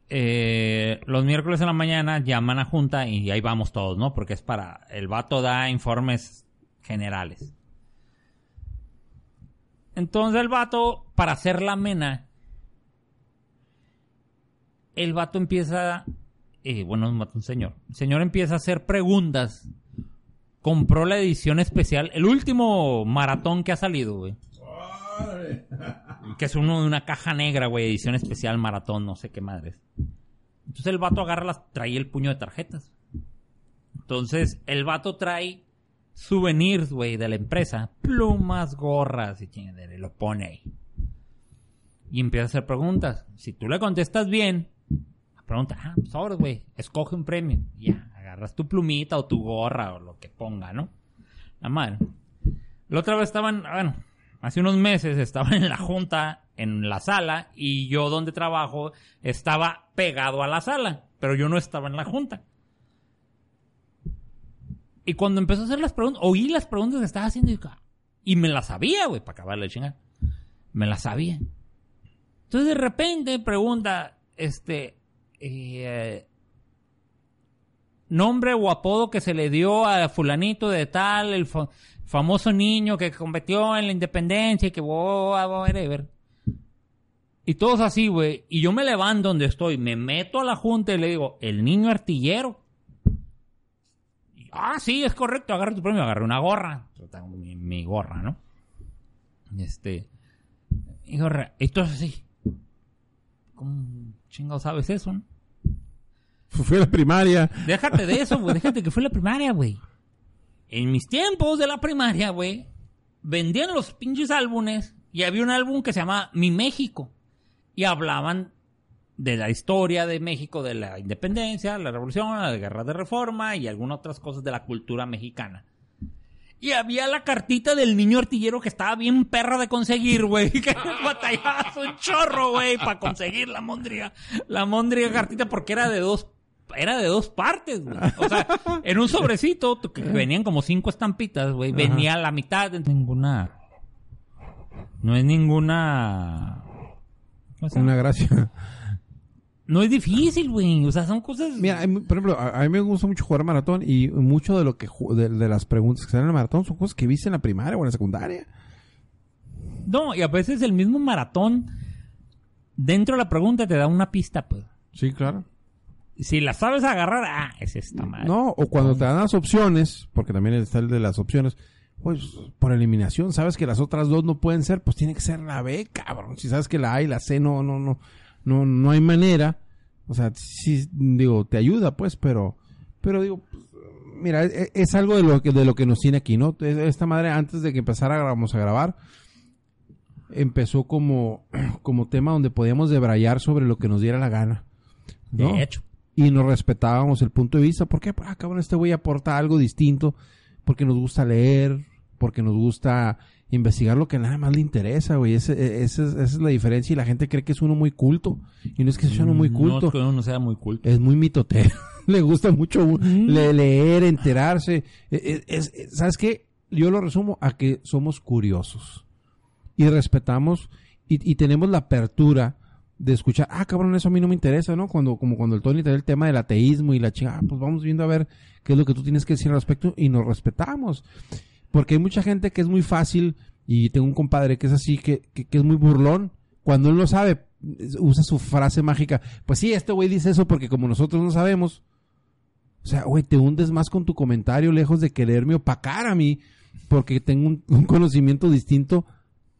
eh, los miércoles en la mañana llaman a junta y ahí vamos todos, ¿no? Porque es para... El vato da informes generales. Entonces el vato, para hacer la mena, el vato empieza... bueno, es un señor. El señor empieza a hacer preguntas. Compró la edición especial, el último maratón que ha salido, güey. (laughs) Que es uno de una caja negra, güey, edición especial, maratón, no sé qué madres. Entonces el vato agarra las, trae el puño de tarjetas. Entonces el vato trae souvenirs, güey, de la empresa. Plumas, gorras y chingadera, y lo pone ahí. Y empieza a hacer preguntas. Si tú le contestas bien, pregunta, ah, sobres, güey, escoge un premio. Ya, agarras tu plumita o tu gorra o lo que ponga, ¿no? La madre. La otra vez estaban, bueno, hace unos meses estaban (laughs) en la junta, en la sala, y yo donde trabajo estaba pegado a la sala, pero yo no estaba en la junta. Y cuando empezó a hacer las preguntas, oí las preguntas que estaba haciendo y, "Ah", y me las sabía, güey, para acabarle de chingar. Me las sabía. Entonces de repente pregunta, este, eh, nombre o apodo que se le dio a fulanito de tal, el fa- famoso niño que competió en la independencia y que wow, wow, whatever. Y todos así, güey. Y yo me levanto donde estoy, me meto a la junta y le digo, el niño artillero. Y, ah, sí, es correcto, agarra tu premio, agarré una gorra. Yo tengo mi, mi gorra, ¿no? Este. Y gorra, esto es así. ¿Cómo chingado sabes eso, no? A la primaria. Déjate de eso, güey. (laughs) Déjate que fue la primaria, güey. En mis tiempos de la primaria, güey, vendían los pinches álbumes y había un álbum que se llama Mi México. Y hablaban de la historia de México, de la independencia, la revolución, la guerra de reforma y algunas otras cosas de la cultura mexicana. Y había la cartita del niño artillero que estaba bien perra de conseguir, güey. (laughs) Que batallabas un chorro, güey, para conseguir la mondriga. La mondriga cartita porque era de dos era de dos partes, güey. O sea, en un sobrecito que venían como cinco estampitas, güey. Venía la mitad de ninguna. No es ninguna. Una gracia. No es difícil, güey. O sea, son cosas. Mira, por ejemplo, a, a mí me gusta mucho jugar maratón y mucho de lo que de, de las preguntas que salen en el maratón son cosas que viste en la primaria o en la secundaria. No, y a veces el mismo maratón, dentro de la pregunta te da una pista, pues. Sí, claro. Si la sabes agarrar, ah, es esta madre. No, o cuando te dan las opciones, porque también está el de las opciones, pues por eliminación, sabes que las otras dos no pueden ser, pues tiene que ser la B, cabrón. Si sabes que la A y la C no, no, no, no, no hay manera. O sea, sí, digo, te ayuda, pues, pero, pero digo, pues, mira, es, es algo de lo que, de lo que nos tiene aquí, ¿no? Es- Esta madre, antes de que empezáramos a grabar, empezó como, (clears throat) como tema donde podíamos debrayar sobre lo que nos diera la gana. ¿no? De hecho. y nos respetábamos el punto de vista. ¿Por qué? Ah, cabrón, este güey aporta algo distinto. Porque nos gusta leer, porque nos gusta investigar lo que nada más le interesa, güey. Ese- ese es- esa es la diferencia y la gente cree que es uno muy culto. Y no es que sea uno muy culto, No es que uno sea muy culto. es muy mitotero. (laughs) le gusta mucho Mm. le- leer, enterarse. Eh, eh, es- es- ¿Sabes qué? Yo lo resumo a que somos curiosos. Y respetamos y, y tenemos la apertura de escuchar, ah, cabrón, eso a mí no me interesa, ¿no? Cuando, como cuando el Tony trae el tema del ateísmo y la chica, ah, pues vamos viendo a ver qué es lo que tú tienes que decir al respecto y nos respetamos. Porque hay mucha gente que es muy fácil, y tengo un compadre que es así, que, que, es muy burlón. Cuando él lo sabe, usa su frase mágica. Pues sí, este güey dice eso porque como nosotros no sabemos. O sea, güey, te hundes más con tu comentario lejos de quererme opacar a mí porque tengo un, un conocimiento distinto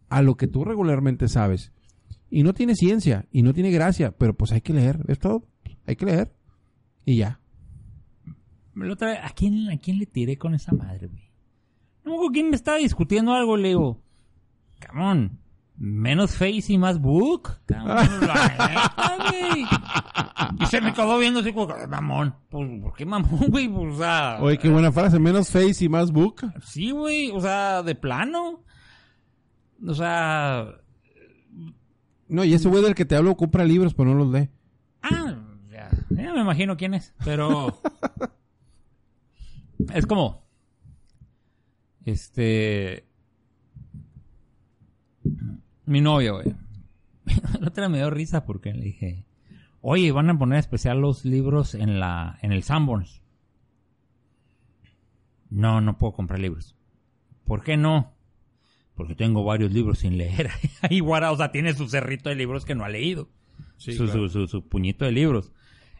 a lo que tú regularmente sabes. Y no tiene ciencia y no tiene gracia, pero pues hay que leer, es todo. Hay que leer. Y ya. La otra vez, ¿a quién, ¿a quién le tiré con esa madre, güey? No quién me estaba discutiendo algo, le digo, camón, menos face y más book. Cabrón, la (laughs) güey. Y se me quedó viendo así como, mamón. Pues, ¿por qué mamón, güey? Pues, o sea, Oye, qué buena frase. Menos face y más book. sí, güey, o sea, de plano. O sea, No, y ese güey del que te hablo compra libros, pero no los lee. Ah, ya, ya me imagino quién es, pero (laughs) es como este mi novia, güey. (laughs) La otra me dio risa porque le dije, Oye, van a poner especial los libros en la en el Sanborns. No, no puedo comprar libros. ¿Por qué no? Porque tengo varios libros sin leer. (laughs) Ahí guarda, o sea, tiene su cerrito de libros que no ha leído. Sí, su, claro. su, su, su puñito de libros.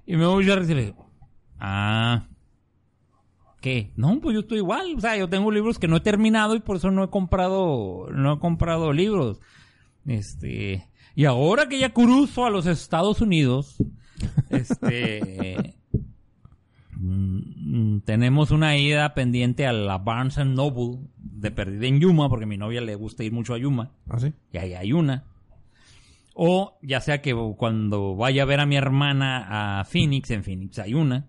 Y me voy a recibir. Ah. ¿Qué? No, pues yo estoy igual. O sea, yo tengo libros que no he terminado y por eso no he comprado, no he comprado libros. Este. Y ahora que ya cruzo a los Estados Unidos, (laughs) este. mm, tenemos una ida pendiente a la Barnes and Noble de perdida en Yuma, porque a mi novia le gusta ir mucho a Yuma. ¿Ah, sí? Y ahí hay una. O ya sea que cuando vaya a ver a mi hermana a Phoenix, en Phoenix hay una.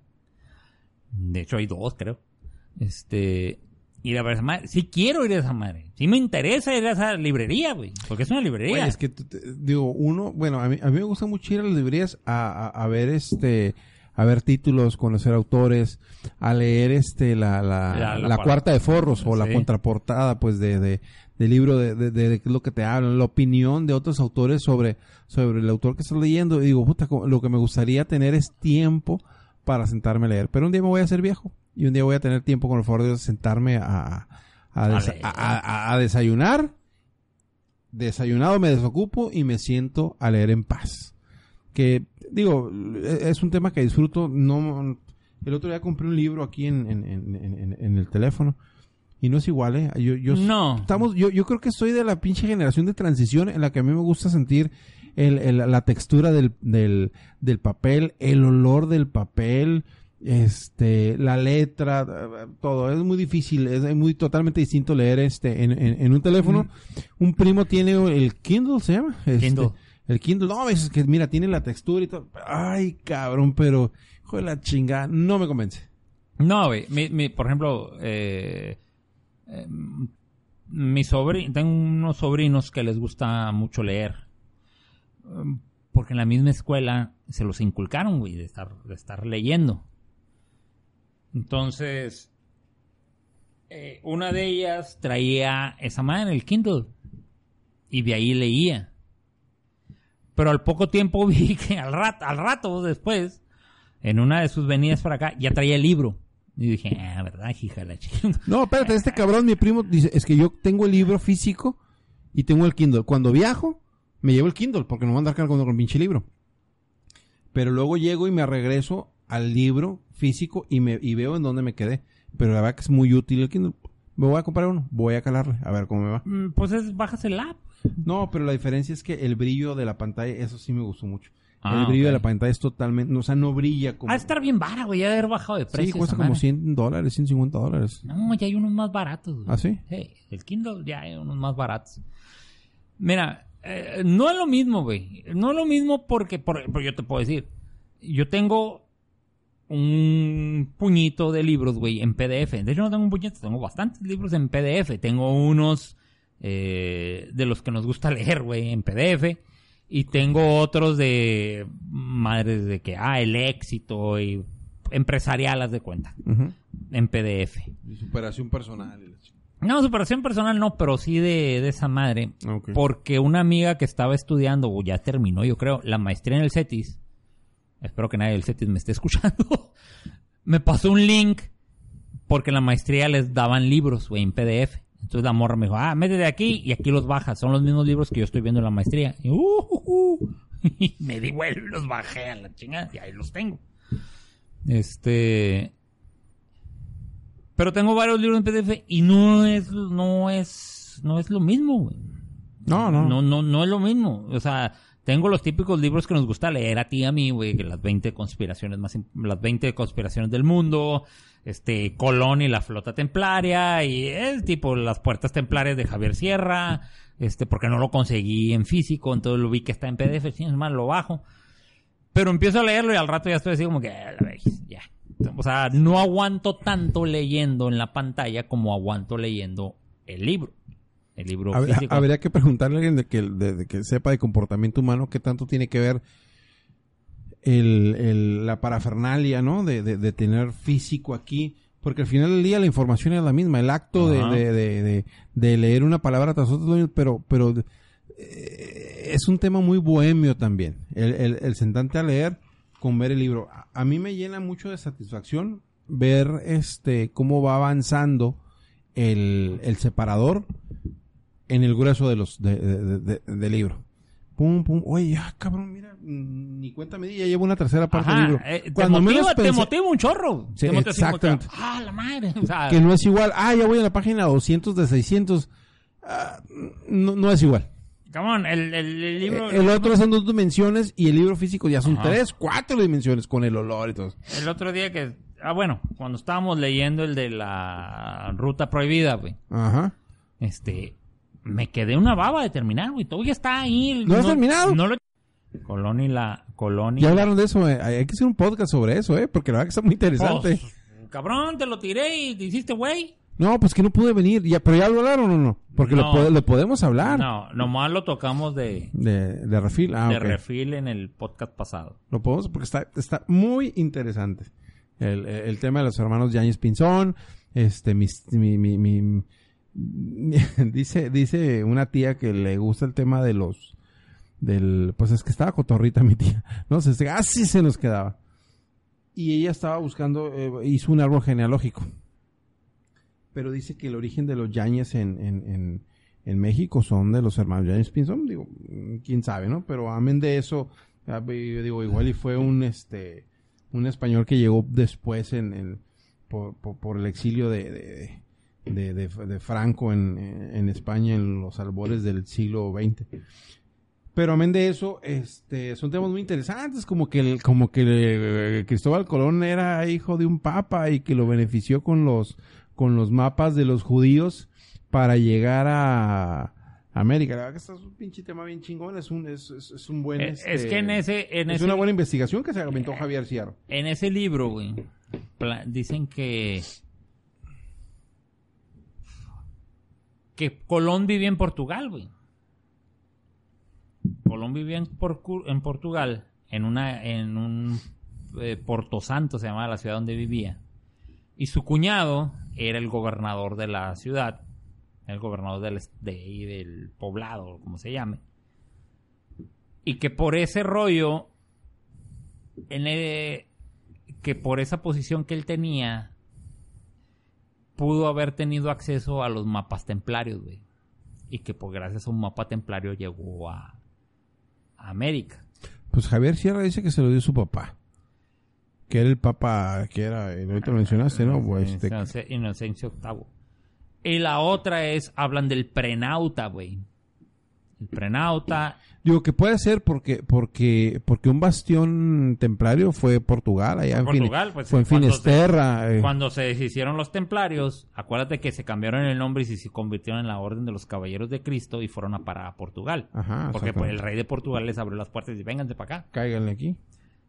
De hecho hay dos, creo. Este, ir a ver esa madre. Sí quiero ir a esa madre. Sí me interesa ir a esa librería, güey. Porque es una librería. Güey, es que, digo, uno, bueno, a mí, a mí me gusta mucho ir a las librerías a, a, a ver este, a ver títulos, conocer autores, a leer este, la, la, La- la, la par- cuarta de forros o la contraportada, pues, de, de, del libro de, de, de, lo que te hablan, la opinión de otros autores sobre, sobre el autor que estás leyendo. Y digo, puta, lo que me gustaría tener es tiempo para sentarme a leer. Pero un día me voy a hacer viejo y un día voy a tener tiempo con el favor de Dios sentarme a, a, A desa- leer. a- a- a desayunar desayunado me desocupo y me siento a leer en paz. Que, digo, e- es un tema que disfruto. No, el otro día compré un libro aquí en, en, en, en- en el teléfono y no es igual, ¿eh? Yo, yo, No. Estamos, yo, yo creo que soy de la pinche generación de transición en la que a mí me gusta sentir el, el- la textura del, del, del papel, el olor del papel, este, la letra, todo. Es muy difícil, es muy totalmente distinto leer este en, en, en un teléfono. Un primo tiene el Kindle, ¿se llama? Este, Kindle. El Kindle, no, es que mira, tiene la textura y todo. Ay, cabrón, pero, hijo de la chingada, no me convence. No, güey. Mi, mi- por ejemplo, eh, eh, mi sobrino, tengo unos sobrinos que les gusta mucho leer. Um, Porque en la misma escuela se los inculcaron, güey, de estar, leyendo. Entonces, eh, una de ellas traía esa madre el Kindle. Y de ahí leía. Pero al poco tiempo (laughs) vi que al rato, al rato después, en una de sus venidas para acá, ya traía el libro. Y dije, ah, ¿verdad, hija la chica? (laughs) No, espérate, este cabrón, mi primo, dice, es que yo tengo el libro físico y tengo el Kindle. Cuando viajo, me llevo el Kindle porque no voy a andar cargando con el pinche libro. Pero luego llego y me regreso al libro físico y me y veo en dónde me quedé. Pero la verdad que es muy útil el Kindle. Me voy a comprar uno, voy a calarle, a ver cómo me va. Mm, Pues es, bajas el app. No, pero la diferencia es que el brillo de la pantalla, eso sí me gustó mucho. Ah, el brillo ok. de la pantalla es totalmente, o sea, no brilla como... Ha de estar bien vara, güey, ya de haber bajado de precio. sí, cuesta como madre. 100 dólares, 150 dólares. No, ya hay unos más baratos. güey. ¿Ah, sí? Sí, el Kindle ya hay unos más baratos. Mira, eh, no es lo mismo, güey. No es lo mismo porque, por, por- yo te puedo decir, yo tengo un puñito de libros, güey, en PDF. De hecho, no tengo un puñito, tengo bastantes libros en PDF. Tengo unos eh, de los que nos gusta (laughs) leer, güey, en PDF. Y tengo otros de madres de que, ah, el éxito y empresarial, de cuenta, en PDF. Y superación personal. y la chingada. No, superación personal no, pero sí de, de esa madre. Porque una amiga que estaba estudiando, o ya terminó, yo creo, la maestría en el CETIS, espero que nadie del CETIS me esté (laughs) escuchando, me pasó un link porque en la maestría les daban libros, güey, en PDF. Entonces la morra me dijo, ah, métete aquí y aquí los bajas. Son los mismos libros que yo estoy viendo en la maestría. Y, uh, uh, uh. (laughs) Y me di vuelo y los bajé a la chingada y ahí los tengo. Este... Pero tengo varios libros en PDF y no es, no es, no es lo mismo, güey. No, no. No, no, no es lo mismo. O sea, tengo los típicos libros que nos gusta leer a ti y a mí, güey, que las 20 conspiraciones más, las 20 conspiraciones del mundo, este, Colón y la flota templaria, y es tipo las puertas templarias de Javier Sierra, este, porque no lo conseguí en físico, entonces lo vi que está en PDF, sí, es más, lo bajo. Pero empiezo a leerlo y al rato ya estoy así como que, "Ah, ya. O sea, no aguanto tanto leyendo en la pantalla como aguanto leyendo el libro. El libro Hab- físico. habría que preguntarle a alguien de que, de- de que sepa de comportamiento humano qué tanto tiene que ver el, el- la parafernalia, ¿no? De, de- de tener físico aquí. Porque al final del día la información es la misma. El acto de, leer una palabra tras otra, pero, pero eh, es un tema muy bohemio también. El, el, el sentarte a leer con ver el libro. A, a mí me llena mucho de satisfacción ver este cómo va avanzando el, el separador en el grueso de los de, de- de- de- del libro. Pum, pum. Oye, ya, cabrón, mira, ni cuenta me di, ya llevo una tercera parte del libro. eh, te, Cuando motiva, menos te motiva un chorro. Sí, Te motiva exactamente. ah, la madre. O sea, que no es igual. Ah, ya voy a la página 200 de 600. Ah, no, no es igual. Cabrón, el, el, el libro... Eh, El otro son dos dimensiones y el libro físico ya son Ajá. tres, cuatro dimensiones con el olor y todo. El otro día que... Ah, bueno, cuando estábamos leyendo el de la ruta prohibida, güey. Ajá. Este... Me quedé una baba de terminar, güey. Todavía está ahí. ¿No has terminado? No lo... Colón y la... Colón y Ya la- hablaron de eso, eh. hay que hacer un podcast sobre eso, ¿eh? Porque la verdad que está muy interesante. Pues, cabrón, te lo tiré y te hiciste, güey. No, pues que no pude venir, ya, pero ya lo hablaron o no? Porque No. Lo, pode- lo podemos hablar. No, nomás lo tocamos de, De, de refil, ah, de refil en el podcast pasado. Lo podemos porque está, está muy interesante. El, el tema de los hermanos Yáñez Pinzón, este, mis- mi, mi- mi- (laughs) dice, dice una tía que le gusta el tema de los, del, pues es que estaba cotorrita mi tía, (laughs) no sé, así se nos quedaba. Y ella estaba buscando, eh, hizo un árbol genealógico. Pero dice que el origen de los Yáñez en, en, en, México son de los hermanos Yáñez Pinzón, digo, quién sabe, ¿no? Pero amén de eso, ah, digo, igual y fue un, este, un español que llegó después en, en- por, el exilio de, de- de Franco en, en España en los albores del siglo XX. Pero amén de eso, este, son temas muy interesantes, como que, el- como que eh, Cristóbal Colón era hijo de un papa y que lo benefició con los, con los mapas de los judíos para llegar a América. La verdad que este es un pinche tema bien chingón, es un, es, es- es un buen, este, es que en ese, en es ese, una buena investigación que se aventó Javier Sierra. en ese libro, güey, dicen que que Colón vivía en Portugal, güey. Colón vivía en Portugal, en una, en un eh, Porto Santo se llamaba la ciudad donde vivía. Y su cuñado era el gobernador de la ciudad, el gobernador del, de, del poblado, como se llame. Y que por ese rollo, en el- que por esa posición que él tenía, pudo haber tenido acceso a los mapas templarios, güey. Y que por gracias a un mapa templario llegó a, a América. Pues Javier Sierra dice que se lo dio su papá. Que era el papa, que era, ahorita lo mencionaste, ¿no? Pues, este, Inocencio- Inocencio VIII. Y la otra es, hablan del prenauta, güey. El prenauta, digo que puede ser porque, porque, porque un bastión templario fue Portugal, allá en, Fin- Portugal, pues, fue en cuando se- Finisterra. eh. Cuando se deshicieron los templarios, acuérdate que se cambiaron el nombre y se- se convirtieron en la Orden de los Caballeros de Cristo y fueron a parar a Portugal. Ajá, Porque pues, el rey de Portugal les abrió las puertas y vénganse para acá. Cáiganle aquí.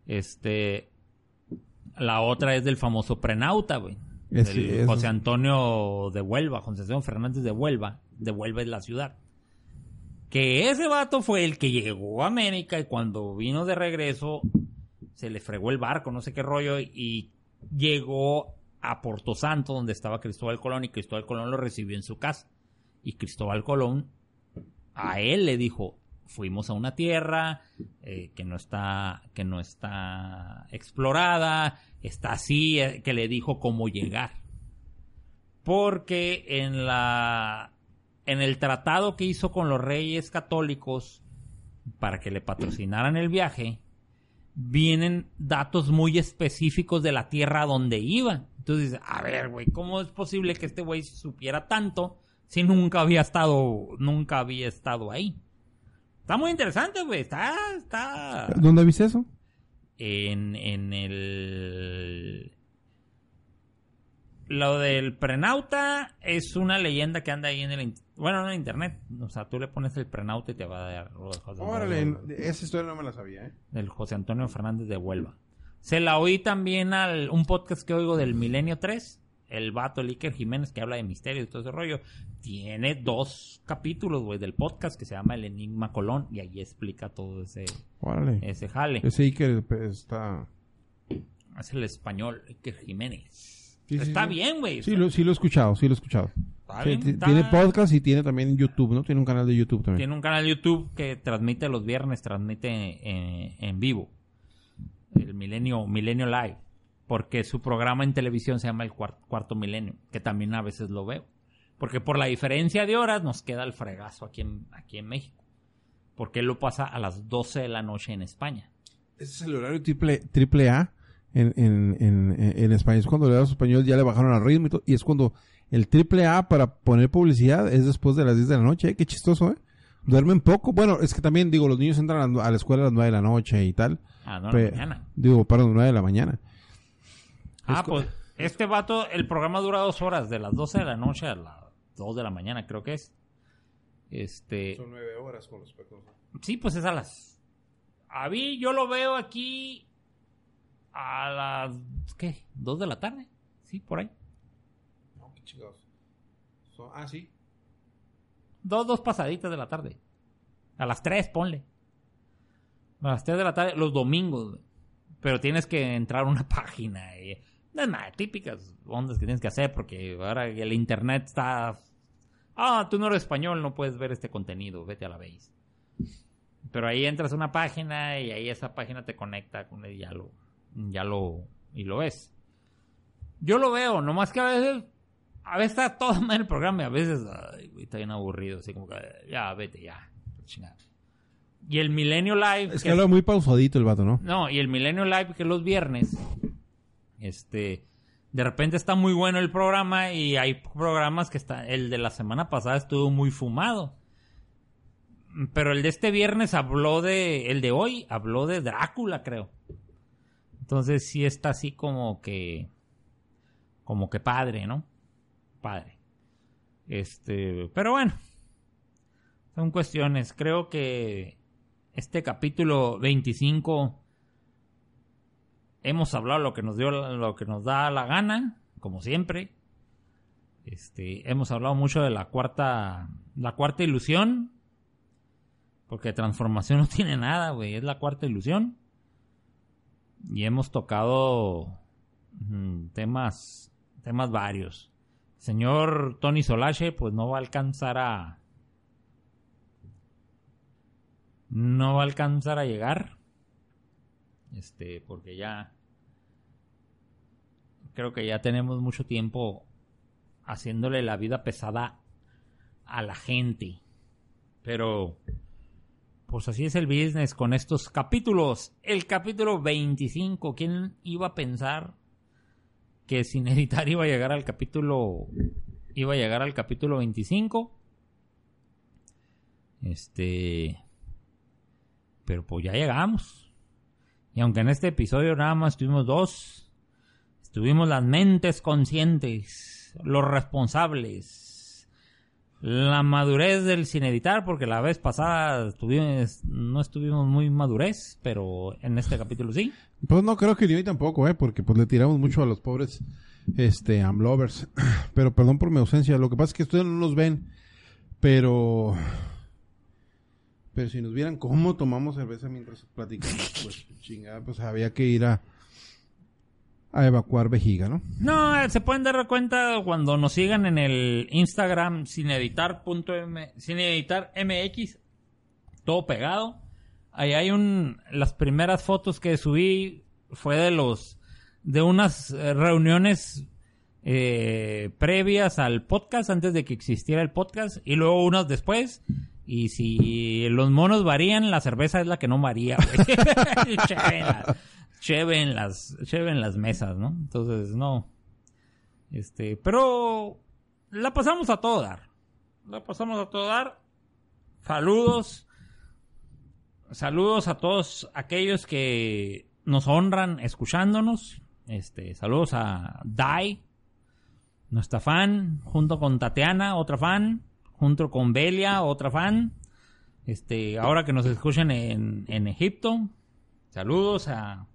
Este. La otra es del famoso prenauta, güey. José Antonio de Huelva, José Antonio Fernández de Huelva. De Huelva es la ciudad. Que ese vato fue el que llegó a América y cuando vino de regreso se le fregó el barco, no sé qué rollo, y llegó a Porto Santo, donde estaba Cristóbal Colón, y Cristóbal Colón lo recibió en su casa. Y Cristóbal Colón a él le dijo, fuimos a una tierra eh, que no está que no está explorada, está así, eh, que le dijo cómo llegar. Porque en la en el tratado que hizo con los reyes católicos para que le patrocinaran el viaje, vienen datos muy específicos de la tierra donde iba. Entonces, a ver, güey, ¿cómo es posible que este güey supiera tanto si nunca había estado, nunca había estado ahí? Está muy interesante, güey. Está, está ¿Dónde viste eso? En, en el... Lo del prenauta es una leyenda que anda ahí en el... Bueno, en el internet. O sea, tú le pones el prenauta y te va a dar... Órale, esa historia no me la sabía, ¿eh? del José Antonio Fernández de Huelva. Se la oí también al un podcast que oigo del Milenio 3, el vato el Iker Jiménez que habla de misterio y todo ese rollo. Tiene dos capítulos, güey, del podcast que se llama El Enigma Colón y ahí explica todo ese, Órale. ese jale. Ese Iker pues, está... Es el español Iker Jiménez. Sí, Está sí. bien, güey. Sí lo, sí lo he escuchado, sí lo he escuchado. Sí, Tiene podcast y tiene también YouTube, ¿no? Tiene un canal de YouTube también. Tiene un canal de YouTube que transmite los viernes, transmite eh, en vivo. El Milenio, Milenio Live. Porque su programa en televisión se llama El Cuar- Cuarto Milenio, que también a veces lo veo. Porque por la diferencia de horas nos queda el fregazo aquí en, aquí en México. Porque él lo pasa a las 12 de la noche en España. Ese es el horario triple, triple A en, en, en, en España. Es cuando le das español ya le bajaron al ritmo y, todo, y es cuando el triple A para poner publicidad es después de las 10 de la noche. ¿eh? Qué chistoso, ¿eh? Duermen poco. Bueno, es que también, digo, los niños entran a la, a la escuela a las 9 de la noche y tal. Ah, no, Pe- la mañana. Digo, para las 9 de la mañana. Ah, pues este vato, el programa dura dos horas, de las 12 de la noche a las 2 de la mañana, creo que es. Este. 9 horas con respecto Sí, pues es a las. A mí yo lo veo aquí a las. ¿Qué? ¿Dos de la tarde? Sí, por ahí. No, qué chingados. ah, sí. Dos, dos pasaditas de la tarde. A las tres, ponle. A las tres de la tarde, los domingos. Pero tienes que entrar a una (laughs) página. Y, no es nada, típicas ondas que tienes que hacer porque ahora el internet está... Ah, tú no eres español, no puedes ver este contenido, vete a la base. Pero ahí entras a una página y ahí esa página te conecta con él y ya lo, ya lo, y lo ves. Yo lo veo, nomás que a veces, a veces está todo mal el programa y a veces, ay, güey, está bien aburrido, así como que, ya, vete, ya, chingada. Y el Milenio Live, Es que que habla muy pausadito el vato, ¿no? no, y el Milenio Live, que los viernes, este, de repente está muy bueno el programa y hay programas que está, el de la semana pasada estuvo muy fumado. Pero el de este viernes habló de, el de hoy habló de Drácula, creo. Entonces sí está así como que, como que padre, ¿no? Padre. Este, pero bueno, son cuestiones. Creo que este capítulo 25 hemos hablado lo que nos dio lo que nos da la gana, como siempre. Este, hemos hablado mucho de la cuarta la cuarta ilusión porque transformación no (laughs) tiene nada, güey, es la cuarta ilusión. Y hemos tocado mm, temas temas varios. Señor Tony Solache pues no va a alcanzar a no va a alcanzar a llegar. Este, porque ya creo que ya tenemos mucho tiempo haciéndole la vida pesada a la gente. Pero pues así es el business con estos capítulos. El capítulo 25, ¿quién iba a pensar que sin editar iba a llegar al capítulo iba a llegar al capítulo 25? Este pero pues ya llegamos. Y aunque en este episodio nada más tuvimos dos, estuvimos las mentes conscientes, los responsables, la madurez del sin editar, porque la vez pasada no estuvimos muy madurez, pero en este capítulo sí. Pues no creo que hoy tampoco, ¿eh? Porque pues le tiramos mucho a los pobres, este, amlovers. (clears throat) Pero perdón por mi ausencia. Lo que pasa es que ustedes no nos ven, pero... Pero si nos vieran cómo tomamos cerveza mientras platicamos, pues (laughs) chingada, pues había que ir a, a evacuar vejiga, ¿no? No, eh, se pueden dar cuenta cuando nos sigan en el Instagram sin editar, punto M, sin editar MX, todo pegado. Ahí hay un, las primeras fotos que subí fue de los, de unas eh, reuniones eh, previas al podcast, antes de que existiera el podcast, y luego unas después. Y si los monos varían, la cerveza es la que no varía, güey. (laughs) Las- las mesas, ¿no? Entonces, no. Este, pero la pasamos a todo dar. La pasamos a todo dar. Saludos. Saludos a todos aquellos que nos honran escuchándonos. Este, saludos a Dai, nuestra fan, junto con Tatiana, otra fan, junto con Belia, otra fan. Este, ahora que nos escuchan en, en Egipto. Saludos a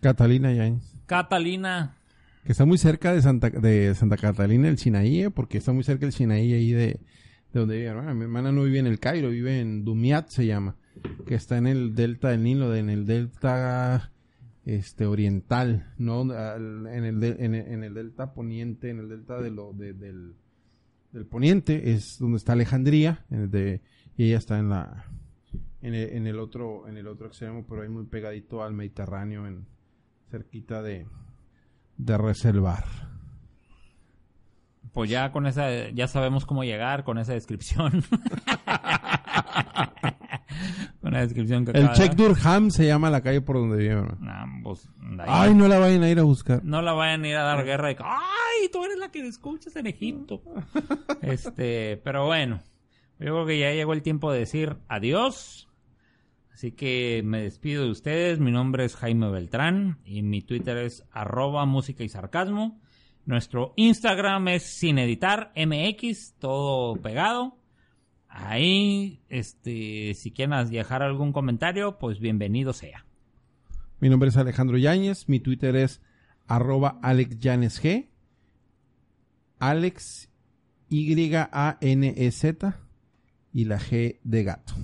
Catalina Yanes. Catalina. Que está muy cerca de Santa, de Santa Catalina, el Sinaí, ¿eh? porque está muy cerca el Sinaí ahí de, de donde vive mi hermana. Mi hermana no vive en el Cairo, vive en Dumiat, se llama, que está en el delta del Nilo, en el delta este oriental, no Al- en el, de- en, el- en el delta poniente, en el delta de lo, de- del, del poniente, es donde está Alejandría, de, y ella está en la en el, en el otro en el otro extremo, pero ahí muy pegadito al Mediterráneo, en cerquita de de Reservar. Pues ya con esa, ya sabemos cómo llegar con esa descripción. (laughs) descripción que El Check. Durham se llama la calle por donde vive. ¿no? Nah, pues. Ay, no la vayan a ir a buscar. No la vayan a ir a dar guerra ay, tú eres la que escuchas en Egipto. (laughs) este, pero bueno, yo creo que ya llegó el tiempo de decir adiós. Así que me despido de ustedes. Mi nombre es Jaime Beltrán y mi Twitter es arroba música y sarcasmo. Nuestro Instagram es sin editar MX, todo pegado. Ahí, este, si quieren dejar algún comentario, pues bienvenido sea. Mi nombre es Alejandro Yáñez, mi Twitter es arroba alexyanesg, Alex Y-A-N-E-Z y la G de gato.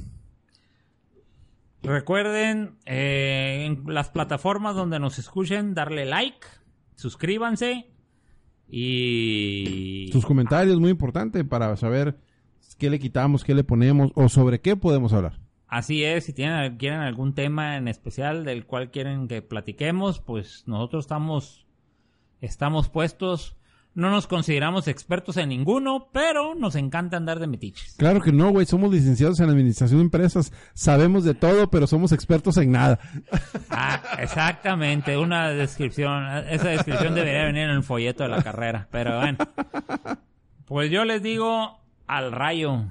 Recuerden eh, en las plataformas donde nos escuchen darle like, suscríbanse y Sus comentarios, muy importante para saber qué le quitamos, qué le ponemos o sobre qué podemos hablar. así es, si tienen quieren algún tema en especial del cual quieren que platiquemos, pues nosotros estamos estamos puestos. No nos consideramos expertos en ninguno, pero nos encanta andar de metiches. Claro que no, güey, somos licenciados en administración de empresas, sabemos de todo, pero somos expertos en nada. Ah, exactamente, una descripción, esa descripción debería venir en el folleto de la carrera, pero bueno. Pues yo les digo al rayo.